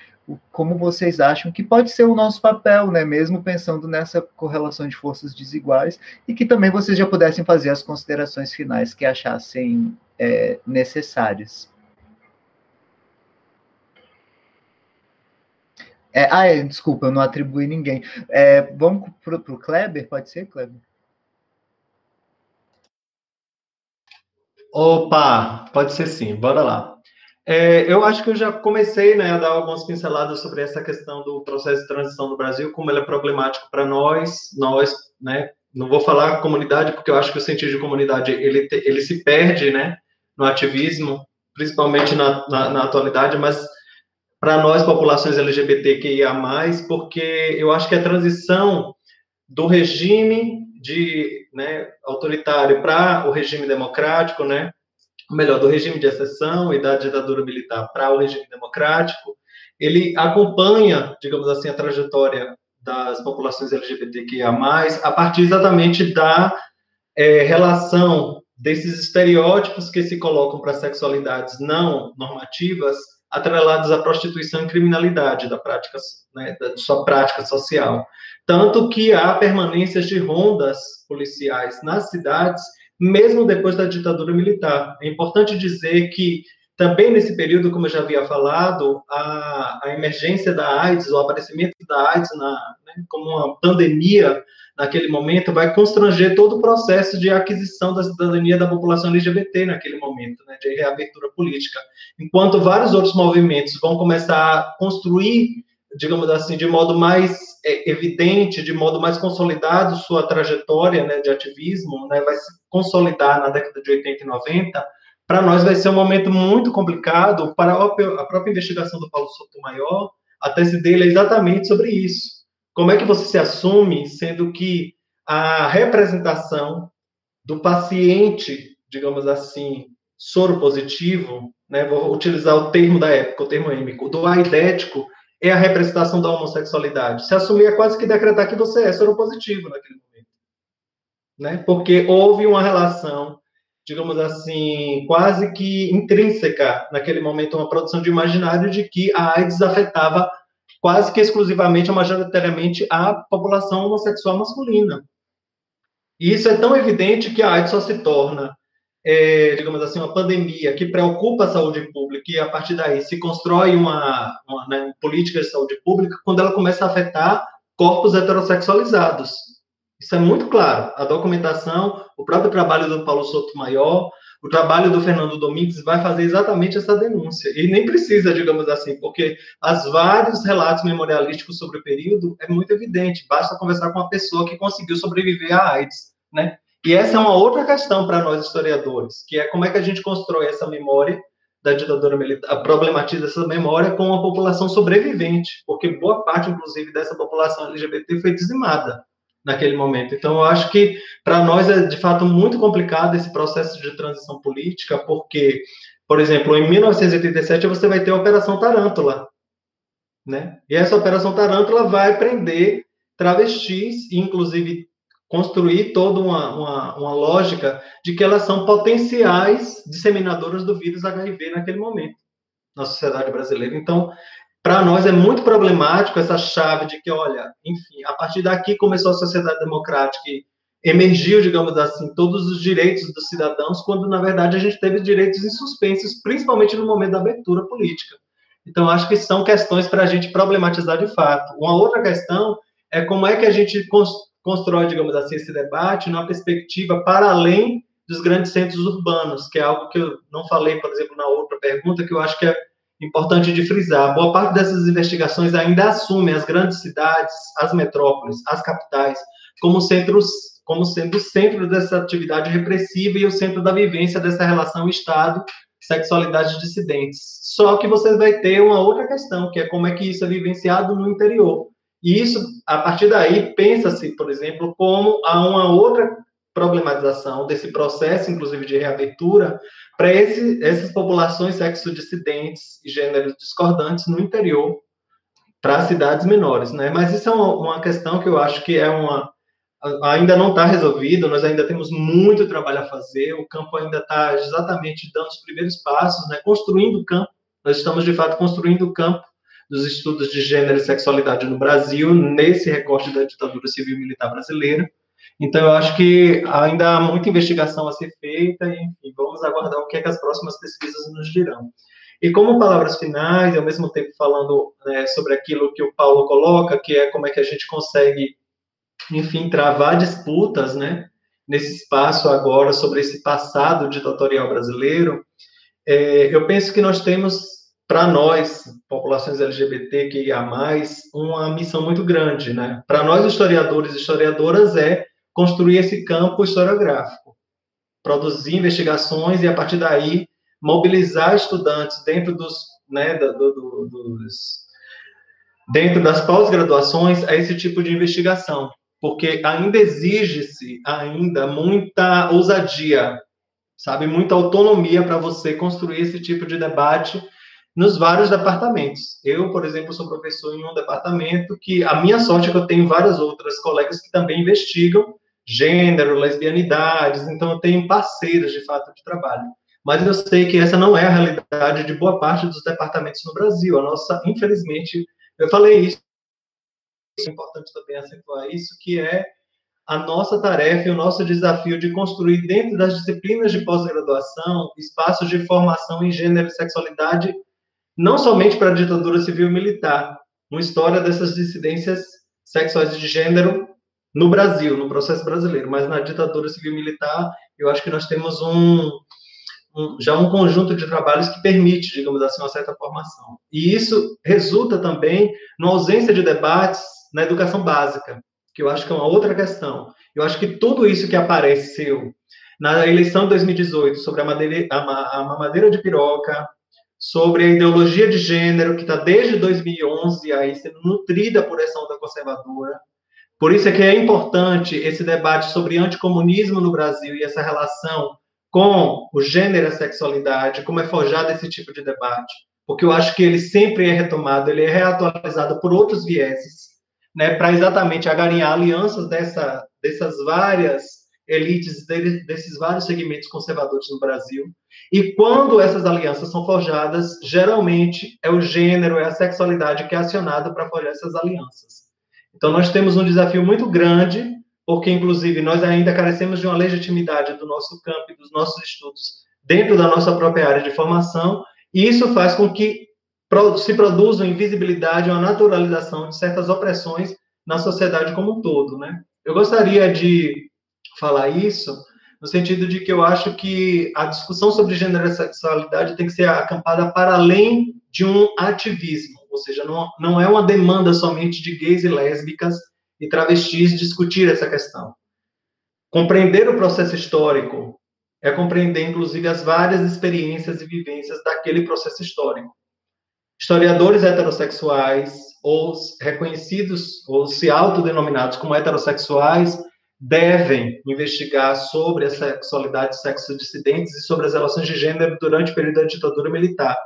como vocês acham que pode ser o nosso papel, né? Mesmo pensando nessa correlação de forças desiguais, e que também vocês já pudessem fazer as considerações finais que achassem é, necessárias. É, ah, é, desculpa, eu não atribuí ninguém. É, vamos para o Kleber, pode ser, Kleber? Opa, pode ser sim, bora lá. É, eu acho que eu já comecei né, a dar algumas pinceladas sobre essa questão do processo de transição no Brasil, como ele é problemático para nós, nós, né, não vou falar comunidade, porque eu acho que o sentido de comunidade, ele, ele se perde, né, no ativismo, principalmente na, na, na atualidade, mas para nós, populações LGBTQIA+, porque eu acho que a transição do regime de, né, autoritário para o regime democrático, né, melhor, do regime de exceção e da ditadura militar para o regime democrático, ele acompanha, digamos assim, a trajetória das populações LGBTQIA+, a partir exatamente da é, relação desses estereótipos que se colocam para sexualidades não normativas atrelados à prostituição e criminalidade da prática, né, da sua prática social. Tanto que há permanências de rondas policiais nas cidades mesmo depois da ditadura militar. É importante dizer que também nesse período, como eu já havia falado, a, a emergência da AIDS, o aparecimento da AIDS na, né, como uma pandemia naquele momento, vai constranger todo o processo de aquisição da cidadania da população LGBT naquele momento, né, de reabertura política. Enquanto vários outros movimentos vão começar a construir digamos assim, de modo mais é, evidente, de modo mais consolidado sua trajetória né, de ativismo, né, vai se consolidar na década de 80 e 90, para nós vai ser um momento muito complicado para a própria investigação do Paulo Sotomayor, a tese dele é exatamente sobre isso. Como é que você se assume, sendo que a representação do paciente, digamos assim, soro positivo, né, vou utilizar o termo da época, o termo êmico, do aidético, é a representação da homossexualidade. Se assumir é quase que decretar que você é soropositivo naquele momento. Né? Porque houve uma relação, digamos assim, quase que intrínseca naquele momento, uma produção de imaginário de que a AIDS afetava quase que exclusivamente, majoritariamente, a população homossexual masculina. E isso é tão evidente que a AIDS só se torna é, digamos assim, uma pandemia que preocupa a saúde pública e a partir daí se constrói uma, uma né, política de saúde pública quando ela começa a afetar corpos heterossexualizados. Isso é muito claro. A documentação, o próprio trabalho do Paulo Souto Maior, o trabalho do Fernando Domingues vai fazer exatamente essa denúncia. E nem precisa, digamos assim, porque as vários relatos memorialísticos sobre o período é muito evidente. Basta conversar com uma pessoa que conseguiu sobreviver à AIDS, né? E essa é uma outra questão para nós historiadores, que é como é que a gente constrói essa memória da ditadura militar problematiza essa memória com a população sobrevivente, porque boa parte, inclusive, dessa população LGBT foi dizimada naquele momento. Então, eu acho que para nós é de fato muito complicado esse processo de transição política, porque, por exemplo, em 1987 você vai ter a Operação Tarântula, né? E essa Operação Tarântula vai prender travestis, inclusive construir toda uma, uma, uma, lógica de que elas são potenciais disseminadoras do vírus HIV naquele momento na sociedade brasileira. Então, para nós é muito problemático essa chave de que, olha, enfim, a partir daqui começou a sociedade democrática e emergiu, digamos assim, todos os direitos dos cidadãos, quando na verdade a gente teve direitos em suspensos, principalmente no momento da abertura política. Então, acho que são questões para a gente problematizar de fato. Uma outra questão é como é que a gente constrói, digamos assim, esse debate numa perspectiva para além dos grandes centros urbanos, que é algo que eu não falei, por exemplo, na outra pergunta, que eu acho que é importante de frisar. Boa parte dessas investigações ainda assume as grandes cidades, as metrópoles, as capitais, como centros, como sendo o centro dessa atividade repressiva e o centro da vivência dessa relação Estado, sexualidade dissidentes. Só que você vai ter uma outra questão, que é como é que isso é vivenciado no interior. E isso, a partir daí, pensa-se, por exemplo, como há uma outra problematização desse processo, inclusive de reabertura, para essas populações sexo-dissidentes e gêneros discordantes no interior, para cidades menores, né? Mas isso é uma, uma questão que eu acho que é uma ainda não está resolvido, nós ainda temos muito trabalho a fazer, o campo ainda está exatamente dando os primeiros passos, né? Construindo o campo, nós estamos de fato construindo o campo dos estudos de gênero e sexualidade no Brasil, nesse recorte da ditadura civil militar brasileira. Então, eu acho que ainda há muita investigação a ser feita, e vamos aguardar o que, é que as próximas pesquisas nos dirão. E como palavras finais, ao mesmo tempo falando né, sobre aquilo que o Paulo coloca, que é como é que a gente consegue, enfim, travar disputas, né, nesse espaço agora sobre esse passado ditatorial brasileiro, é, eu penso que nós temos para nós, populações LGBTQIA+, uma missão muito grande, né? Para nós, historiadores e historiadoras, é construir esse campo historiográfico, produzir investigações e, a partir daí, mobilizar estudantes dentro dos, né, do, do, dos dentro das pós-graduações a esse tipo de investigação, porque ainda exige-se ainda muita ousadia, sabe, muita autonomia para você construir esse tipo de debate nos vários departamentos. Eu, por exemplo, sou professor em um departamento que a minha sorte é que eu tenho várias outras colegas que também investigam gênero, lesbianidades, então eu tenho parceiros de fato de trabalho. Mas eu sei que essa não é a realidade de boa parte dos departamentos no Brasil. A nossa, infelizmente, eu falei isso, é importante também acentuar isso, que é a nossa tarefa e o nosso desafio de construir dentro das disciplinas de pós-graduação espaços de formação em gênero e sexualidade não somente para a ditadura civil militar, uma história dessas dissidências sexuais de gênero no Brasil, no processo brasileiro, mas na ditadura civil militar, eu acho que nós temos um, um, já um conjunto de trabalhos que permite, digamos assim, uma certa formação. E isso resulta também na ausência de debates na educação básica, que eu acho que é uma outra questão. Eu acho que tudo isso que apareceu na eleição de 2018 sobre a, madeira, a, a mamadeira de piroca, sobre a ideologia de gênero, que está desde 2011 aí sendo nutrida por essa onda conservadora. Por isso é que é importante esse debate sobre anticomunismo no Brasil e essa relação com o gênero e a sexualidade, como é forjado esse tipo de debate, porque eu acho que ele sempre é retomado, ele é reatualizado por outros vieses, né, para exatamente agarinhar alianças dessa, dessas várias elites desses vários segmentos conservadores no Brasil. E quando essas alianças são forjadas, geralmente é o gênero, é a sexualidade que é acionada para forjar essas alianças. Então nós temos um desafio muito grande, porque inclusive nós ainda carecemos de uma legitimidade do nosso campo e dos nossos estudos dentro da nossa própria área de formação, e isso faz com que se produza invisibilidade, uma naturalização de certas opressões na sociedade como um todo, né? Eu gostaria de falar isso, no sentido de que eu acho que a discussão sobre gênero e sexualidade tem que ser acampada para além de um ativismo, ou seja, não, não é uma demanda somente de gays e lésbicas e travestis discutir essa questão. Compreender o processo histórico é compreender, inclusive, as várias experiências e vivências daquele processo histórico. Historiadores heterossexuais, ou reconhecidos, ou se autodenominados como heterossexuais, devem investigar sobre a sexualidade sexo-dissidentes e sobre as relações de gênero durante o período da ditadura militar.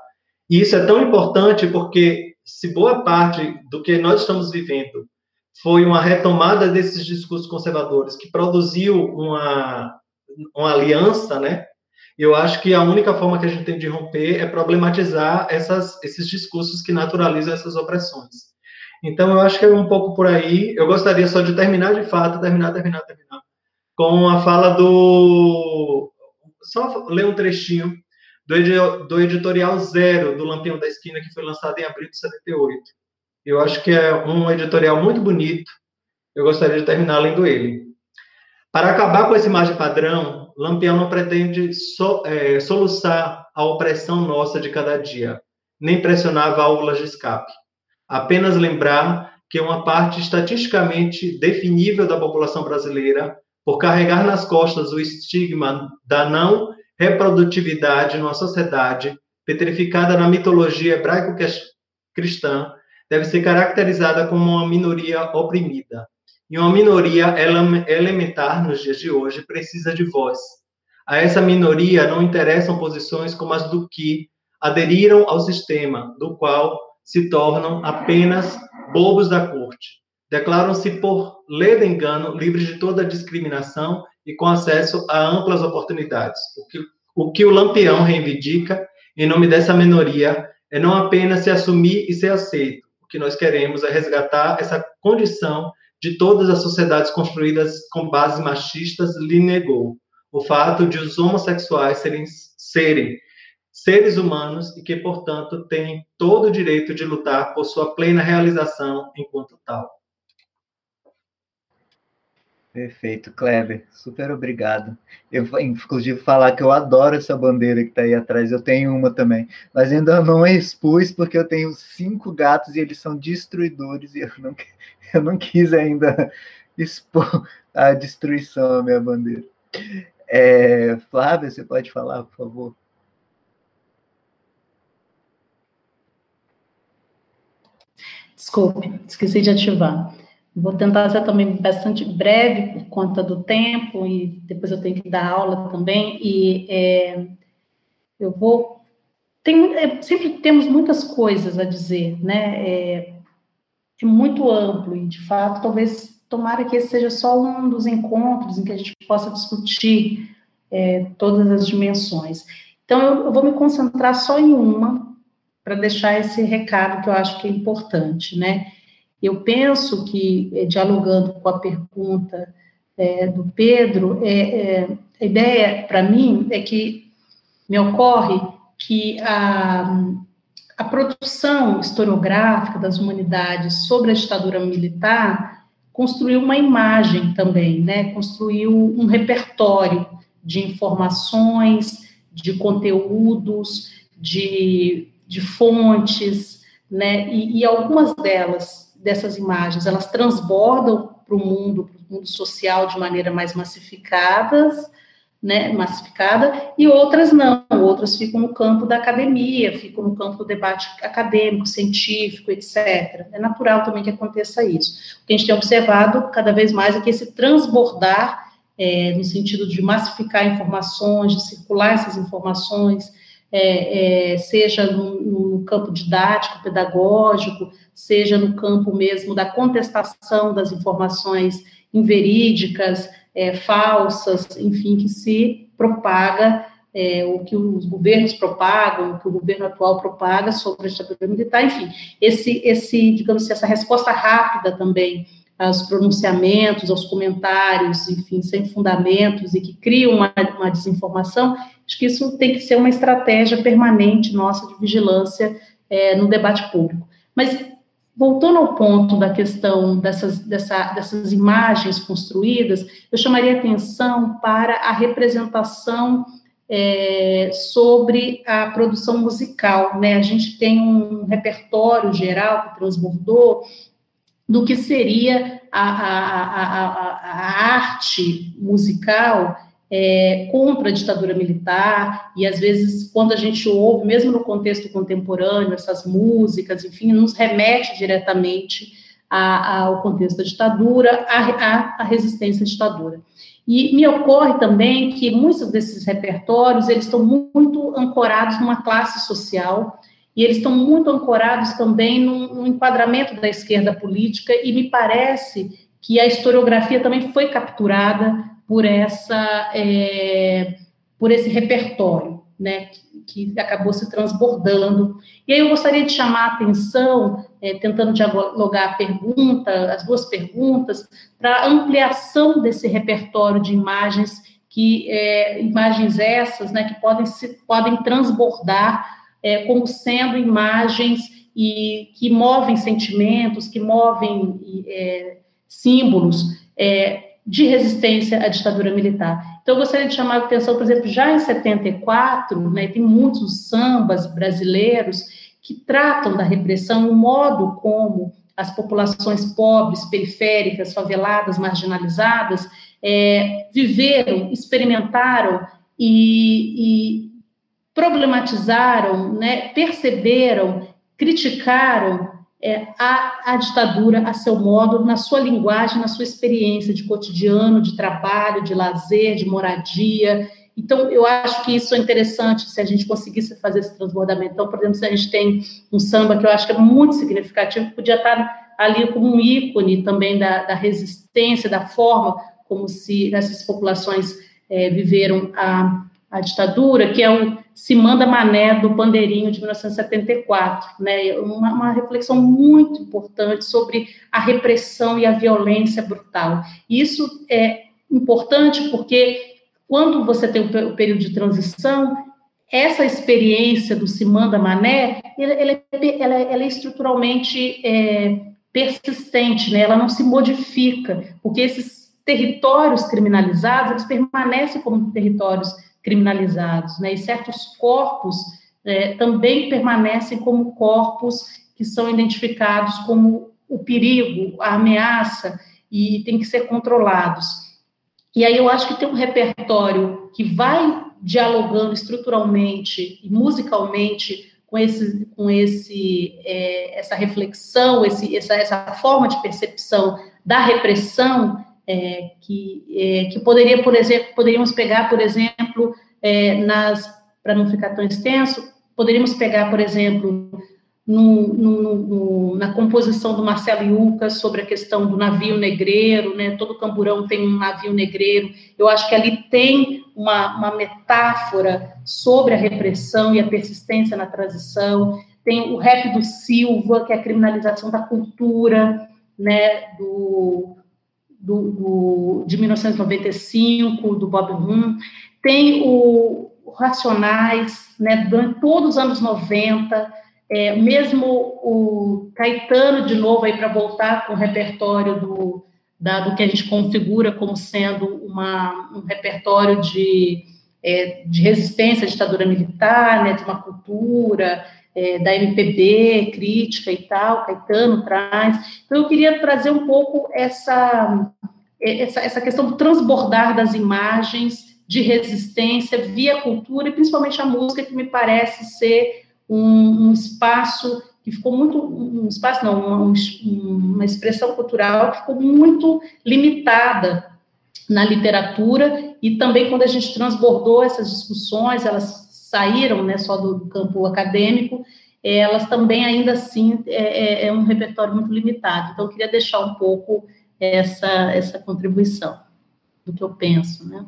E isso é tão importante porque, se boa parte do que nós estamos vivendo foi uma retomada desses discursos conservadores que produziu uma, uma aliança, né? Eu acho que a única forma que a gente tem de romper é problematizar essas, esses discursos que naturalizam essas opressões. Então, eu acho que é um pouco por aí. Eu gostaria só de terminar de fato, terminar, terminar, terminar, com a fala do. Só ler um trechinho do, do editorial Zero do Lampião da Esquina, que foi lançado em abril de 78. Eu acho que é um editorial muito bonito. Eu gostaria de terminar lendo ele. Para acabar com essa imagem padrão, Lampião não pretende so, é, soluçar a opressão nossa de cada dia, nem pressionar válvulas de escape. Apenas lembrar que uma parte estatisticamente definível da população brasileira, por carregar nas costas o estigma da não reprodutividade numa sociedade petrificada na mitologia hebraico-cristã, deve ser caracterizada como uma minoria oprimida. E uma minoria elementar nos dias de hoje precisa de voz. A essa minoria não interessam posições como as do que aderiram ao sistema, do qual se tornam apenas bobos da corte. Declaram-se por lei de engano livres de toda discriminação e com acesso a amplas oportunidades. O que o, que o Lampião reivindica, em nome dessa minoria, é não apenas se assumir e ser aceito, que nós queremos é resgatar essa condição de todas as sociedades construídas com bases machistas lhe negou. O fato de os homossexuais serem, serem seres humanos e que, portanto, têm todo o direito de lutar por sua plena realização enquanto tal. Perfeito, Kleber, super obrigado. Eu, inclusive, falar que eu adoro essa bandeira que está aí atrás, eu tenho uma também, mas ainda não expus porque eu tenho cinco gatos e eles são destruidores e eu não, eu não quis ainda expor a destruição à minha bandeira. É, Flávia, você pode falar, por favor? Desculpe, esqueci de ativar. Vou tentar ser também bastante breve por conta do tempo e depois eu tenho que dar aula também. E é, eu vou. Tem, é, sempre temos muitas coisas a dizer, né? É, é, muito amplo e, de fato, talvez tomara que esse seja só um dos encontros em que a gente possa discutir é, todas as dimensões. Então, eu, eu vou me concentrar só em uma para deixar esse recado que eu acho que é importante, né? Eu penso que, eh, dialogando com a pergunta é, do Pedro, é, é, a ideia, para mim, é que me ocorre que a, a produção historiográfica das humanidades sobre a ditadura militar construiu uma imagem também, né? construiu um repertório de informações, de conteúdos, de, de fontes, né? e, e algumas delas dessas imagens, elas transbordam para o mundo, para o mundo social de maneira mais massificada, né, massificada, e outras não, outras ficam no campo da academia, ficam no campo do debate acadêmico, científico, etc. É natural também que aconteça isso. O que a gente tem observado cada vez mais é que esse transbordar, é, no sentido de massificar informações, de circular essas informações, é, é, seja no, no, campo didático, pedagógico, seja no campo mesmo da contestação das informações inverídicas, é, falsas, enfim, que se propaga, é, o que os governos propagam, o que o governo atual propaga sobre a ditadura militar, enfim, esse, esse, digamos assim, essa resposta rápida também aos pronunciamentos, aos comentários, enfim, sem fundamentos e que criam uma, uma desinformação, acho que isso tem que ser uma estratégia permanente nossa de vigilância é, no debate público. Mas, voltando ao ponto da questão dessas, dessa, dessas imagens construídas, eu chamaria atenção para a representação é, sobre a produção musical, né? A gente tem um repertório geral que transbordou do que seria a, a, a, a arte musical é, contra a ditadura militar, e às vezes, quando a gente ouve, mesmo no contexto contemporâneo, essas músicas, enfim, nos remete diretamente a, ao contexto da ditadura, à resistência à ditadura. E me ocorre também que muitos desses repertórios, eles estão muito ancorados numa classe social, e eles estão muito ancorados também no, enquadramento da esquerda política, e me parece que a historiografia também foi capturada por essa é, por esse repertório, né, que, que, acabou se transbordando. E aí eu gostaria de chamar a atenção, é, tentando dialogar a pergunta, as duas perguntas, para a ampliação desse repertório de imagens que é, imagens essas, né, que podem se podem transbordar é, como sendo imagens e que movem sentimentos, que movem é, símbolos é, de resistência à ditadura militar. Então, eu gostaria de chamar a atenção, por exemplo, já em 74, né, tem muitos sambas brasileiros que tratam da repressão, o modo como as populações pobres, periféricas, faveladas, marginalizadas, é, viveram, experimentaram e, e problematizaram, né, perceberam, criticaram é, a, a ditadura a seu modo, na sua linguagem, na sua experiência de cotidiano, de trabalho, de lazer, de moradia. Então, eu acho que isso é interessante se a gente conseguisse fazer esse transbordamento. Então, por exemplo, se a gente tem um samba que eu acho que é muito significativo, podia estar ali como um ícone também da, da resistência, da forma como se essas populações é, viveram a, a ditadura, que é o Se Manda Mané do Bandeirinho de 1974, né? Uma, uma, reflexão muito importante sobre a repressão e a violência brutal. Isso é importante porque quando você tem o período de transição, essa experiência do Se Manda Mané, ela, ela, ela, ela é estruturalmente é, persistente, né? ela não se modifica, porque esses territórios criminalizados, eles permanecem como territórios criminalizados, né? E certos corpos é, também permanecem como corpos que são identificados como o perigo, a ameaça e tem que ser controlados. E aí eu acho que tem um repertório que vai dialogando estruturalmente e musicalmente com esse, com esse, é, essa reflexão, esse, essa, essa forma de percepção da repressão é, que, é, que poderia, por exemplo, poderíamos pegar, por exemplo, é, nas para não ficar tão extenso, poderíamos pegar, por exemplo, no, no, no, na composição do Marcelo Iuca sobre a questão do navio negreiro, né? Todo camburão tem um navio negreiro. Eu acho que ali tem uma, uma metáfora sobre a repressão e a persistência na transição. Tem o rap do Silva, que é a criminalização da cultura, né? Do, do, do, de 1995, do Bob Rum, tem o Racionais, né, durante todos os anos 90, é, mesmo o Caetano, de novo, aí para voltar com o repertório do, da, do que a gente configura como sendo uma, um repertório de, é, de resistência à ditadura militar, né, de uma cultura, é, da MPB, crítica e tal, Caetano traz. Então, eu queria trazer um pouco essa, essa, essa questão do transbordar das imagens de resistência via cultura, e principalmente a música, que me parece ser um, um espaço que ficou muito, um espaço não, uma, uma expressão cultural que ficou muito limitada na literatura, e também quando a gente transbordou essas discussões, elas saíram né, só do campo acadêmico, elas também ainda assim é, é, é, um repertório muito limitado. Então, eu queria deixar um pouco essa, essa contribuição do que eu penso, né?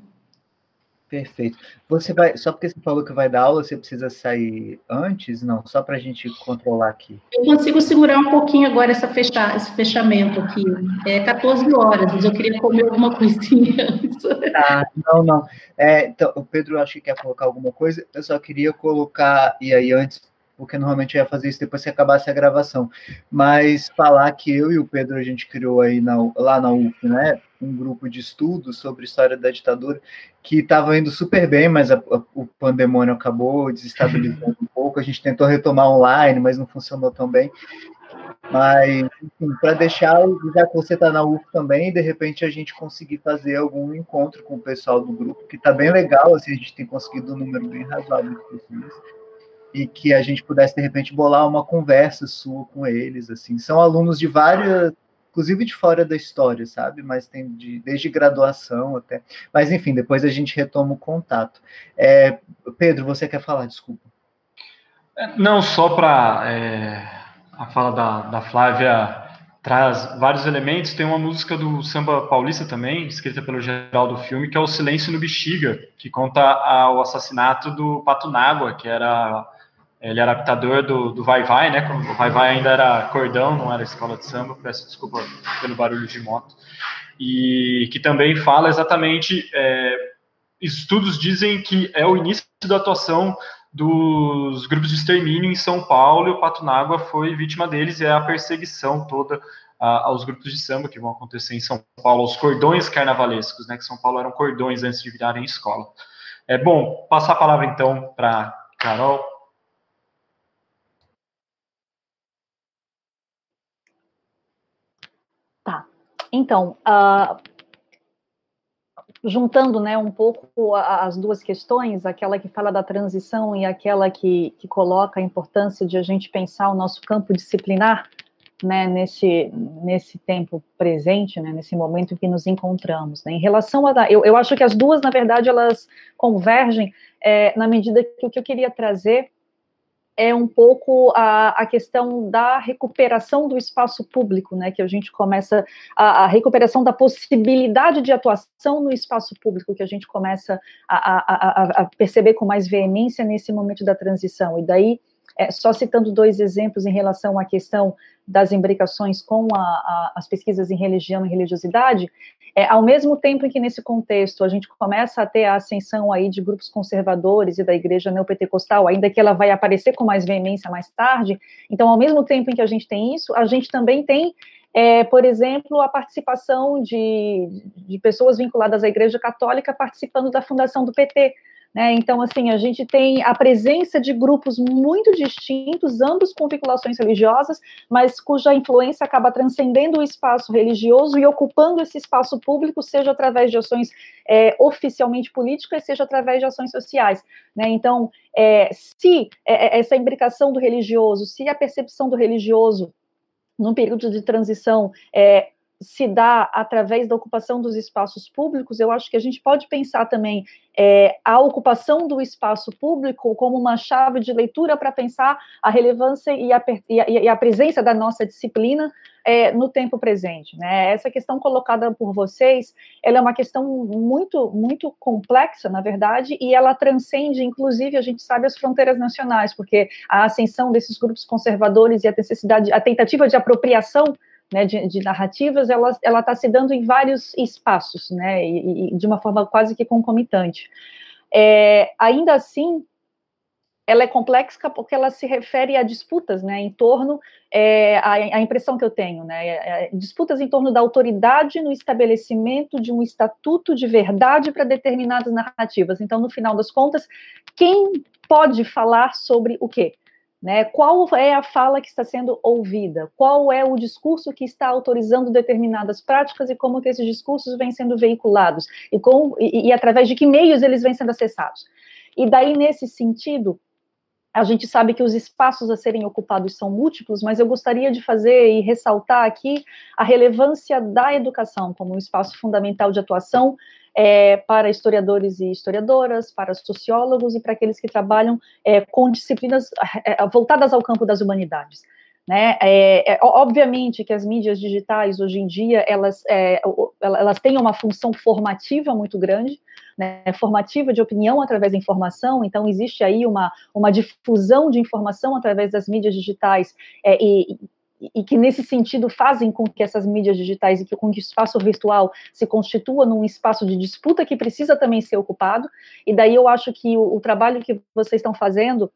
Perfeito. Você vai, só porque você falou que vai dar aula, você precisa sair antes? Não, só para a gente controlar aqui. Eu consigo segurar um pouquinho agora essa fecha, esse fechamento aqui. É 14 horas, mas eu queria comer alguma coisinha antes. Ah, não, não. É, então, o Pedro acho que quer colocar alguma coisa. Eu só queria colocar, e aí antes, porque normalmente eu ia fazer isso depois que acabasse a gravação. Mas falar que eu e o Pedro a gente criou aí na, lá na UF, né? Um grupo de estudos sobre história da ditadura que estava indo super bem, mas a, a, o pandemônio acabou desestabilizando um pouco. A gente tentou retomar online, mas não funcionou tão bem. Mas, enfim, para deixar, já que você está na UF também, de repente a gente conseguir fazer algum encontro com o pessoal do grupo, que está bem legal, assim, a gente tem conseguido um número bem razoável de pessoas, e que a gente pudesse, de repente, bolar uma conversa sua com eles, assim. São alunos de várias, inclusive de fora da história, sabe? Mas tem de, desde graduação até. Mas, enfim, depois a gente retoma o contato. É, Pedro, você quer falar? Desculpa. Não, só para... É a fala da, da Flávia traz vários elementos. Tem uma música do samba paulista também, escrita pelo geral do filme, que é o Silêncio no Bexiga, que conta a, o assassinato do Pato Nágua, que era ele era apitador do, do Vai Vai, né? Quando o Vai Vai ainda era cordão, não era escola de samba. Peço desculpa pelo barulho de moto. E que também fala exatamente. É, estudos dizem que é o início da atuação dos grupos de extermínio em São Paulo e o Pato Nágua foi vítima deles e é a perseguição toda a, aos grupos de samba que vão acontecer em São Paulo, aos cordões carnavalescos, né, que São Paulo eram cordões antes de virarem escola. É bom, passar a palavra então para Carol. Tá. Então, uh, juntando né, um pouco as duas questões, aquela que fala da transição e aquela que, que coloca a importância de a gente pensar o nosso campo disciplinar né, nesse, nesse tempo presente, né, nesse momento que nos encontramos. Né. Em relação a. Eu, eu acho que as duas, na verdade, elas convergem é, na medida que o que eu queria trazer é um pouco a, a, questão da recuperação do espaço público, né, que a gente começa, a, a, recuperação da possibilidade de atuação no espaço público, que a gente começa a, a perceber com mais veemência nesse momento da transição, e daí, é, só citando dois exemplos em relação à questão das imbricações com as pesquisas em religião e religiosidade, é, ao mesmo tempo em que nesse contexto a gente começa a ter a ascensão aí de grupos conservadores e da igreja neopentecostal, ainda que ela vai aparecer com mais veemência mais tarde, então ao mesmo tempo em que a gente tem isso, a gente também tem é, por exemplo, a participação de, de pessoas vinculadas à Igreja Católica participando da fundação do PT, né? Então, assim, a gente tem a presença de grupos muito distintos, ambos com vinculações religiosas, mas cuja influência acaba transcendendo o espaço religioso e ocupando esse espaço público, seja através de ações é, oficialmente políticas, seja através de ações sociais. Né? Então, é, se é, é essa imbricação do religioso, se a percepção do religioso num período de transição é, se dá através da ocupação dos espaços públicos, eu acho que a gente pode pensar também é, a ocupação do espaço público como uma chave de leitura para pensar a relevância e a, e a, e a presença da nossa disciplina é, no tempo presente. Né? Essa questão colocada por vocês, ela é uma questão muito, muito complexa, na verdade, e ela transcende, inclusive, a gente sabe, as fronteiras nacionais, porque a ascensão desses grupos conservadores e a necessidade, a tentativa de apropriação né, de, de, narrativas, ela está se dando em vários espaços, né, e, e, de uma forma quase que concomitante. É, ainda assim, ela é complexa porque ela se refere a disputas, né, em torno, é, a, a, impressão que eu tenho, né, é, é disputas em torno da autoridade no estabelecimento de um estatuto de verdade para determinadas narrativas. Então, no final das contas, quem pode falar sobre o quê? Né? Qual é a fala que está sendo ouvida? Qual é o discurso que está autorizando determinadas práticas e como que esses discursos vêm sendo veiculados? E, com, e, e através de que meios eles vêm sendo acessados? E daí, nesse sentido, a gente sabe que os espaços a serem ocupados são múltiplos, mas eu gostaria de fazer e ressaltar aqui a relevância da educação como um espaço fundamental de atuação é, para historiadores e historiadoras, para sociólogos e para aqueles que trabalham é, com disciplinas é, voltadas ao campo das humanidades. Né? É, é, obviamente que as mídias digitais hoje em dia elas, é, elas têm uma função formativa muito grande, né? formativa de opinião através da informação. Então existe aí uma, uma difusão de informação através das mídias digitais é, e, e que nesse sentido fazem com que essas mídias digitais e que com que o espaço virtual se constitua num espaço de disputa que precisa também ser ocupado. E daí eu acho que o, o trabalho que vocês estão fazendo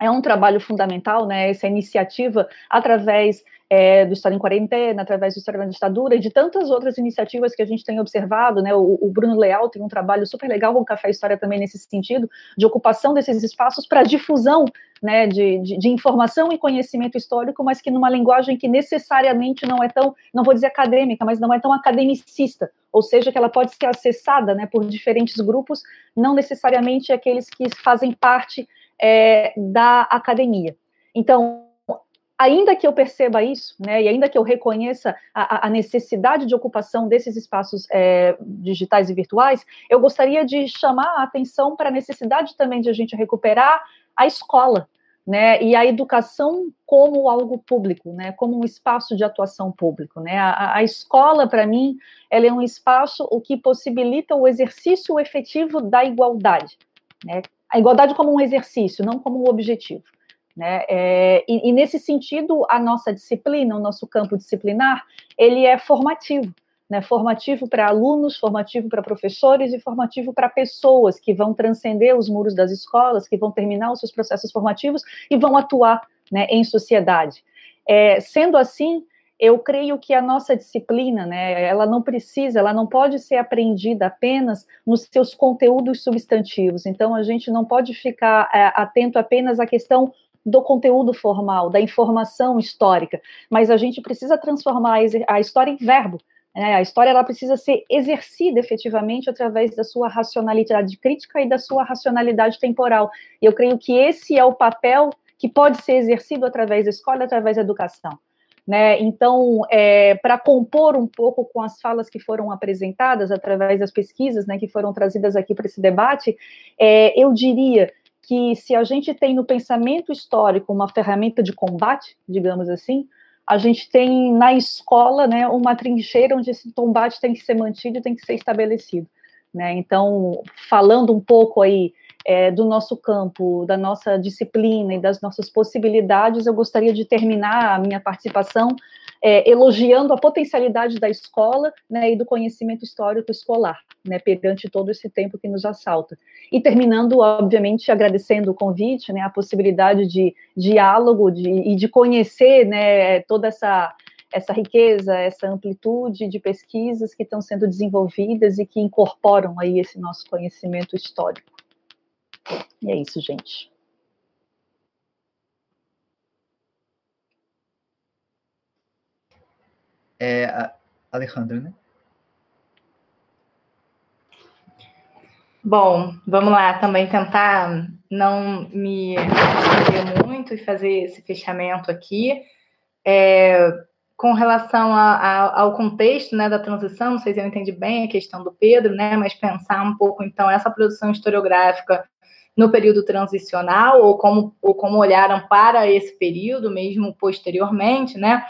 é um trabalho fundamental, né, essa iniciativa através é, do História em Quarentena, através do História da Ditadura e de tantas outras iniciativas que a gente tem observado, né? O, o, Bruno Leal tem um trabalho super legal com o Café História também nesse sentido, de ocupação desses espaços para difusão, né, de, de, de, informação e conhecimento histórico, mas que numa linguagem que necessariamente não é tão, não vou dizer acadêmica, mas não é tão academicista, ou seja, que ela pode ser acessada, né, por diferentes grupos, não necessariamente aqueles que fazem parte é, da academia. Então, ainda que eu perceba isso, né, e ainda que eu reconheça a, a necessidade de ocupação desses espaços é, digitais e virtuais, eu gostaria de chamar a atenção para a necessidade também de a gente recuperar a escola, né, e a educação como algo público, né, como um espaço de atuação público, né, a, a escola para mim, ela é um espaço o que possibilita o exercício efetivo da igualdade, né, a igualdade como um exercício, não como um objetivo. Né? É, e, e, nesse sentido, a nossa disciplina, o nosso campo disciplinar, ele é formativo, né? formativo para alunos, formativo para professores e formativo para pessoas que vão transcender os muros das escolas, que vão terminar os seus processos formativos e vão atuar né, em sociedade. É, sendo assim, eu creio que a nossa disciplina, né, ela não precisa, ela não pode ser aprendida apenas nos seus conteúdos substantivos. Então, a gente não pode ficar é, atento apenas à questão do conteúdo formal, da informação histórica, mas a gente precisa transformar a história em verbo. Né? A história ela precisa ser exercida efetivamente através da sua racionalidade crítica e da sua racionalidade temporal. E eu creio que esse é o papel que pode ser exercido através da escola, através da educação. Né? Então, é, para compor um pouco com as falas que foram apresentadas através das pesquisas né, que foram trazidas aqui para esse debate, é, eu diria que se a gente tem no pensamento histórico uma ferramenta de combate, digamos assim, a gente tem na escola né, uma trincheira onde esse combate tem que ser mantido tem que ser estabelecido. Né? Então, falando um pouco aí é, do nosso campo, da nossa disciplina e das nossas possibilidades, eu gostaria de terminar a minha participação é, elogiando a potencialidade da escola né, e do conhecimento histórico escolar, né, perante todo esse tempo que nos assalta. E terminando, obviamente, agradecendo o convite, né, a possibilidade de diálogo de, e de conhecer né, toda essa essa riqueza, essa amplitude de pesquisas que estão sendo desenvolvidas e que incorporam aí esse nosso conhecimento histórico. E é isso, gente. É, Alejandra, né? Bom, vamos lá também tentar não me estender muito e fazer esse fechamento aqui. É, com relação a, a, ao contexto né, da transição, não sei se eu entendi bem a questão do Pedro, né, mas pensar um pouco, então, essa produção historiográfica no período transicional, ou como, ou como olharam para esse período, mesmo posteriormente, né?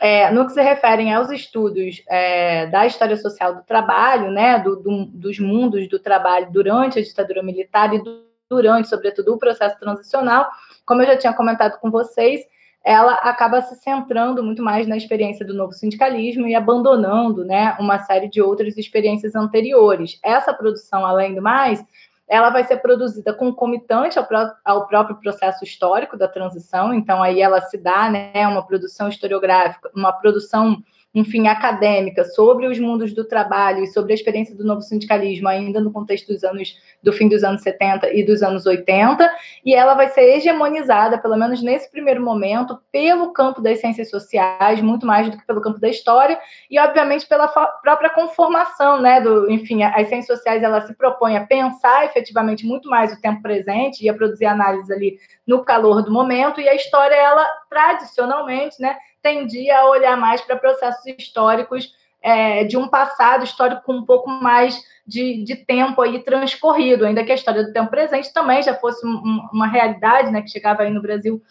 É, no que se referem aos estudos é, da história social do trabalho, né, do, do, dos mundos do trabalho durante a ditadura militar e durante, sobretudo, o processo transicional, como eu já tinha comentado com vocês, ela acaba se centrando muito mais na experiência do novo sindicalismo e abandonando né, uma série de outras experiências anteriores. Essa produção, além do mais, ela vai ser produzida concomitante ao, ao, próprio processo histórico da transição, então aí ela se dá, né, uma produção historiográfica, uma produção enfim, acadêmica sobre os mundos do trabalho e sobre a experiência do novo sindicalismo, ainda no contexto dos anos do fim dos anos 70 e dos anos 80, e ela vai ser hegemonizada, pelo menos nesse primeiro momento, pelo campo das ciências sociais, muito mais do que pelo campo da história, e obviamente pela própria conformação, né, do, enfim, as ciências sociais ela se propõe a pensar efetivamente muito mais o tempo presente e a produzir análises ali no calor do momento, e a história ela tradicionalmente, né, tendia a olhar mais para processos históricos é, de um passado histórico com um pouco mais de, de, tempo aí transcorrido, ainda que a história do tempo presente também já fosse um, uma realidade, né, que chegava aí no Brasil,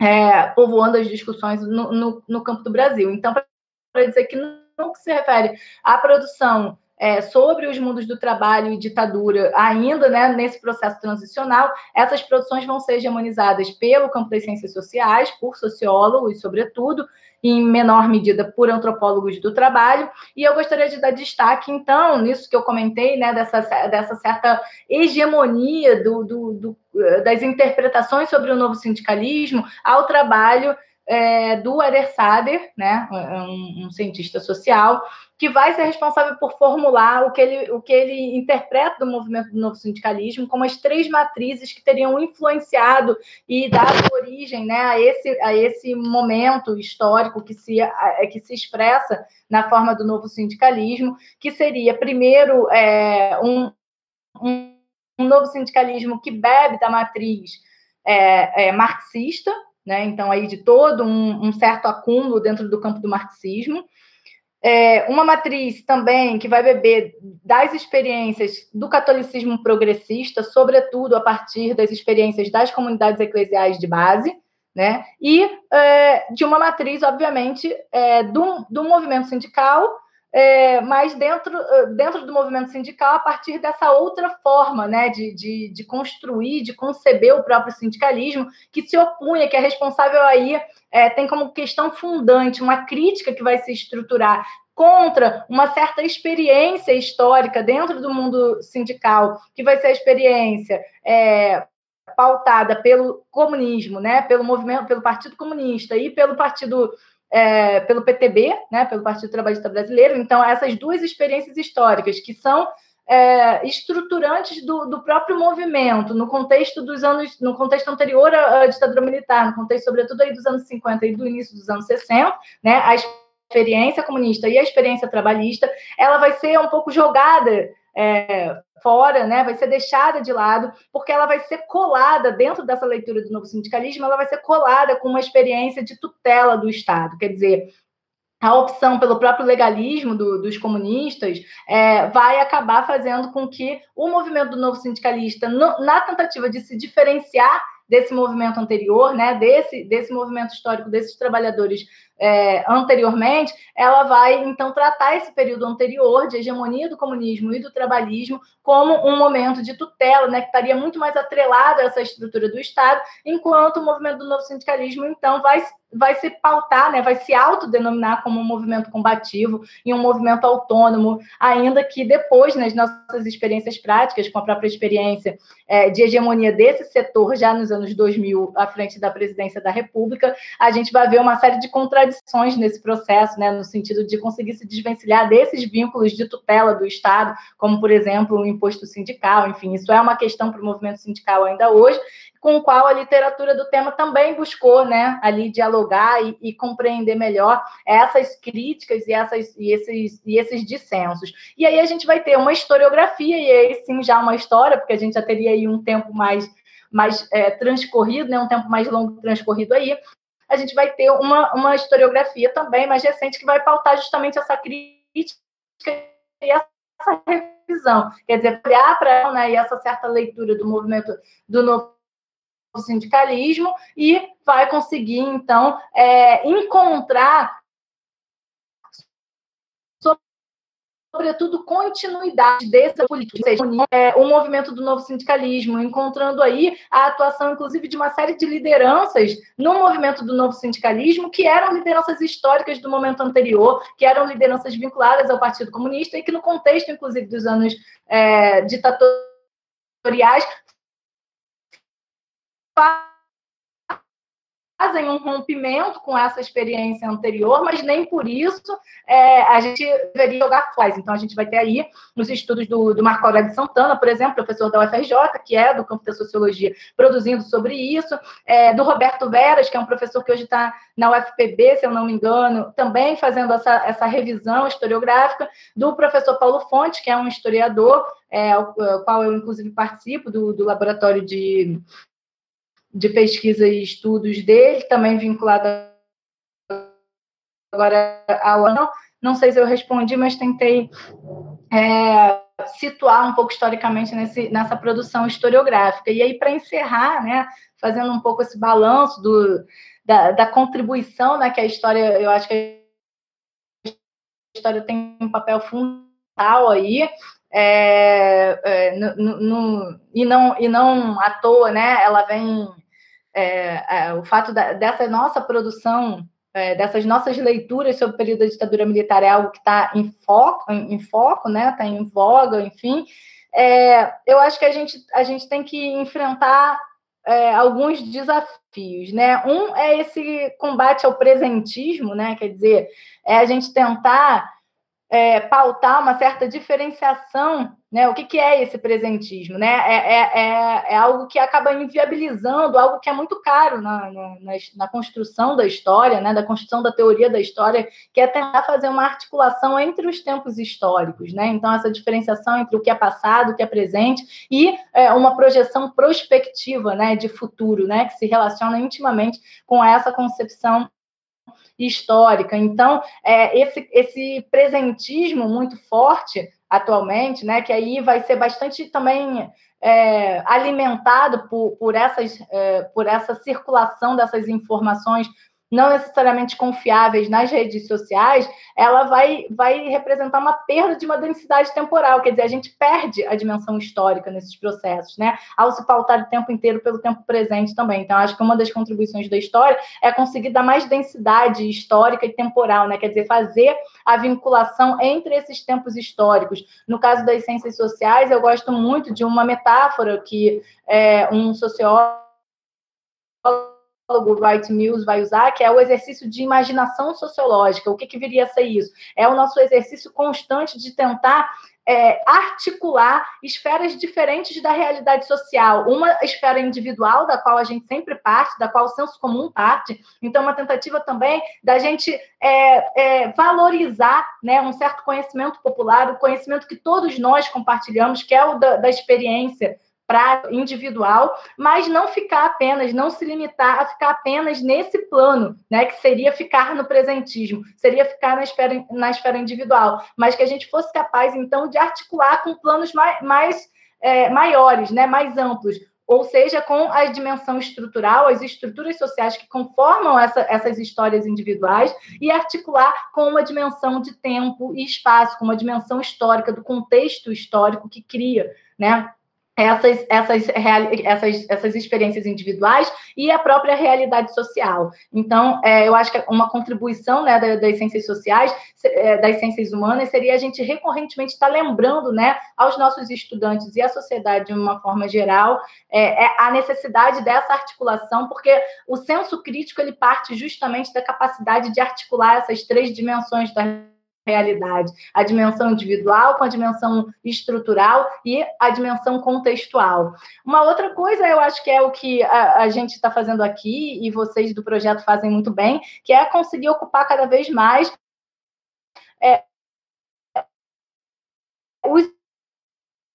é, povoando as discussões no, no, no campo do Brasil. Então, para dizer que no que se refere à produção é, sobre os mundos do trabalho e ditadura, ainda né, nesse processo transicional, essas produções vão ser hegemonizadas pelo campo das ciências sociais, por sociólogos, sobretudo, e em menor medida por antropólogos do trabalho. E eu gostaria de dar destaque, então, nisso que eu comentei, né, dessa, dessa certa hegemonia do, do, do das interpretações sobre o novo sindicalismo ao trabalho é, do Eder Sader, né, um, um, cientista social, que vai ser responsável por formular o que, ele, o que ele interpreta do movimento do novo sindicalismo como as três matrizes que teriam influenciado e dado origem né, a, esse, a esse momento histórico que se, a, que se expressa na forma do novo sindicalismo, que seria, primeiro, é, um, um, um novo sindicalismo que bebe da matriz é, é, marxista, né? Então, aí de todo um, um, certo acúmulo dentro do campo do marxismo. É, uma matriz também que vai beber das experiências do catolicismo progressista, sobretudo a partir das experiências das comunidades eclesiais de base, né? E é, de uma matriz, obviamente, é, do, do movimento sindical é, mas dentro, eh, dentro do movimento sindical, a partir dessa outra forma né, de, de, de, construir, de conceber o próprio sindicalismo, que se opunha, que é responsável aí, é, tem como questão fundante uma crítica que vai se estruturar contra uma certa experiência histórica dentro do mundo sindical, que vai ser a experiência é, pautada pelo comunismo, né, pelo movimento, pelo Partido Comunista e pelo Partido é, pelo PTB, né, pelo Partido Trabalhista Brasileiro. Então, essas duas experiências históricas que são é, estruturantes do, do, próprio movimento, no contexto dos anos, no contexto anterior à, ditadura militar, no contexto, sobretudo, aí dos anos 50 e do início dos anos 60, né, a experiência comunista e a experiência trabalhista, ela vai ser um pouco jogada é, fora, né, vai ser deixada de lado, porque ela vai ser colada dentro dessa leitura do novo sindicalismo, ela vai ser colada com uma experiência de tutela do Estado. Quer dizer, a opção pelo próprio legalismo do, dos comunistas é, vai acabar fazendo com que o movimento do novo sindicalista, no, na tentativa de se diferenciar desse movimento anterior, né, desse, desse movimento histórico desses trabalhadores é, anteriormente, ela vai então tratar esse período anterior de hegemonia do comunismo e do trabalhismo como um momento de tutela, né, que estaria muito mais atrelado a essa estrutura do Estado, enquanto o movimento do novo sindicalismo então vai vai se pautar, né, vai se autodenominar como um movimento combativo e um movimento autônomo, ainda que depois, nas nossas experiências práticas, com a própria experiência é, de hegemonia desse setor já nos anos 2000, à frente da presidência da República, a gente vai ver uma série de contradições contradições nesse processo, né, no sentido de conseguir se desvencilhar desses vínculos de tutela do Estado, como, por exemplo, o imposto sindical, enfim, isso é uma questão para o movimento sindical ainda hoje, com o qual a literatura do tema também buscou, né, ali dialogar e, e compreender melhor essas críticas e, essas, e, esses, e esses dissensos. E aí a gente vai ter uma historiografia, e aí sim já uma história, porque a gente já teria aí um tempo mais mais é, transcorrido, né, um tempo mais longo transcorrido aí, a gente vai ter uma, uma historiografia também mais recente que vai pautar justamente essa crítica e essa revisão. Quer dizer, olhar para né, essa certa leitura do movimento do novo sindicalismo e vai conseguir, então, é, encontrar sobretudo, continuidade dessa política, ou seja, é, o movimento do novo sindicalismo, encontrando aí a atuação, inclusive, de uma série de lideranças no movimento do novo sindicalismo, que eram lideranças históricas do momento anterior, que eram lideranças vinculadas ao Partido Comunista e que, no contexto, inclusive, dos anos é, ditatoriais, fazem um rompimento com essa experiência anterior, mas nem por isso é, a gente deveria jogar fora. Então, a gente vai ter aí nos estudos do, do Marco Aurélio Santana, por exemplo, professor da UFRJ, que é do campo da sociologia, produzindo sobre isso, é, do Roberto Veras, que é um professor que hoje está na UFPB, se eu não me engano, também fazendo essa, essa revisão historiográfica, do professor Paulo Fonte, que é um historiador, é, qual eu, inclusive, participo do, do laboratório de de pesquisa e estudos dele, também vinculado agora ao ano. Não sei se eu respondi, mas tentei é, situar um pouco historicamente nesse, nessa produção historiográfica. E aí, para encerrar, né, fazendo um pouco esse balanço do, da, da contribuição né, que a história, eu acho que a história tem um papel fundamental aí, é, é, no, no, e, não, e não à toa, né? Ela vem é, é, o fato da, dessa nossa produção, é, dessas nossas leituras sobre o período da ditadura militar é algo que está em foco, em, em foco, né? Está em voga, enfim. É, eu acho que a gente, a gente tem que enfrentar é, alguns desafios, né? Um é esse combate ao presentismo, né? Quer dizer, é a gente tentar é, pautar uma certa diferenciação, né? O que, que é esse presentismo, né? É, é, é, é, algo que acaba inviabilizando algo que é muito caro na, na, na, construção da história, né? Da construção da teoria da história, que é tentar fazer uma articulação entre os tempos históricos, né? Então essa diferenciação entre o que é passado, o que é presente e é, uma projeção prospectiva, né? De futuro, né? Que se relaciona intimamente com essa concepção histórica. Então, é, esse, esse presentismo muito forte atualmente, né, que aí vai ser bastante também é, alimentado por, por, essas, é, por essa circulação dessas informações não necessariamente confiáveis nas redes sociais, ela vai, vai representar uma perda de uma densidade temporal, quer dizer, a gente perde a dimensão histórica nesses processos, né? Ao se pautar o tempo inteiro pelo tempo presente também. Então, acho que uma das contribuições da história é conseguir dar mais densidade histórica e temporal, né? Quer dizer, fazer a vinculação entre esses tempos históricos. No caso das ciências sociais, eu gosto muito de uma metáfora que é, um sociólogo o Wright Mills vai usar, que é o exercício de imaginação sociológica. O que, que viria a ser isso? É o nosso exercício constante de tentar é, articular esferas diferentes da realidade social. Uma esfera individual, da qual a gente sempre parte, da qual o senso comum parte. Então, uma tentativa também da gente é, é, valorizar né, um certo conhecimento popular, o conhecimento que todos nós compartilhamos, que é o da, da experiência individual, mas não ficar apenas, não se limitar a ficar apenas nesse plano, né, que seria ficar no presentismo, seria ficar na esfera, na esfera individual, mas que a gente fosse capaz, então, de articular com planos mais, mais é, maiores, né, mais amplos, ou seja, com a dimensão estrutural, as estruturas sociais que conformam essa, essas histórias individuais, e articular com uma dimensão de tempo e espaço, com uma dimensão histórica, do contexto histórico que cria, né? Essas, essas, essas, essas experiências individuais e a própria realidade social. Então, é, eu acho que uma contribuição né, das ciências sociais, é, das ciências humanas, seria a gente recorrentemente estar lembrando né, aos nossos estudantes e à sociedade de uma forma geral é, é, a necessidade dessa articulação, porque o senso crítico ele parte justamente da capacidade de articular essas três dimensões da realidade, a dimensão individual com a dimensão estrutural e a dimensão contextual. Uma outra coisa, eu acho que é o que a, a gente está fazendo aqui e vocês do projeto fazem muito bem, que é conseguir ocupar cada vez mais é, os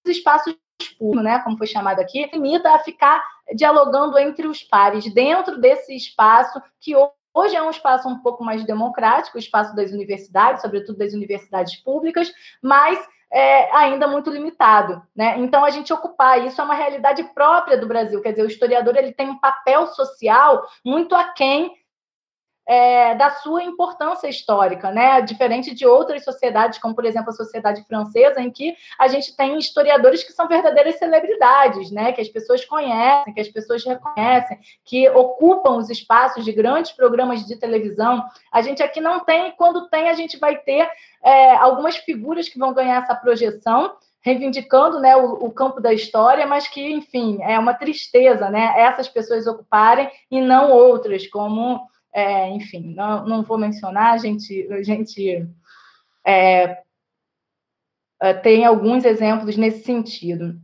espaços públicos, né, como foi chamado aqui, limita a ficar dialogando entre os pares dentro desse espaço que Hoje é um espaço um pouco mais democrático, o espaço das universidades, sobretudo das universidades públicas, mas é ainda muito limitado, né? Então a gente ocupar isso é uma realidade própria do Brasil, quer dizer, o historiador ele tem um papel social muito aquém é, da sua importância histórica, né? Diferente de outras sociedades, como por exemplo a sociedade francesa, em que a gente tem historiadores que são verdadeiras celebridades, né? Que as pessoas conhecem, que as pessoas reconhecem, que ocupam os espaços de grandes programas de televisão. A gente aqui não tem, quando tem, a gente vai ter é, algumas figuras que vão ganhar essa projeção reivindicando né, o, o, campo da história, mas que, enfim, é uma tristeza né, essas pessoas ocuparem e não outras, como é, enfim, não, não vou mencionar, a gente, a gente é, é, tem alguns exemplos nesse sentido.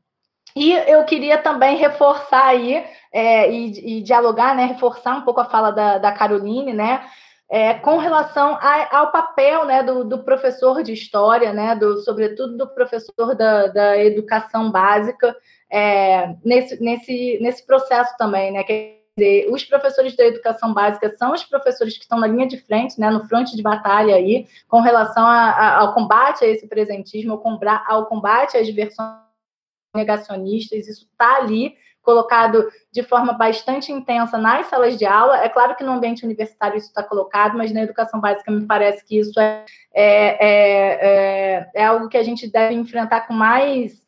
E eu queria também reforçar aí é, e, e, dialogar, né, reforçar um pouco a fala da, da Caroline, né, é, com relação a, ao papel né, do, do, professor de história, né, do, sobretudo do professor da, da educação básica, é, nesse, nesse, nesse processo também, né, que os professores da educação básica são os professores que estão na linha de frente, né, no fronte de batalha aí, com relação a, a, ao combate a esse presentismo, ao, ao combate às versões negacionistas, isso está ali colocado de forma bastante intensa nas salas de aula. É claro que no ambiente universitário isso está colocado, mas na educação básica me parece que isso é, é, é, é, é algo que a gente deve enfrentar com mais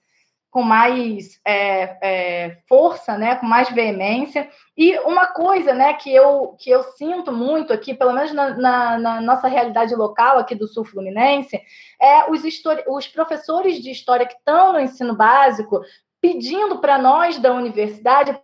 com mais é, é, força, né, com mais veemência. E uma coisa né, que, eu, que eu sinto muito aqui, pelo menos na, na, na nossa realidade local aqui do Sul Fluminense, é os, os professores de história que estão no ensino básico pedindo para nós da universidade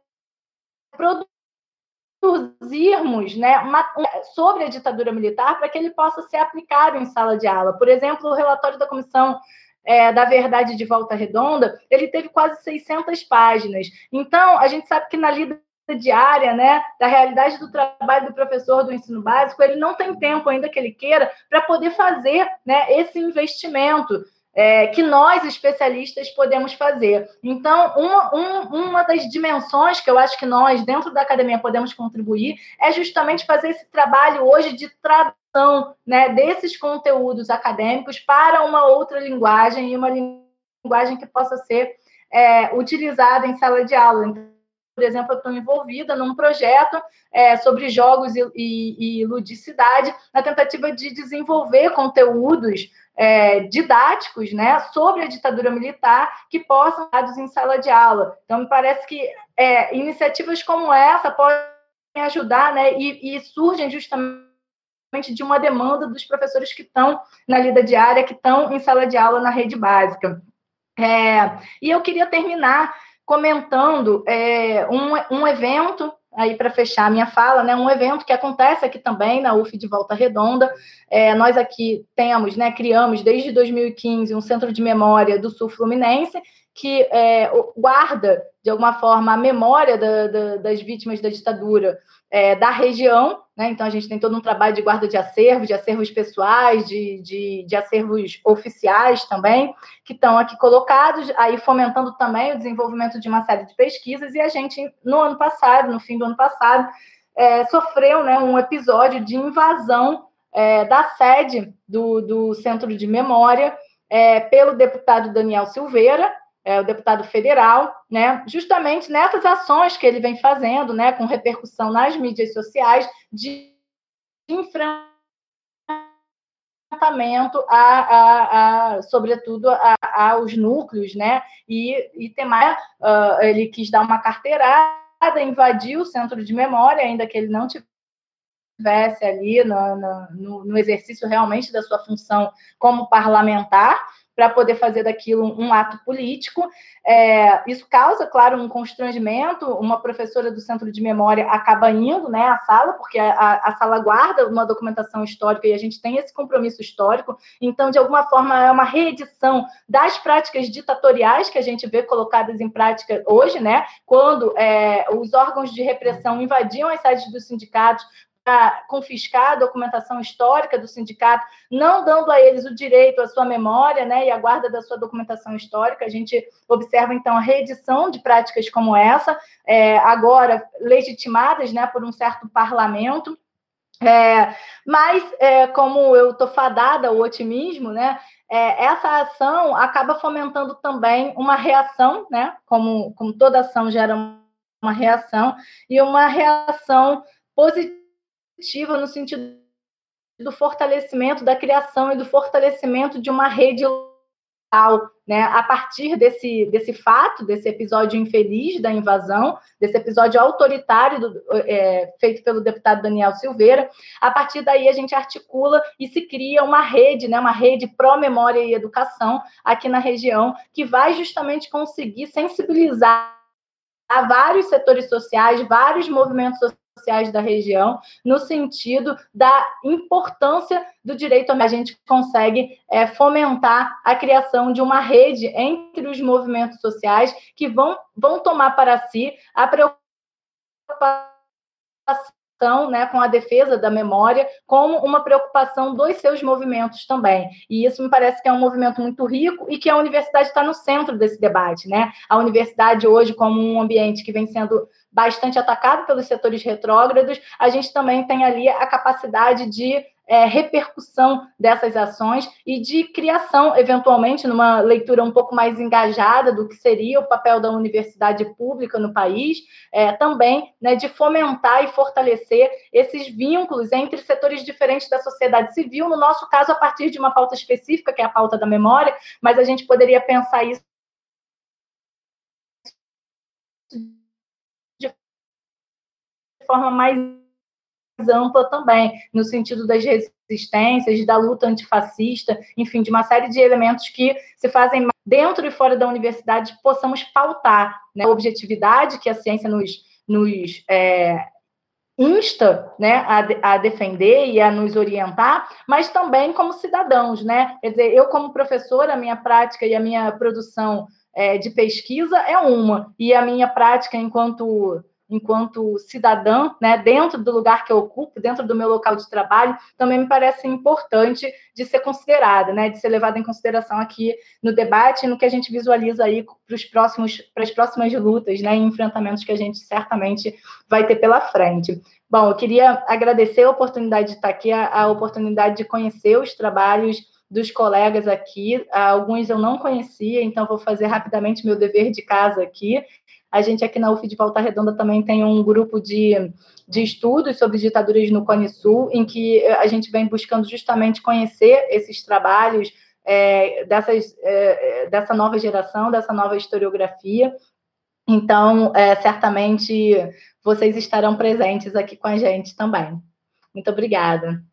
produzirmos né, uma, sobre a ditadura militar para que ele possa ser aplicado em sala de aula. Por exemplo, o relatório da Comissão é, da Verdade de Volta Redonda, ele teve quase 600 páginas. Então, a gente sabe que na lida diária, né, da realidade do trabalho do professor do ensino básico, ele não tem tempo ainda que ele queira para poder fazer né, esse investimento é, que nós, especialistas, podemos fazer. Então, uma, um, uma das dimensões que eu acho que nós, dentro da academia, podemos contribuir é justamente fazer esse trabalho hoje de tradução né, desses conteúdos acadêmicos para uma outra linguagem e uma linguagem que possa ser é, utilizada em sala de aula. Então, por exemplo, eu estou envolvida num projeto é, sobre jogos e, e, e, ludicidade, na tentativa de desenvolver conteúdos é, didáticos né, sobre a ditadura militar que possam ser dados em sala de aula. Então, me parece que é, iniciativas como essa podem ajudar né, e, e surgem justamente de uma demanda dos professores que estão na lida diária, que estão em sala de aula na rede básica. É, e eu queria terminar comentando é, um, um evento aí para fechar a minha fala, né, um evento que acontece aqui também na UF de Volta Redonda. É, nós aqui temos, né, criamos desde 2015 um centro de memória do Sul Fluminense que é, guarda de alguma forma a memória da, da, das vítimas da ditadura é, da região, né? Então a gente tem todo um trabalho de guarda de acervos, de acervos pessoais, de, de, de acervos oficiais também, que estão aqui colocados, aí fomentando também o desenvolvimento de uma série de pesquisas, e a gente, no ano passado, no fim do ano passado, é, sofreu né, um episódio de invasão é, da sede do, do Centro de Memória é, pelo deputado Daniel Silveira, é, o deputado federal, né, justamente nessas ações que ele vem fazendo, né, com repercussão nas mídias sociais, de enfrentamento a, a, a sobretudo, a, aos núcleos, né, e, e tem mais, uh, ele quis dar uma carteirada, invadiu o centro de memória, ainda que ele não tivesse ali no, no, no exercício realmente da sua função como parlamentar, para poder fazer daquilo um ato político. É, isso causa, claro, um constrangimento. Uma professora do Centro de Memória acaba indo né, à sala, porque a, a sala guarda uma documentação histórica e a gente tem esse compromisso histórico. Então, de alguma forma, é uma reedição das práticas ditatoriais que a gente vê colocadas em prática hoje, né? Quando é, os órgãos de repressão invadiam as sedes dos sindicatos para confiscar a documentação histórica do sindicato, não dando a eles o direito à sua memória né, e à guarda da sua documentação histórica. A gente observa, então, a reedição de práticas como essa, é, agora legitimadas né, por um certo parlamento. É, mas, é, como eu estou fadada ao otimismo, né, é, essa ação acaba fomentando também uma reação, né, como, como toda ação gera uma reação, e uma reação positiva positiva no sentido do fortalecimento da criação e do fortalecimento de uma rede local, né? A partir desse, desse fato, desse episódio infeliz da invasão, desse episódio autoritário do, é, feito pelo deputado Daniel Silveira, a partir daí a gente articula e se cria uma rede, né? Uma rede pró-memória e educação aqui na região que vai justamente conseguir sensibilizar vários setores sociais, vários movimentos sociais sociais da região, no sentido da importância do direito a gente consegue é, fomentar a criação de uma rede entre os movimentos sociais que vão, vão tomar para si a preocupação né, com a defesa da memória, como uma preocupação dos seus movimentos também. E isso me parece que é um movimento muito rico e que a universidade está no centro desse debate. Né? A universidade hoje, como um ambiente que vem sendo bastante atacado pelos setores retrógrados, a gente também tem ali a capacidade de é, repercussão dessas ações e de criação, eventualmente, numa leitura um pouco mais engajada do que seria o papel da universidade pública no país, é, também né, de fomentar e fortalecer esses vínculos entre setores diferentes da sociedade civil, no nosso caso, a partir de uma pauta específica, que é a pauta da memória, mas a gente poderia pensar isso forma mais ampla também, no sentido das resistências, da luta antifascista, enfim, de uma série de elementos que se fazem dentro e fora da universidade possamos pautar né, a objetividade que a ciência nos, nos é, insta né, a, a, defender e a nos orientar, mas também como cidadãos, né? Quer dizer, eu como professora, a minha prática e a minha produção é, de pesquisa é uma, e a minha prática enquanto enquanto cidadã, né, dentro do lugar que eu ocupo, dentro do meu local de trabalho, também me parece importante de ser considerada, né, de ser levada em consideração aqui no debate e no que a gente visualiza aí para os próximos, para as próximas lutas, né, e enfrentamentos que a gente certamente vai ter pela frente. Bom, eu queria agradecer a oportunidade de estar aqui, a, a oportunidade de conhecer os trabalhos dos colegas aqui. Alguns eu não conhecia, então vou fazer rapidamente meu dever de casa aqui a gente aqui na UF de Volta Redonda também tem um grupo de, de estudos sobre ditaduras no Cone Sul, em que a gente vem buscando justamente conhecer esses trabalhos é, dessas, é, dessa nova geração, dessa nova historiografia. Então, é, certamente vocês estarão presentes aqui com a gente também. Muito obrigada.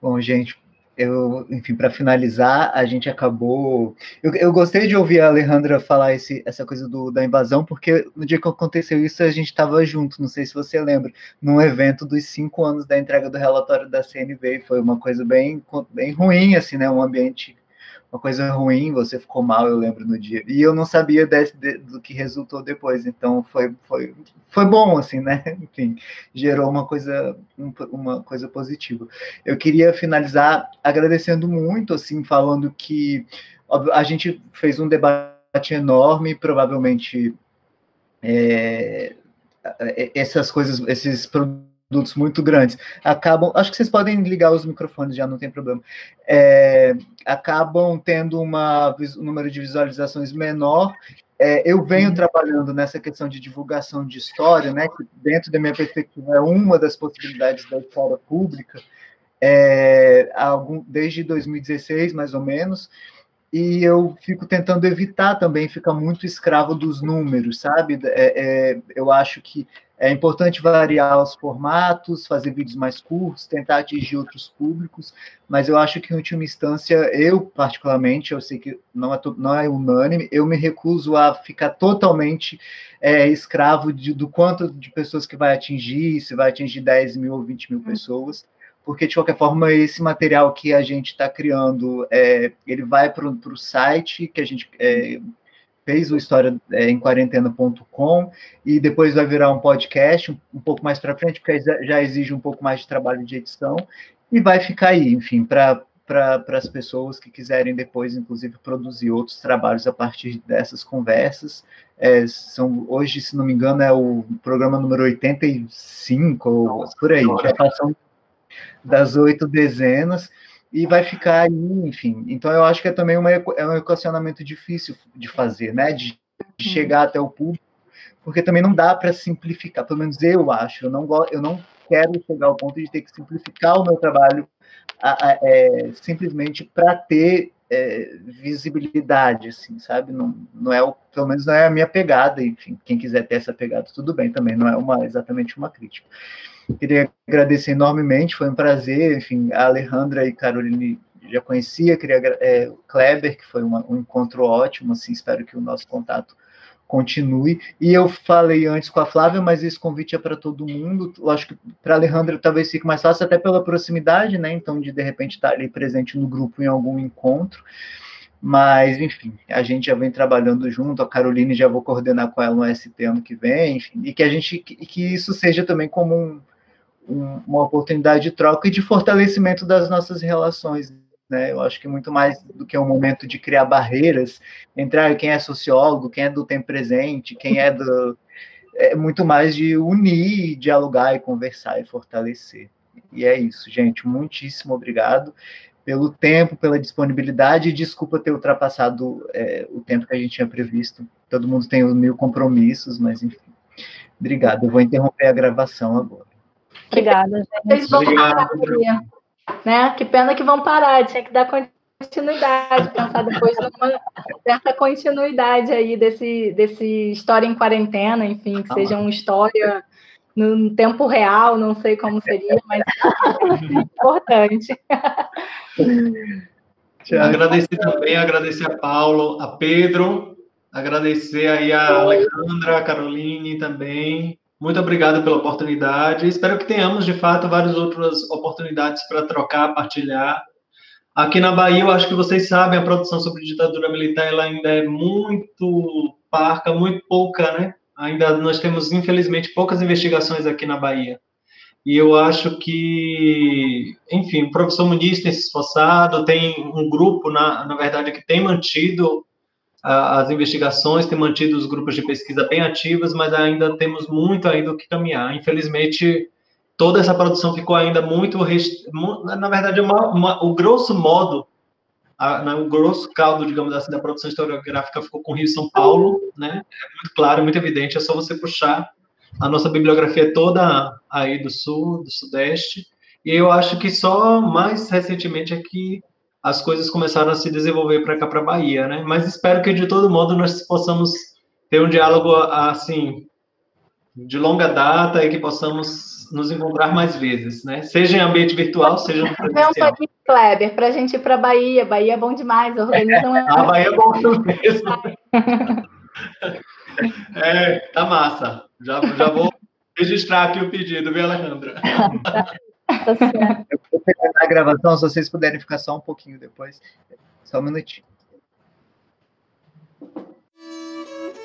Bom, gente, eu, enfim, para finalizar, a gente acabou. Eu, eu, gostei de ouvir a Alejandra falar esse, essa coisa do, da invasão, porque no dia que aconteceu isso, a gente estava junto, não sei se você lembra, num evento dos cinco anos da entrega do relatório da CNV. Foi uma coisa bem, bem ruim, assim, né? Um ambiente uma coisa ruim, você ficou mal, eu lembro no dia. E eu não sabia desse, de, do que resultou depois, então foi, foi, foi bom, assim, né? Enfim, gerou uma coisa, uma coisa positiva. Eu queria finalizar agradecendo muito, assim, falando que a gente fez um debate enorme, provavelmente é, é essas coisas, esses produtos produtos muito grandes. Acabam, acho que vocês podem ligar os microfones já, não tem problema, é, acabam tendo uma, um número de visualizações menor. É, eu venho trabalhando nessa questão de divulgação de história, né, que dentro da minha perspectiva é uma das possibilidades da história pública, é, algum, desde 2016, mais ou menos, e eu fico tentando evitar também ficar muito escravo dos números, sabe? É, é, eu acho que é importante variar os formatos, fazer vídeos mais curtos, tentar atingir outros públicos, mas eu acho que, em última instância, eu, particularmente, eu sei que não é, não é unânime, eu me recuso a ficar totalmente é, escravo de, do quanto de pessoas que vai atingir, se vai atingir 10 mil ou 20 mil hum. pessoas, porque, de qualquer forma, esse material que a gente está criando, é, ele vai para o site que a gente... É, fez o História é, em Quarentena.com e depois vai virar um podcast um, um pouco mais para frente, porque já exige um pouco mais de trabalho de edição e vai ficar aí, enfim, para para as pessoas que quiserem depois, inclusive, produzir outros trabalhos a partir dessas conversas. É, são, hoje, se não me engano, é o programa número 85, ou por aí, já passam das oito dezenas e vai ficar aí, enfim. Então eu acho que é também uma, é um equacionamento difícil de fazer, né? De, de uhum. chegar até o público, porque também não dá para simplificar, pelo menos eu acho, eu não, eu não quero chegar ao ponto de ter que simplificar o meu trabalho a, a, é, simplesmente para ter é, visibilidade, assim, sabe? Não, não é o, pelo menos não é a minha pegada, enfim, quem quiser ter essa pegada, tudo bem também, não é uma, exatamente uma crítica. Queria agradecer enormemente, foi um prazer. Enfim, a Alejandra e Caroline já conhecia, queria é, Kleber, que foi uma, um encontro ótimo, assim, espero que o nosso contato continue. E eu falei antes com a Flávia, mas esse convite é para todo mundo. Eu acho que para Alejandra talvez fique mais fácil, até pela proximidade, né? Então, de de repente estar ali presente no grupo em algum encontro. Mas, enfim, a gente já vem trabalhando junto, a Caroline já vou coordenar com ela no ST ano que vem, enfim, e que a gente que, que isso seja também como um, um, uma oportunidade de troca e de fortalecimento das nossas relações. Né? Eu acho que muito mais do que um momento de criar barreiras entre ah, quem é sociólogo, quem é do tempo presente, quem é do. É muito mais de unir, dialogar e conversar e fortalecer. E é isso, gente. Muitíssimo obrigado pelo tempo, pela disponibilidade, desculpa ter ultrapassado é, o tempo que a gente tinha previsto. Todo mundo tem os mil compromissos, mas enfim. Obrigado. Eu vou interromper a gravação agora. Obrigada, gente. Vocês vão parar, né? Que pena que vão parar, tinha que dar continuidade, pensar depois numa certa continuidade aí desse, desse história em quarentena, enfim, que seja uma história no tempo real, não sei como seria, mas é importante. Agradecer também, agradecer a Paulo, a Pedro, Agradecer aí a Alexandra, a Caroline também. Muito obrigado pela oportunidade. Espero que tenhamos, de fato, várias outras oportunidades para trocar, partilhar. Aqui na Bahia, eu acho que vocês sabem, a produção sobre ditadura militar ela ainda é muito parca, muito pouca, né? Ainda nós temos, infelizmente, poucas investigações aqui na Bahia. E eu acho que, enfim, o professor Muniz tem se esforçado, tem um grupo, na, na verdade, que tem mantido as investigações, tem mantido os grupos de pesquisa bem ativos, mas ainda temos muito ainda o que caminhar. Infelizmente, toda essa produção ficou ainda muito, na verdade, uma, uma, o grosso modo, a, o grosso caldo, digamos assim, da produção historiográfica ficou com Rio e São Paulo, né? É muito claro, muito evidente, é só você puxar a nossa bibliografia é toda aí do sul, do sudeste, e eu acho que só mais recentemente é que as coisas começaram a se desenvolver para cá, para a Bahia, né? Mas espero que, de todo modo, nós possamos ter um diálogo, assim, de longa data e que possamos nos encontrar mais vezes, né? Seja em ambiente virtual, seja no presencial. Vem um pouquinho, Kleber, para a gente ir para a Bahia. Bahia é bom demais, organiza uma... a Bahia é bom mesmo. é, tá massa. Já, já vou registrar aqui o pedido, viu, Alejandra? Eu vou terminar a gravação, se vocês puderem ficar só um pouquinho depois. Só um minutinho.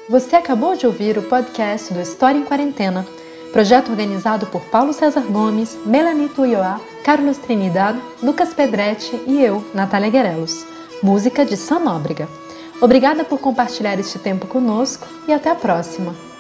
Você acabou de ouvir o podcast do História em Quarentena, projeto organizado por Paulo César Gomes, Melanie Tuioá, Carlos Trinidad, Lucas Pedretti e eu, Natália Guerelos. Música de Sam Nóbrega. Obrigada por compartilhar este tempo conosco e até a próxima!